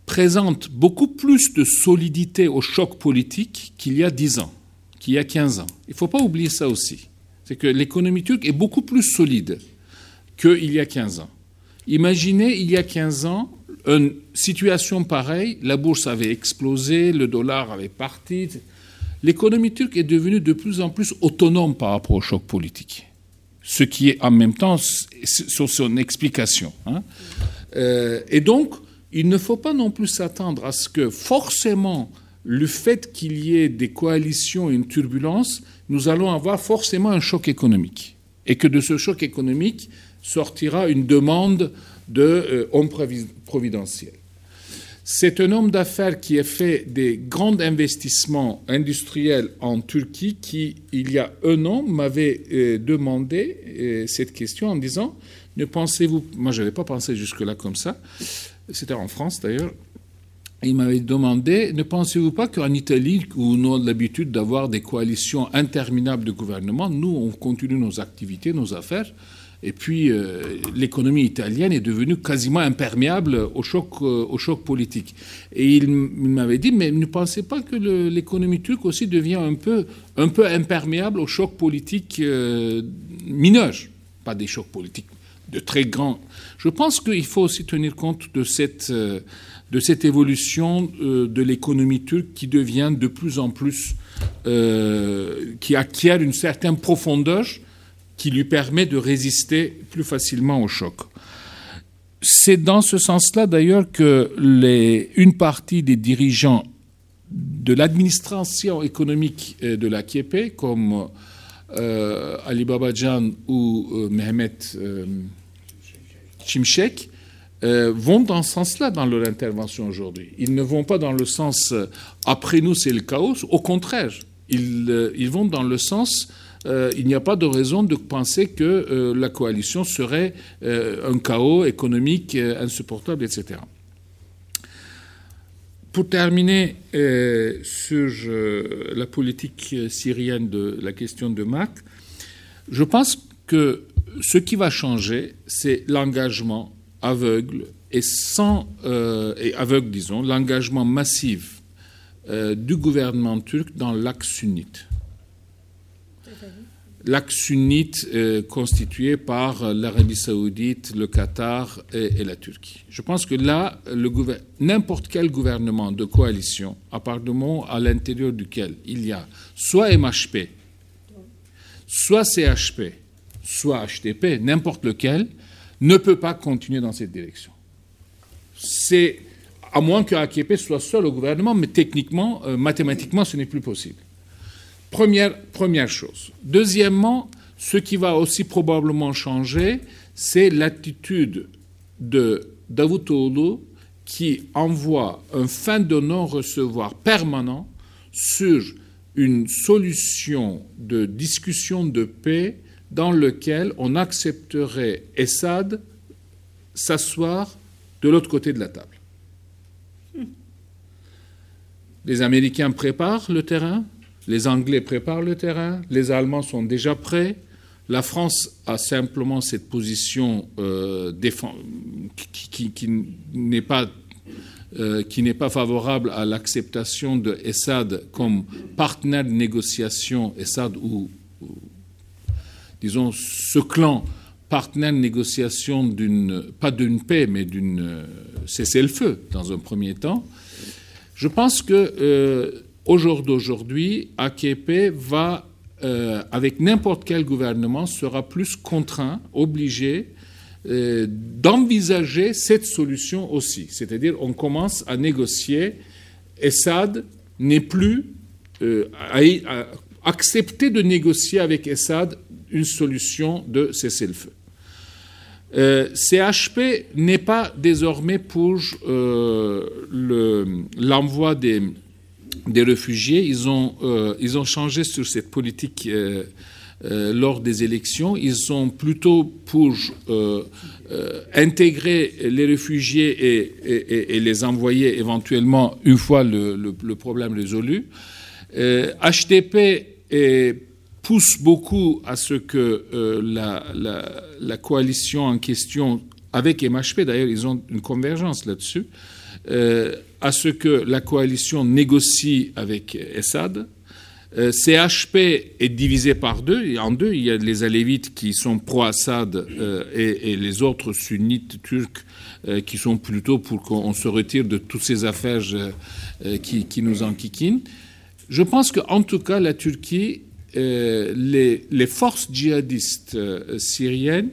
présente beaucoup plus de solidité au choc politique qu'il y a dix ans, qu'il y a 15 ans. Il ne faut pas oublier ça aussi. C'est que l'économie turque est beaucoup plus solide qu'il y a 15 ans. Imaginez, il y a 15 ans, une situation pareille, la bourse avait explosé, le dollar avait parti. L'économie turque est devenue de plus en plus autonome par rapport au choc politique. Ce qui est en même temps sur son explication. Hein. Euh, et donc, il ne faut pas non plus s'attendre à ce que forcément, le fait qu'il y ait des coalitions et une turbulence, nous allons avoir forcément un choc économique. Et que de ce choc économique, sortira une demande de euh, homme. C'est un homme d'affaires qui a fait des grands investissements industriels en Turquie qui, il y a un an, m'avait euh, demandé euh, cette question en disant Ne pensez-vous. Moi, je n'avais pas pensé jusque-là comme ça. C'était en France d'ailleurs. Il m'avait demandé Ne pensez-vous pas qu'en Italie, où nous avons l'habitude d'avoir des coalitions interminables de gouvernements, nous, on continue nos activités, nos affaires et puis, euh, l'économie italienne est devenue quasiment imperméable au choc, euh, au choc politique. Et il, m'avait dit, mais ne pensez pas que l'économie turque aussi devient un peu, un peu imperméable au choc politique euh, mineur, pas des chocs politiques de très grands. Je pense qu'il faut aussi tenir compte de cette, euh, de cette évolution euh, de l'économie turque qui devient de plus en plus, qui acquiert une certaine profondeur qui lui permet de résister plus facilement au choc. C'est dans ce sens-là d'ailleurs que une partie des dirigeants de l'administration économique de la Kiepe, comme Ali Babajan ou Mehmet Chimchek, vont dans ce sens-là dans leur intervention aujourd'hui. Ils ne vont pas dans le sens après nous c'est le chaos, au contraire, ils vont dans le sens euh, il n'y a pas de raison de penser que euh, la coalition serait euh, un chaos économique insupportable, etc. Pour terminer sur la politique syrienne de la question de Mac, je pense que ce qui va changer, c'est l'engagement aveugle et sans et aveugle, disons, l'engagement massif du gouvernement turc dans l'axe sunnite l'axe sunnite constitué par l'Arabie saoudite, le Qatar et, la Turquie. Je pense que là, n'importe quel gouvernement de coalition, à part de moment à l'intérieur duquel il y a soit MHP, soit CHP, soit HTP, n'importe lequel, ne peut pas continuer dans cette direction. C'est à moins que AKP soit seul au gouvernement, mais techniquement, euh, mathématiquement, ce n'est plus possible. Première, première chose. Deuxièmement, ce qui va aussi probablement changer, c'est l'attitude de Davutoglu qui envoie un fin de non-recevoir permanent sur une solution de discussion de paix dans lequel on accepterait Assad s'asseoir de l'autre côté de la table. Les Américains préparent le terrain, les Anglais préparent le terrain, les Allemands sont déjà prêts. La France a simplement cette position euh, qui, n'est pas, euh, favorable à l'acceptation de Assad comme partenaire de négociation, Assad ou, disons, ce clan partenaire de négociation d'une, pas d'une paix, mais d'une euh, cessez-le-feu dans un premier temps. Je pense que au jour d'aujourd'hui, AKP va, euh, avec n'importe quel gouvernement, sera plus contraint, obligé euh, d'envisager cette solution aussi. C'est-à-dire, on commence à négocier. Assad n'est plus euh, à, accepter de négocier avec Assad une solution de cessez-le-feu. CHP n'est pas désormais pour l'envoi des des réfugiés. Ils ont, euh, ils ont changé sur cette politique euh, euh, lors des élections. Ils sont plutôt pour intégrer les réfugiés et, les envoyer éventuellement une fois le, problème résolu. HTP pousse beaucoup à ce que la, coalition en question, avec MHP d'ailleurs, ils ont une convergence là-dessus, à ce que la coalition négocie avec Assad. Euh, CHP est divisé par deux. En deux, il y a les Alévites qui sont pro-Assad euh, et, les autres sunnites turcs euh, qui sont plutôt pour qu'on se retire de toutes ces affaires qui, nous enquiquinent. Je pense qu'en tout cas, la Turquie, les, forces djihadistes syriennes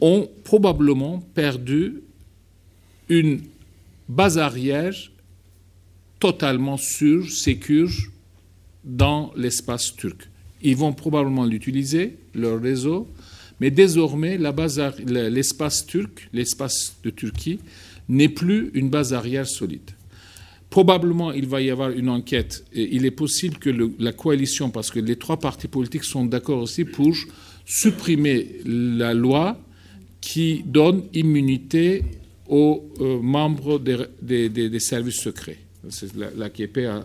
ont probablement perdu une base arrière totalement sûre, sécure dans l'espace turc. Ils vont probablement l'utiliser, leur réseau, mais désormais, l'espace turc, l'espace de Turquie, n'est plus une base arrière solide. Probablement, il va y avoir une enquête. Et il est possible que la coalition, parce que les trois partis politiques sont d'accord aussi pour supprimer la loi qui donne immunité aux euh, membres des, services secrets. La, a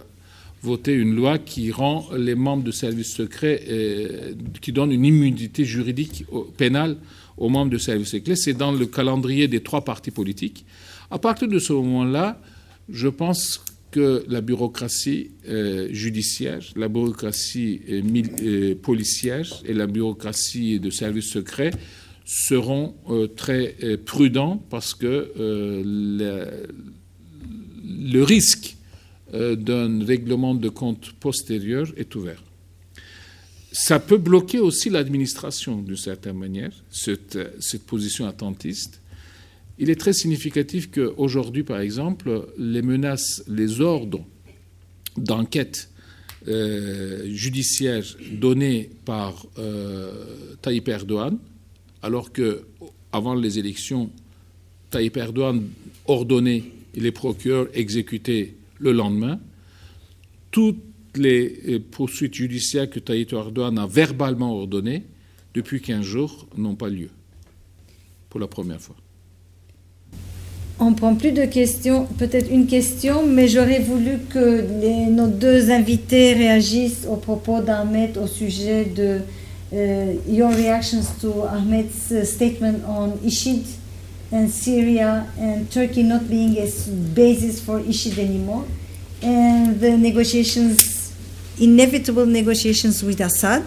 voté une loi qui rend les membres de services secrets, euh, qui donne une immunité juridique pénale aux membres de services secrets. C'est dans le calendrier des trois partis politiques. À partir de ce moment-là, je pense que la bureaucratie euh, judiciaire, la bureaucratie policière et la bureaucratie de services secrets seront euh, très euh, prudents parce que euh, le, risque d'un règlement de compte postérieur est ouvert. Ça peut bloquer aussi l'administration d'une certaine manière, cette, position attentiste. Il est très significatif qu'aujourd'hui, par exemple, les menaces, les ordres d'enquête judiciaire donné par euh, Erdogan, alors que avant les élections, Tayyip Erdogan ordonnait les procureurs exécutaient le lendemain. Toutes les euh, poursuites judiciaires que Tayyip Erdogan a verbalement ordonnées depuis 15 jours n'ont pas lieu, pour la première fois. On prend plus de questions, peut-être une question, mais j'aurais voulu que nos deux invités réagissent au propos d'Ahmed au sujet de your reactions to Ahmet's uh, statement on ISID and Syria and Turkey not being a basis for ISID anymore, and the negotiations, inevitable negotiations with Assad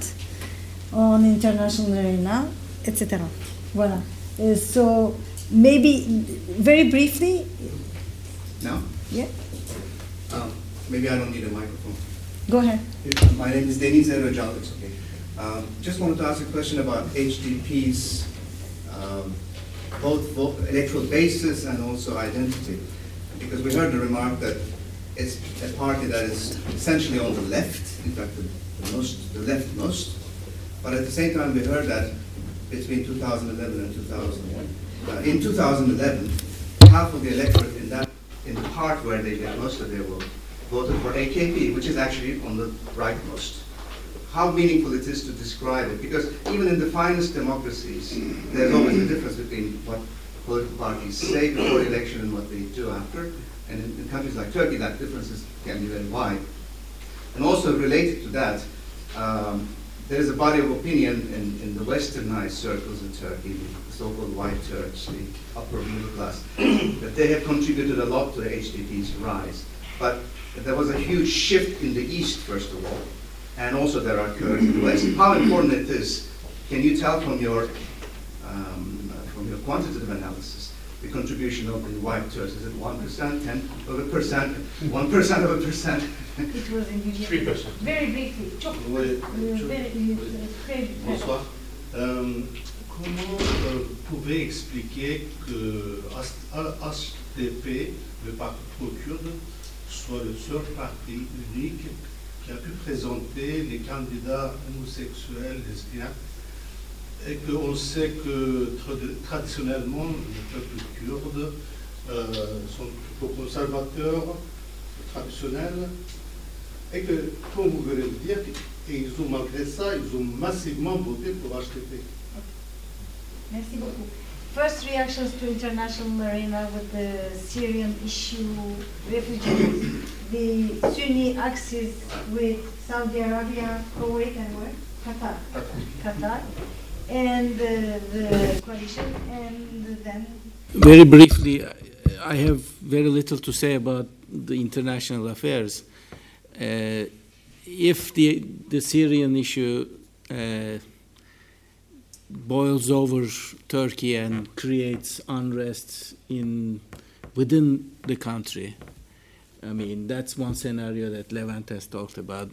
on international arena, etc. Voilà. Uh, so maybe very briefly, Now? yeah, Um, maybe I don't need a microphone. go ahead. My name is Deniz Erojal, it's okay. Um, Just wanted to ask a question about HDP's um, both electoral basis and also identity. Because we heard the remark that it's a party that is essentially on the left, in fact, the the most, the leftmost. But at the same time, we heard that between 2011 and 2001, uh, in 2011, half of the electorate in that, in the part where they get most of their vote, voted for AKP, which is actually on the rightmost. How meaningful it is to describe it, because even in the finest democracies, there's always a difference between what political parties say before election and what they do after. And in, in countries like Turkey, that difference is, can be very wide. And also related to that, um, there is a body of opinion in, in the westernized circles in Turkey, the so-called white Turks, the upper middle class, that they have contributed a lot to the HDP's rise. But there was a huge shift in the east, first of all, and also there are Kurds in the west. How important it is, can you tell from your, um, from your quantitative analysis, the contribution of the white Turks? Is it 1%, 10 of a percent, 1% of a percent? It was in Three percent. Very briefly. Oui, uh, je- very, very- Bonsoir. Euh, comment euh, vous pouvez expliquer que HDP, le Parti pro-kurde, soit le seul parti unique qui a pu présenter les candidats homosexuels, lesbiens, et qu'on sait que trad- traditionnellement, le peuple kurde euh, sont plutôt conservateurs, traditionnels, et que, comme vous venez de dire, et ils ont, malgré ça, ils ont massivement voté pour HDP. Merci beaucoup. First reactions to international arena with the Syrian issue, refugees, the Sunni axis with Saudi Arabia, Kuwait, and where? Qatar. Qatar. And the, the coalition, and then Very briefly, I have very little to say about the international affairs. Uh, if the, the Syrian issue uh, boils over Turkey and creates unrest in within the country, I mean that's one scenario that Levent has talked about.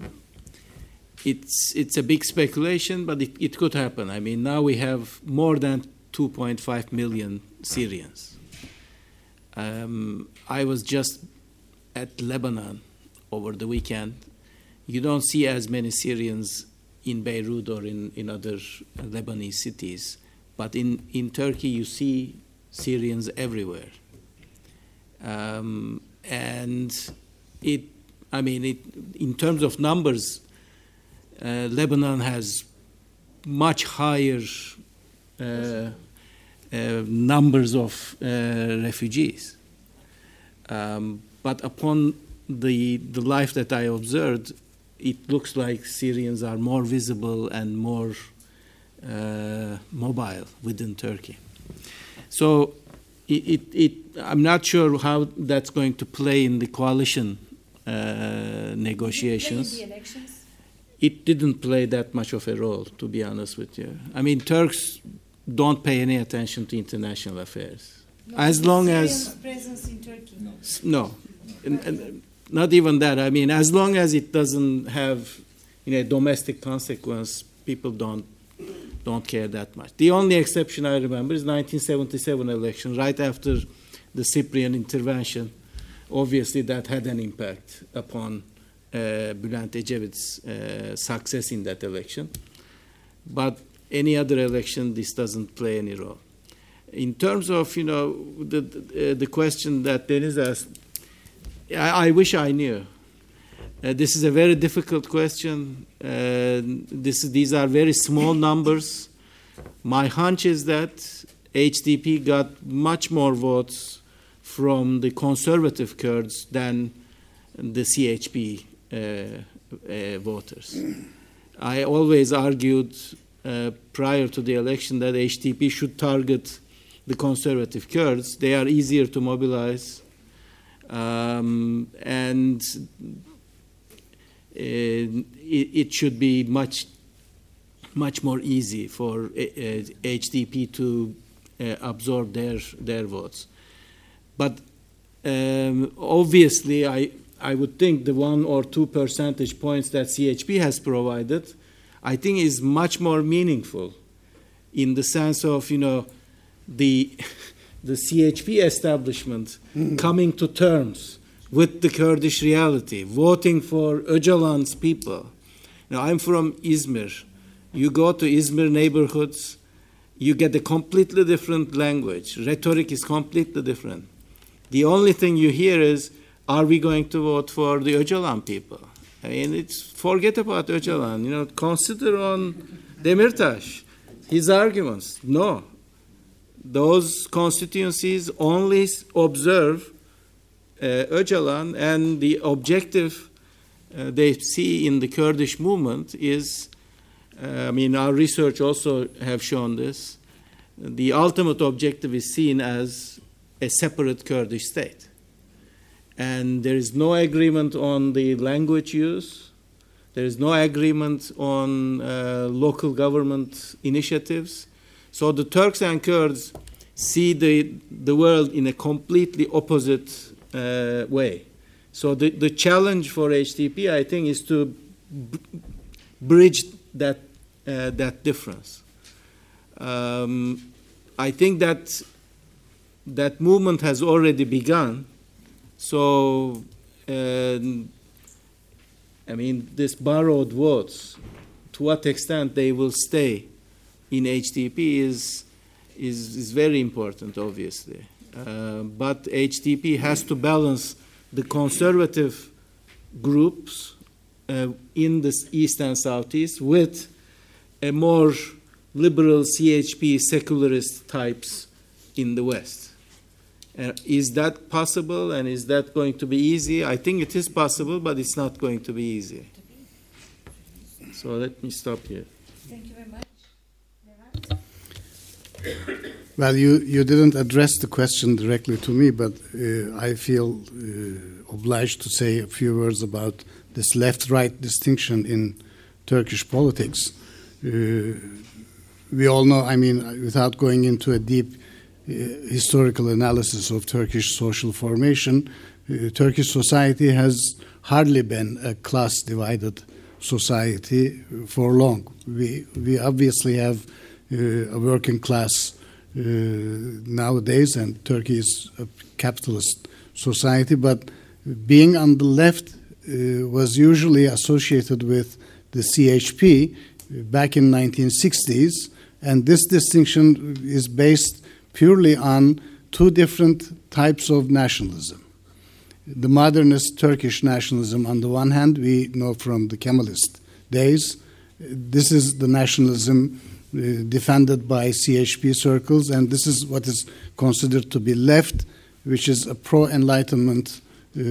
It's it's a big speculation, but it, it could happen. I mean now we have more than 2.5 million Syrians. Um, I was just at Lebanon over the weekend. You don't see as many Syrians in Beirut or in, in other Lebanese cities, but in, in Turkey you see Syrians everywhere. Um, and it, I mean, it, in terms of numbers, uh, Lebanon has much higher uh, uh, numbers of uh, refugees. Um, but upon the, the life that I observed, it looks like Syrians are more visible and more uh, mobile within Turkey. So it, it, it, I'm not sure how that's going to play in the coalition uh, negotiations. the elections. It didn't play that much of a role, to be honest with you. I mean, Turks don't pay any attention to international affairs. As long as presence in Turkey. S- No, And- and not even that. I mean, as long as it doesn't have, you know, domestic consequence, people don't don't care that much. The only exception I remember is 1977 election, right after the Cyprian intervention. Obviously, that had an impact upon uh, Bülent Ecevit's uh, success in that election. But any other election, this doesn't play any role. In terms of you know the the, uh, the question that Deniz asked, I, I wish I knew. Uh, this is a very difficult question. This, these are very small numbers. My hunch is that HDP got much more votes from the conservative Kurds than the CHP uh, uh, voters. I always argued uh, prior to the election that HDP should target the conservative Kurds. They are easier to mobilize. Um, and it, it, should be much much more easy for uh, HDP to uh, absorb their their votes. But um, obviously, I I would think the one or two percentage points that CHP has provided, I think is much more meaningful, in the sense of you know the the CHP establishment mm. coming to terms with the Kurdish reality, voting for Öcalan's people. Now, I'm from Izmir. You go to Izmir neighborhoods, you get a completely different language. Rhetoric is completely different. The only thing you hear is, are we going to vote for the Öcalan people? I mean, it's forget about Öcalan. You know, consider on Demirtas, his arguments. No, those constituencies only observe Öcalan, and the objective uh, they see in the Kurdish movement is, uh, I mean, our research also have shown this. The ultimate objective is seen as a separate Kurdish state, and there is no agreement on the language use. There is no agreement on uh, local government initiatives. So the Turks and Kurds see the, the world in a completely opposite uh, way. So the, the challenge for HDP, I think, is to bridge that uh, that difference. Um, I think that that movement has already begun. So, uh, I mean, this borrowed words, to what extent they will stay in HDP is is, is very important, obviously. Uh, but HDP has to balance the conservative groups uh, in the east and southeast with a more liberal CHP secularist types in the west. Uh, is that possible and is that going to be easy? I think it is possible, but it's not going to be easy. So let me stop here. Thank you very much. Well, you, you didn't address the question directly to me, but uh, I feel uh, obliged to say a few words about this left right distinction in Turkish politics. Uh, we all know, I mean, without going into a deep uh, historical analysis of Turkish social formation, uh, Turkish society has hardly been a class divided society for long. We, we obviously have uh, a working class nowadays, and Turkey is a capitalist society, but being on the left uh, was usually associated with the CHP back in 1960s, and this distinction is based purely on two different types of nationalism. The modernist Turkish nationalism, on the one hand, we know from the Kemalist days, this is the nationalism uh, defended by CHP circles, and this is what is considered to be left, which is a pro Enlightenment uh,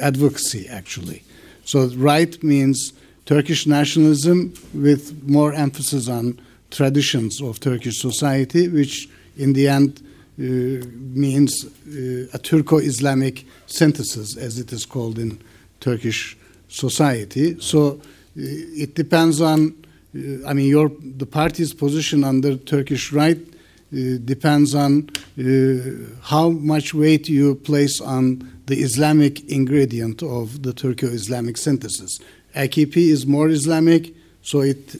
advocacy, actually. So, right means Turkish nationalism with more emphasis on traditions of Turkish society, which in the end uh, means uh, a Turco Islamic synthesis, as it is called in Turkish society. So, uh, it depends on I mean, your the party's position under Turkish right uh, depends on uh, how much weight you place on the Islamic ingredient of the Turco-Islamic synthesis. AKP is more Islamic, so it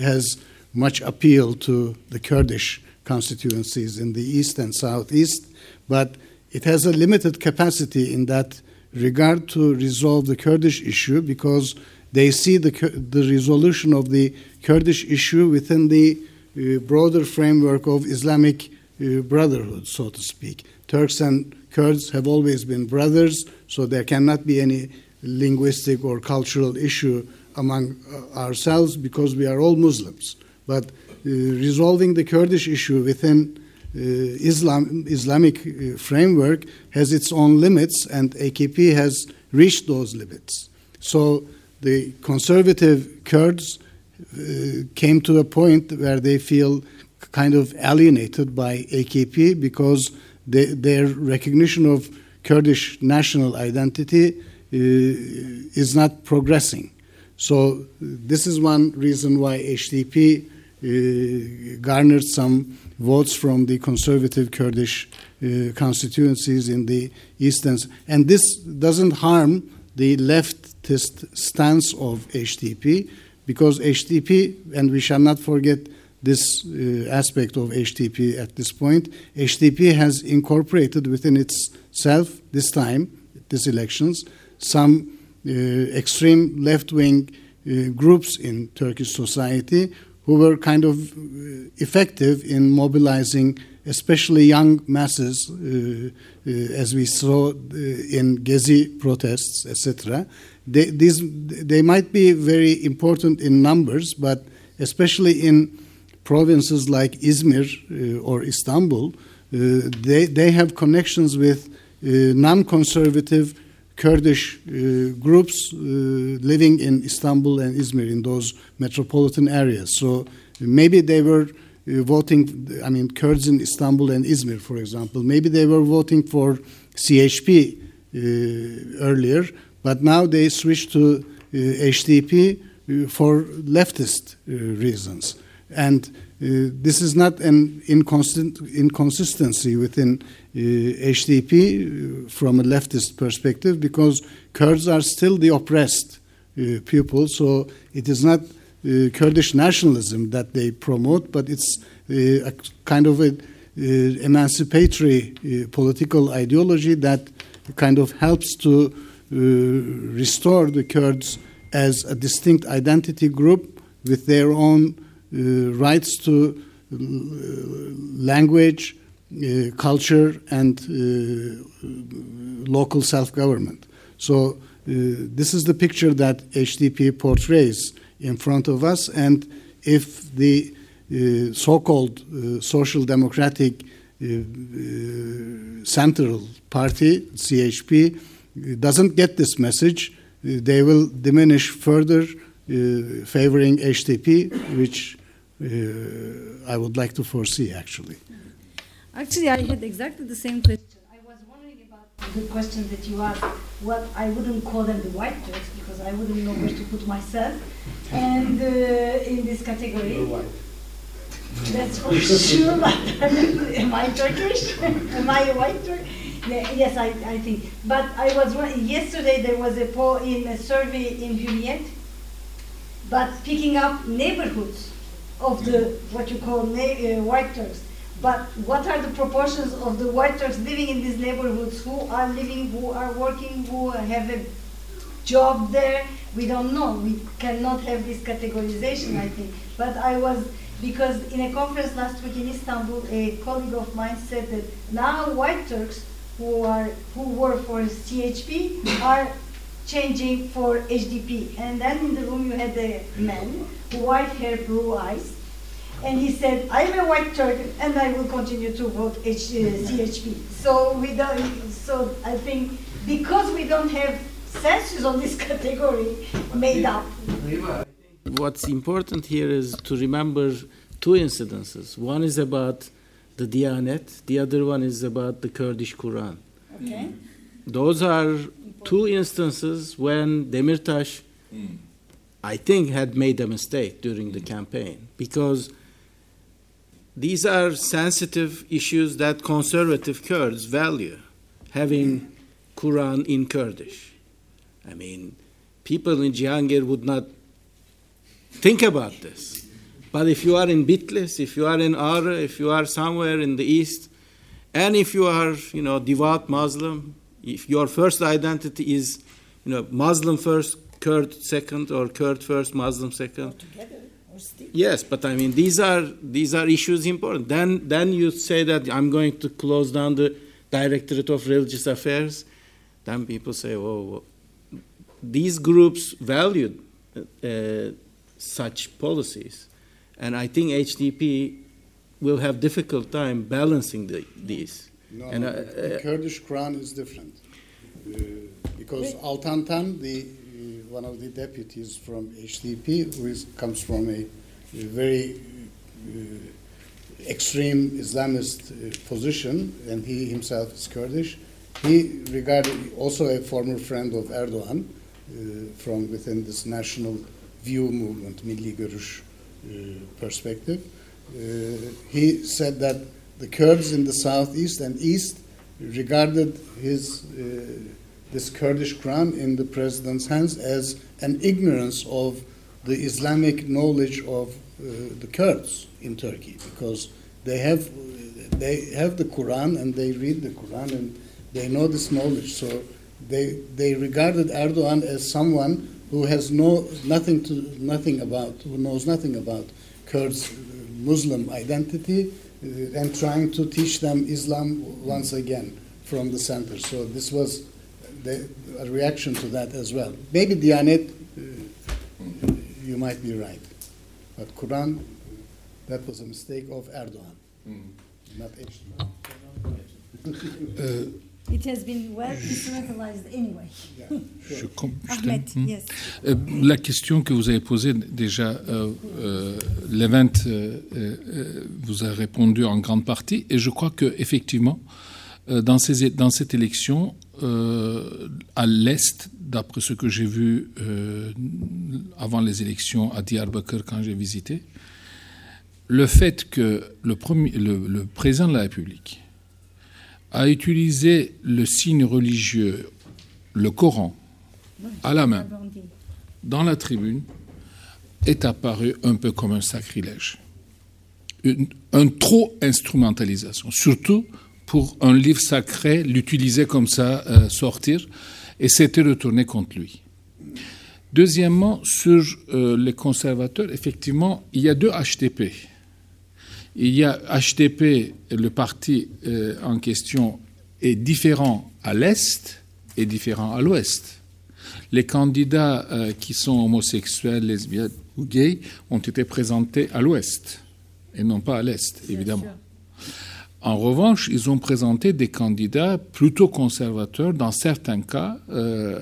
has much appeal to the Kurdish constituencies in the east and southeast, but it has a limited capacity in that regard to resolve the Kurdish issue because they see the, the resolution of the Kurdish issue within the uh, broader framework of Islamic uh, brotherhood, so to speak. Turks and Kurds have always been brothers, so there cannot be any linguistic or cultural issue among uh, ourselves because we are all Muslims. But uh, resolving the Kurdish issue within uh, Islam, Islamic uh, framework has its own limits, and AKP has reached those limits. So the conservative Kurds came to a point where they feel kind of alienated by AKP because they, their recognition of Kurdish national identity uh, is not progressing. So this is one reason why HDP uh, garnered some votes from the conservative Kurdish uh, constituencies in the eastern. And this doesn't harm the leftist stance of HDP because HDP, and we shall not forget this uh, aspect of HDP at this point, HDP has incorporated within itself this time, these elections, some uh, extreme left wing uh, groups in Turkish society who were kind of uh, effective in mobilizing especially young masses, uh, uh, as we saw uh, in Gezi protests, etc. They, these, they might be very important in numbers, but especially in provinces like Izmir or Istanbul, they, they have connections with non conservative Kurdish uh, groups uh, living in Istanbul and Izmir in those metropolitan areas. So maybe they were voting, I mean, Kurds in Istanbul and Izmir, for example, maybe they were voting for CHP uh, earlier, but now they switched to HDP uh, for leftist uh, reasons. And this is not an inconsistency within HDP from a leftist perspective because Kurds are still the oppressed people, so it is not uh, Kurdish nationalism that they promote, but it's uh, a kind of an uh, emancipatory political ideology that kind of helps to restore the Kurds as a distinct identity group with their own rights to language, uh, culture and uh, local self government. So, uh, this is the picture that HDP portrays in front of us. And if the uh, so called uh, social democratic uh, uh central party, CHP, doesn't get this message, uh, they will diminish further, favoring HDP, which I would like to foresee actually. Actually, I had exactly the same question the question that you asked, what I wouldn't call them the white Turks because I wouldn't know where to put myself, and uh, in this category. That's for sure. But am I Turkish? am I a white Turk? Yes, I, I think. But I was yesterday. There was a poll in a survey in Hürriyet, but picking up neighborhoods of the what you call uh, white Turks but what are the proportions of the white Turks living in these neighborhoods? Who are living, who are working, who have a job there? We don't know. We cannot have this categorization, I think. But I was, because in a conference last week in Istanbul, a colleague of mine said that now white Turks who, are, who were for CHP are changing for HDP. And then in the room you had a man, white hair, blue eyes, and he said, I'm a white Turk, and I will continue to vote H, uh, CHP. So we don't. So I think because we don't have census on this category made up. What's important here is to remember two incidences. One is about the Diyanet, the other one is about the Kurdish Quran. Okay. Those are two instances when Demirtas, I think, had made a mistake during the campaign because these are sensitive issues that conservative Kurds value, having Quran in Kurdish. I mean, people in Cihangir would not think about this. But if you are in Bitlis, if you are in Ağrı, if you are somewhere in the east, and if you are, you know, devout Muslim, If your first identity is, you know, Muslim first, Kurd second, or Kurd first, Muslim second. Yes, but I mean these are these are issues important. Then then you say that I'm going to close down the Directorate of Religious Affairs. Then people say, oh, these groups valued uh, such policies, and I think HDP will have difficult time balancing the, these. No, and, uh, the Kurdish Quran is different uh, because Altan Tan, the uh, one of the deputies from HDP, who is, comes from a, a very uh, extreme Islamist uh, position, and he himself is Kurdish. He regarded also a former friend of Erdogan uh, from within this national view movement, Milli Görüş perspective. He said that the Kurds in the southeast and east regarded his this Kurdish Quran in the president's hands as an ignorance of the Islamic knowledge of uh, the Kurds in Turkey because they have they have the Quran and they read the Quran and they know this knowledge. So they they regarded Erdogan as someone who has no nothing to nothing about who knows nothing about Kurds Muslim identity uh, and trying to teach them Islam once again from the center. So this was the, a reaction to that as well. Maybe Diyanet, uh, you might be right, but Quran, that was a mistake of Erdogan, mm. not uh, It has been well instrumentalized anyway. Je Ahmed, yes. Euh, la question que vous avez posée déjà, euh, euh, Levent euh, euh, vous a répondu en grande partie, et je crois que effectivement, dans, ces, dans cette élection, à l'est, d'après ce que j'ai vu avant les élections à Diyarbakir quand j'ai visité, le fait que le président de la République a utilisé le signe religieux, le Coran, à la main, dans la tribune, est apparu un peu comme un sacrilège. Une, un trop instrumentalisation, surtout pour un livre sacré, l'utiliser comme ça, euh, sortir, et c'était retourné contre lui. Deuxièmement, sur euh, les conservateurs, effectivement, il y a deux HTP. Il y a HDP, le parti euh, en question, est différent à l'Est et différent à l'Ouest. Les candidats euh, qui sont homosexuels, lesbiennes ou gays ont été présentés à l'Ouest et non pas à l'Est, évidemment. En revanche, ils ont présenté des candidats plutôt conservateurs, dans certains cas, euh,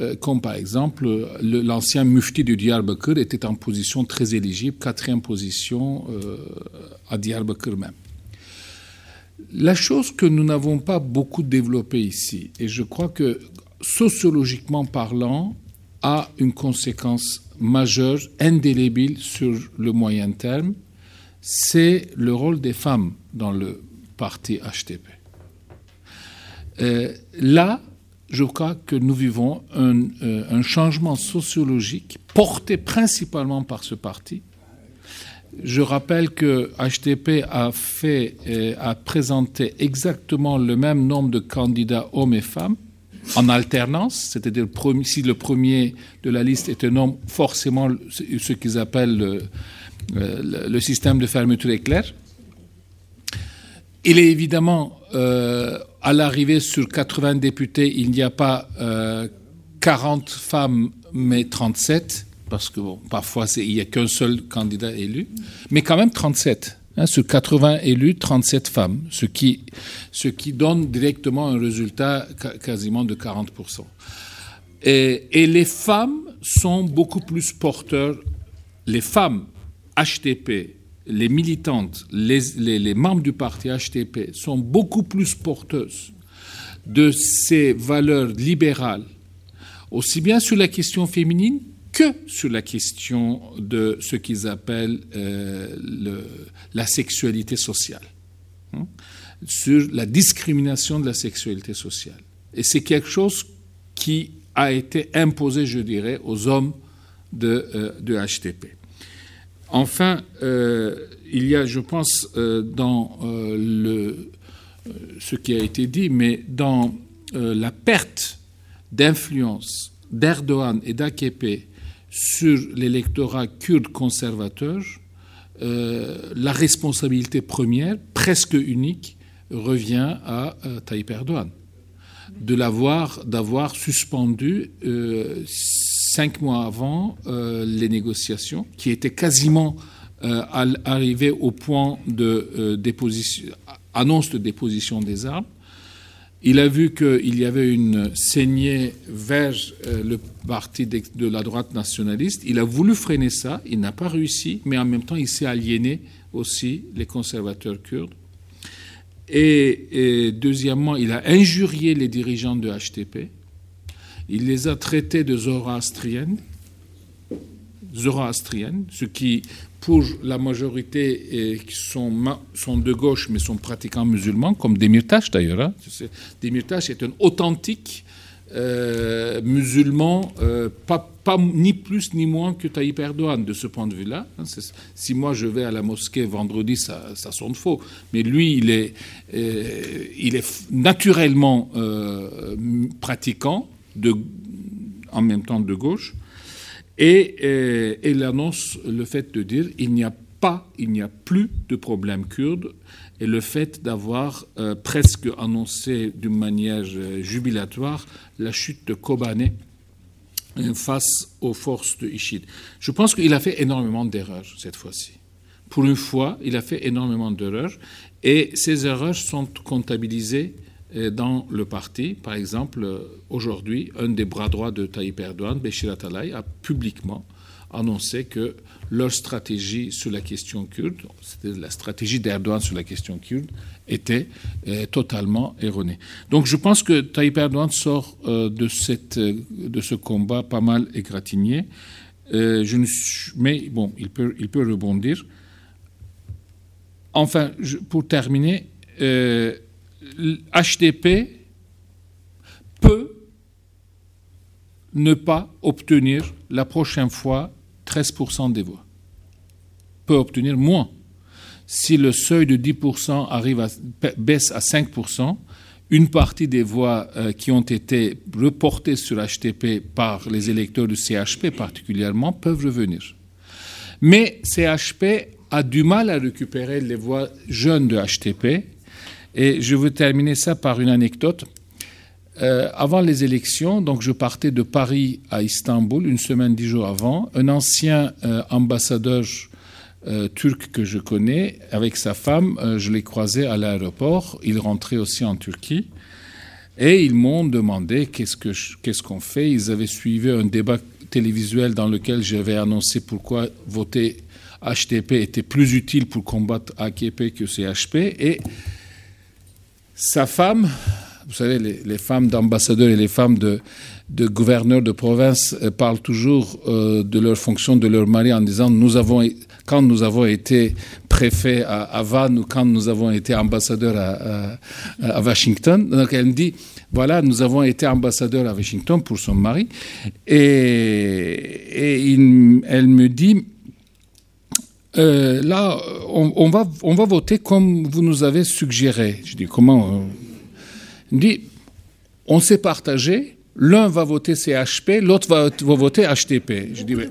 euh, comme par exemple l'ancien mufti du Diyarbakir était en position très éligible, quatrième position euh, à Diyarbakir même. La chose que nous n'avons pas beaucoup développée ici, et je crois que sociologiquement parlant, a une conséquence majeure, indélébile sur le moyen terme, c'est le rôle des femmes dans le parti HTP. Euh, là, je crois que nous vivons un, euh, un, changement sociologique porté principalement par ce parti. Je rappelle que HTP a fait, euh, a présenté exactement le même nombre de candidats hommes et femmes en alternance, c'est-à-dire si le premier de la liste est un homme, forcément ce qu'ils appellent le, le, système de fermeture éclair. Il est évidemment euh, à l'arrivée sur 80 députés, il n'y a pas euh, 40 femmes, mais 37, parce que bon, parfois il n'y a qu'un seul candidat élu, mais quand même 37. Hein, sur 80 élus, 37 femmes, ce qui, ce qui donne directement un résultat quasiment de 40%. Et, et les femmes sont beaucoup plus porteurs, les femmes HTP, les militantes, les, membres du parti HTP sont beaucoup plus porteuses de ces valeurs libérales, aussi bien sur la question féminine que sur la question de ce qu'ils appellent euh, la sexualité sociale, hein, sur la discrimination de la sexualité sociale. Et c'est quelque chose qui a été imposé, je dirais, aux hommes de, euh, de HTP. Enfin, euh, il y a, je pense, euh, dans euh, le, ce qui a été dit, mais dans la perte d'influence d'Erdogan et d'AKP sur l'électorat kurde conservateur, la responsabilité première, presque unique, revient à Tayyip Erdogan. De l'avoir, d'avoir suspendu cinq mois avant euh, les négociations, qui étaient quasiment euh, arrivées au point de euh, déposition, annonce de déposition des armes. Il a vu qu'il y avait une saignée vers euh, le parti de la droite nationaliste. Il a voulu freiner ça, il n'a pas réussi, mais en même temps, il s'est aliéné aussi les conservateurs kurdes. Et deuxièmement, il a injurié les dirigeants de HTP. Il les a traités de zoroastriennes, zoroastriennes, ce qui, pour la majorité, sont, de gauche, mais sont pratiquants musulmans, comme Demirtas d'ailleurs. Hein. Demirtas est un authentique euh, musulman, euh, pas, ni plus ni moins que Tayyip Erdogan de ce point de vue-là. hein. Si moi je vais à la mosquée vendredi, ça, sonne faux. Mais lui, il est, euh, il est naturellement pratiquant, de, en même temps de gauche. Et euh, il annonce le fait de dire il n'y a pas, il n'y a plus de problème kurde. Et le fait d'avoir euh, presque annoncé d'une manière euh, jubilatoire la chute de Kobané euh, face aux forces de Ishid. Je pense qu'il a fait énormément d'erreurs cette fois-ci. Pour une fois, il a fait énormément d'erreurs et ces erreurs sont comptabilisées euh, dans le parti. Par exemple, aujourd'hui, un des bras droits de Tayyip Erdogan, Béchir Atalay, a publiquement annoncé que leur stratégie sur la question kurde, c'était la stratégie d'Erdogan sur la question kurde, était euh, totalement erronée. Donc je pense que Tayyip Erdogan sort euh, de, cette, euh, de ce combat pas mal égratigné. Je mais bon, il peut, il peut rebondir. Enfin, pour terminer, HDP peut ne pas obtenir la prochaine fois 13% des voix. Peut obtenir moins. Si le seuil de 10% arrive à, baisse à 5%, une partie des voix euh, qui ont été reportées sur HTP par les électeurs du CHP particulièrement peuvent revenir. Mais CHP a du mal à récupérer les voix jeunes de HTP. Et je veux terminer ça par une anecdote. Euh, avant les élections, donc je partais de Paris à Istanbul une semaine, dix jours avant. Un ancien euh, ambassadeur euh, turc que je connais, avec sa femme, je l'ai croisé à l'aéroport. Il rentrait aussi en Turquie. Et ils m'ont demandé qu'est-ce qu'on fait. Ils avaient suivi un débat télévisuel dans lequel j'avais annoncé pourquoi voter HTP était plus utile pour combattre AKP que CHP. Et sa femme, vous savez, les, femmes d'ambassadeurs et les femmes de, gouverneurs de province euh, parlent toujours euh, de leur fonction de leur mari en disant nous avons, quand nous avons été préfets à, à Vannes ou quand nous avons été ambassadeurs à, Washington. Donc elle me dit voilà, nous avons été ambassadeurs à Washington pour son mari. Et, elle me dit euh, là, on, on va, on va voter comme vous nous avez suggéré. Je dis, comment euh Il me dit, on s'est partagé, l'un va voter CHP, l'autre va, va voter HTP. Je dis, mais,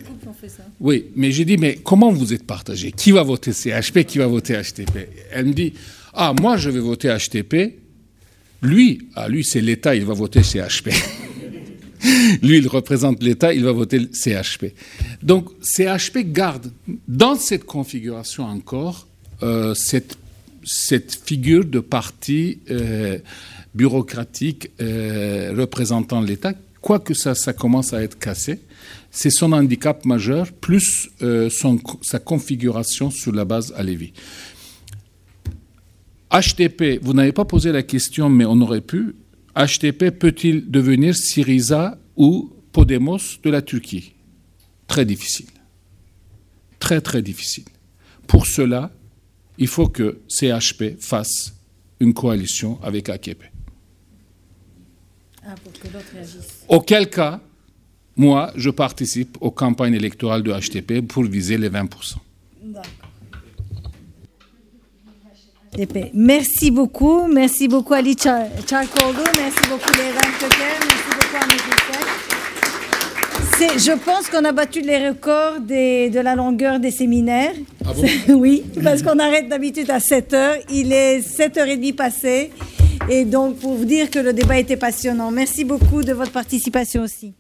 oui, mais j'ai dit, mais comment vous êtes partagé? Qui va voter CHP, qui va voter HTP Elle me dit, ah, moi je vais voter HTP, lui, ah, lui c'est l'État, il va voter CHP. Lui, il représente l'État, il va voter le CHP. Donc, CHP garde dans cette configuration encore euh, cette, cette figure de parti euh, bureaucratique euh, représentant l'État, quoique ça, ça commence à être cassé. C'est son handicap majeur, plus son, sa configuration sur la base Alevi. HTP, vous n'avez pas posé la question, mais on aurait pu. HTP peut-il devenir Syriza ou Podemos de la Turquie? Très difficile. Très, très difficile. Pour cela, il faut que CHP fasse une coalition avec AKP. Ah, pour que l'autre réagisse. Auquel cas, moi, je participe aux campagnes électorales de HTP pour viser les 20%. D'accord. D'épée. Merci beaucoup. Merci beaucoup Ali Char. Merci beaucoup Léran Köker. Merci beaucoup à C'est, je pense qu'on a battu les records des- de la longueur des séminaires. Ah bon? Oui, parce qu'on arrête d'habitude à 7 heures. Il est 7h30 passé. Et donc, pour vous dire que le débat était passionnant. Merci beaucoup de votre participation aussi.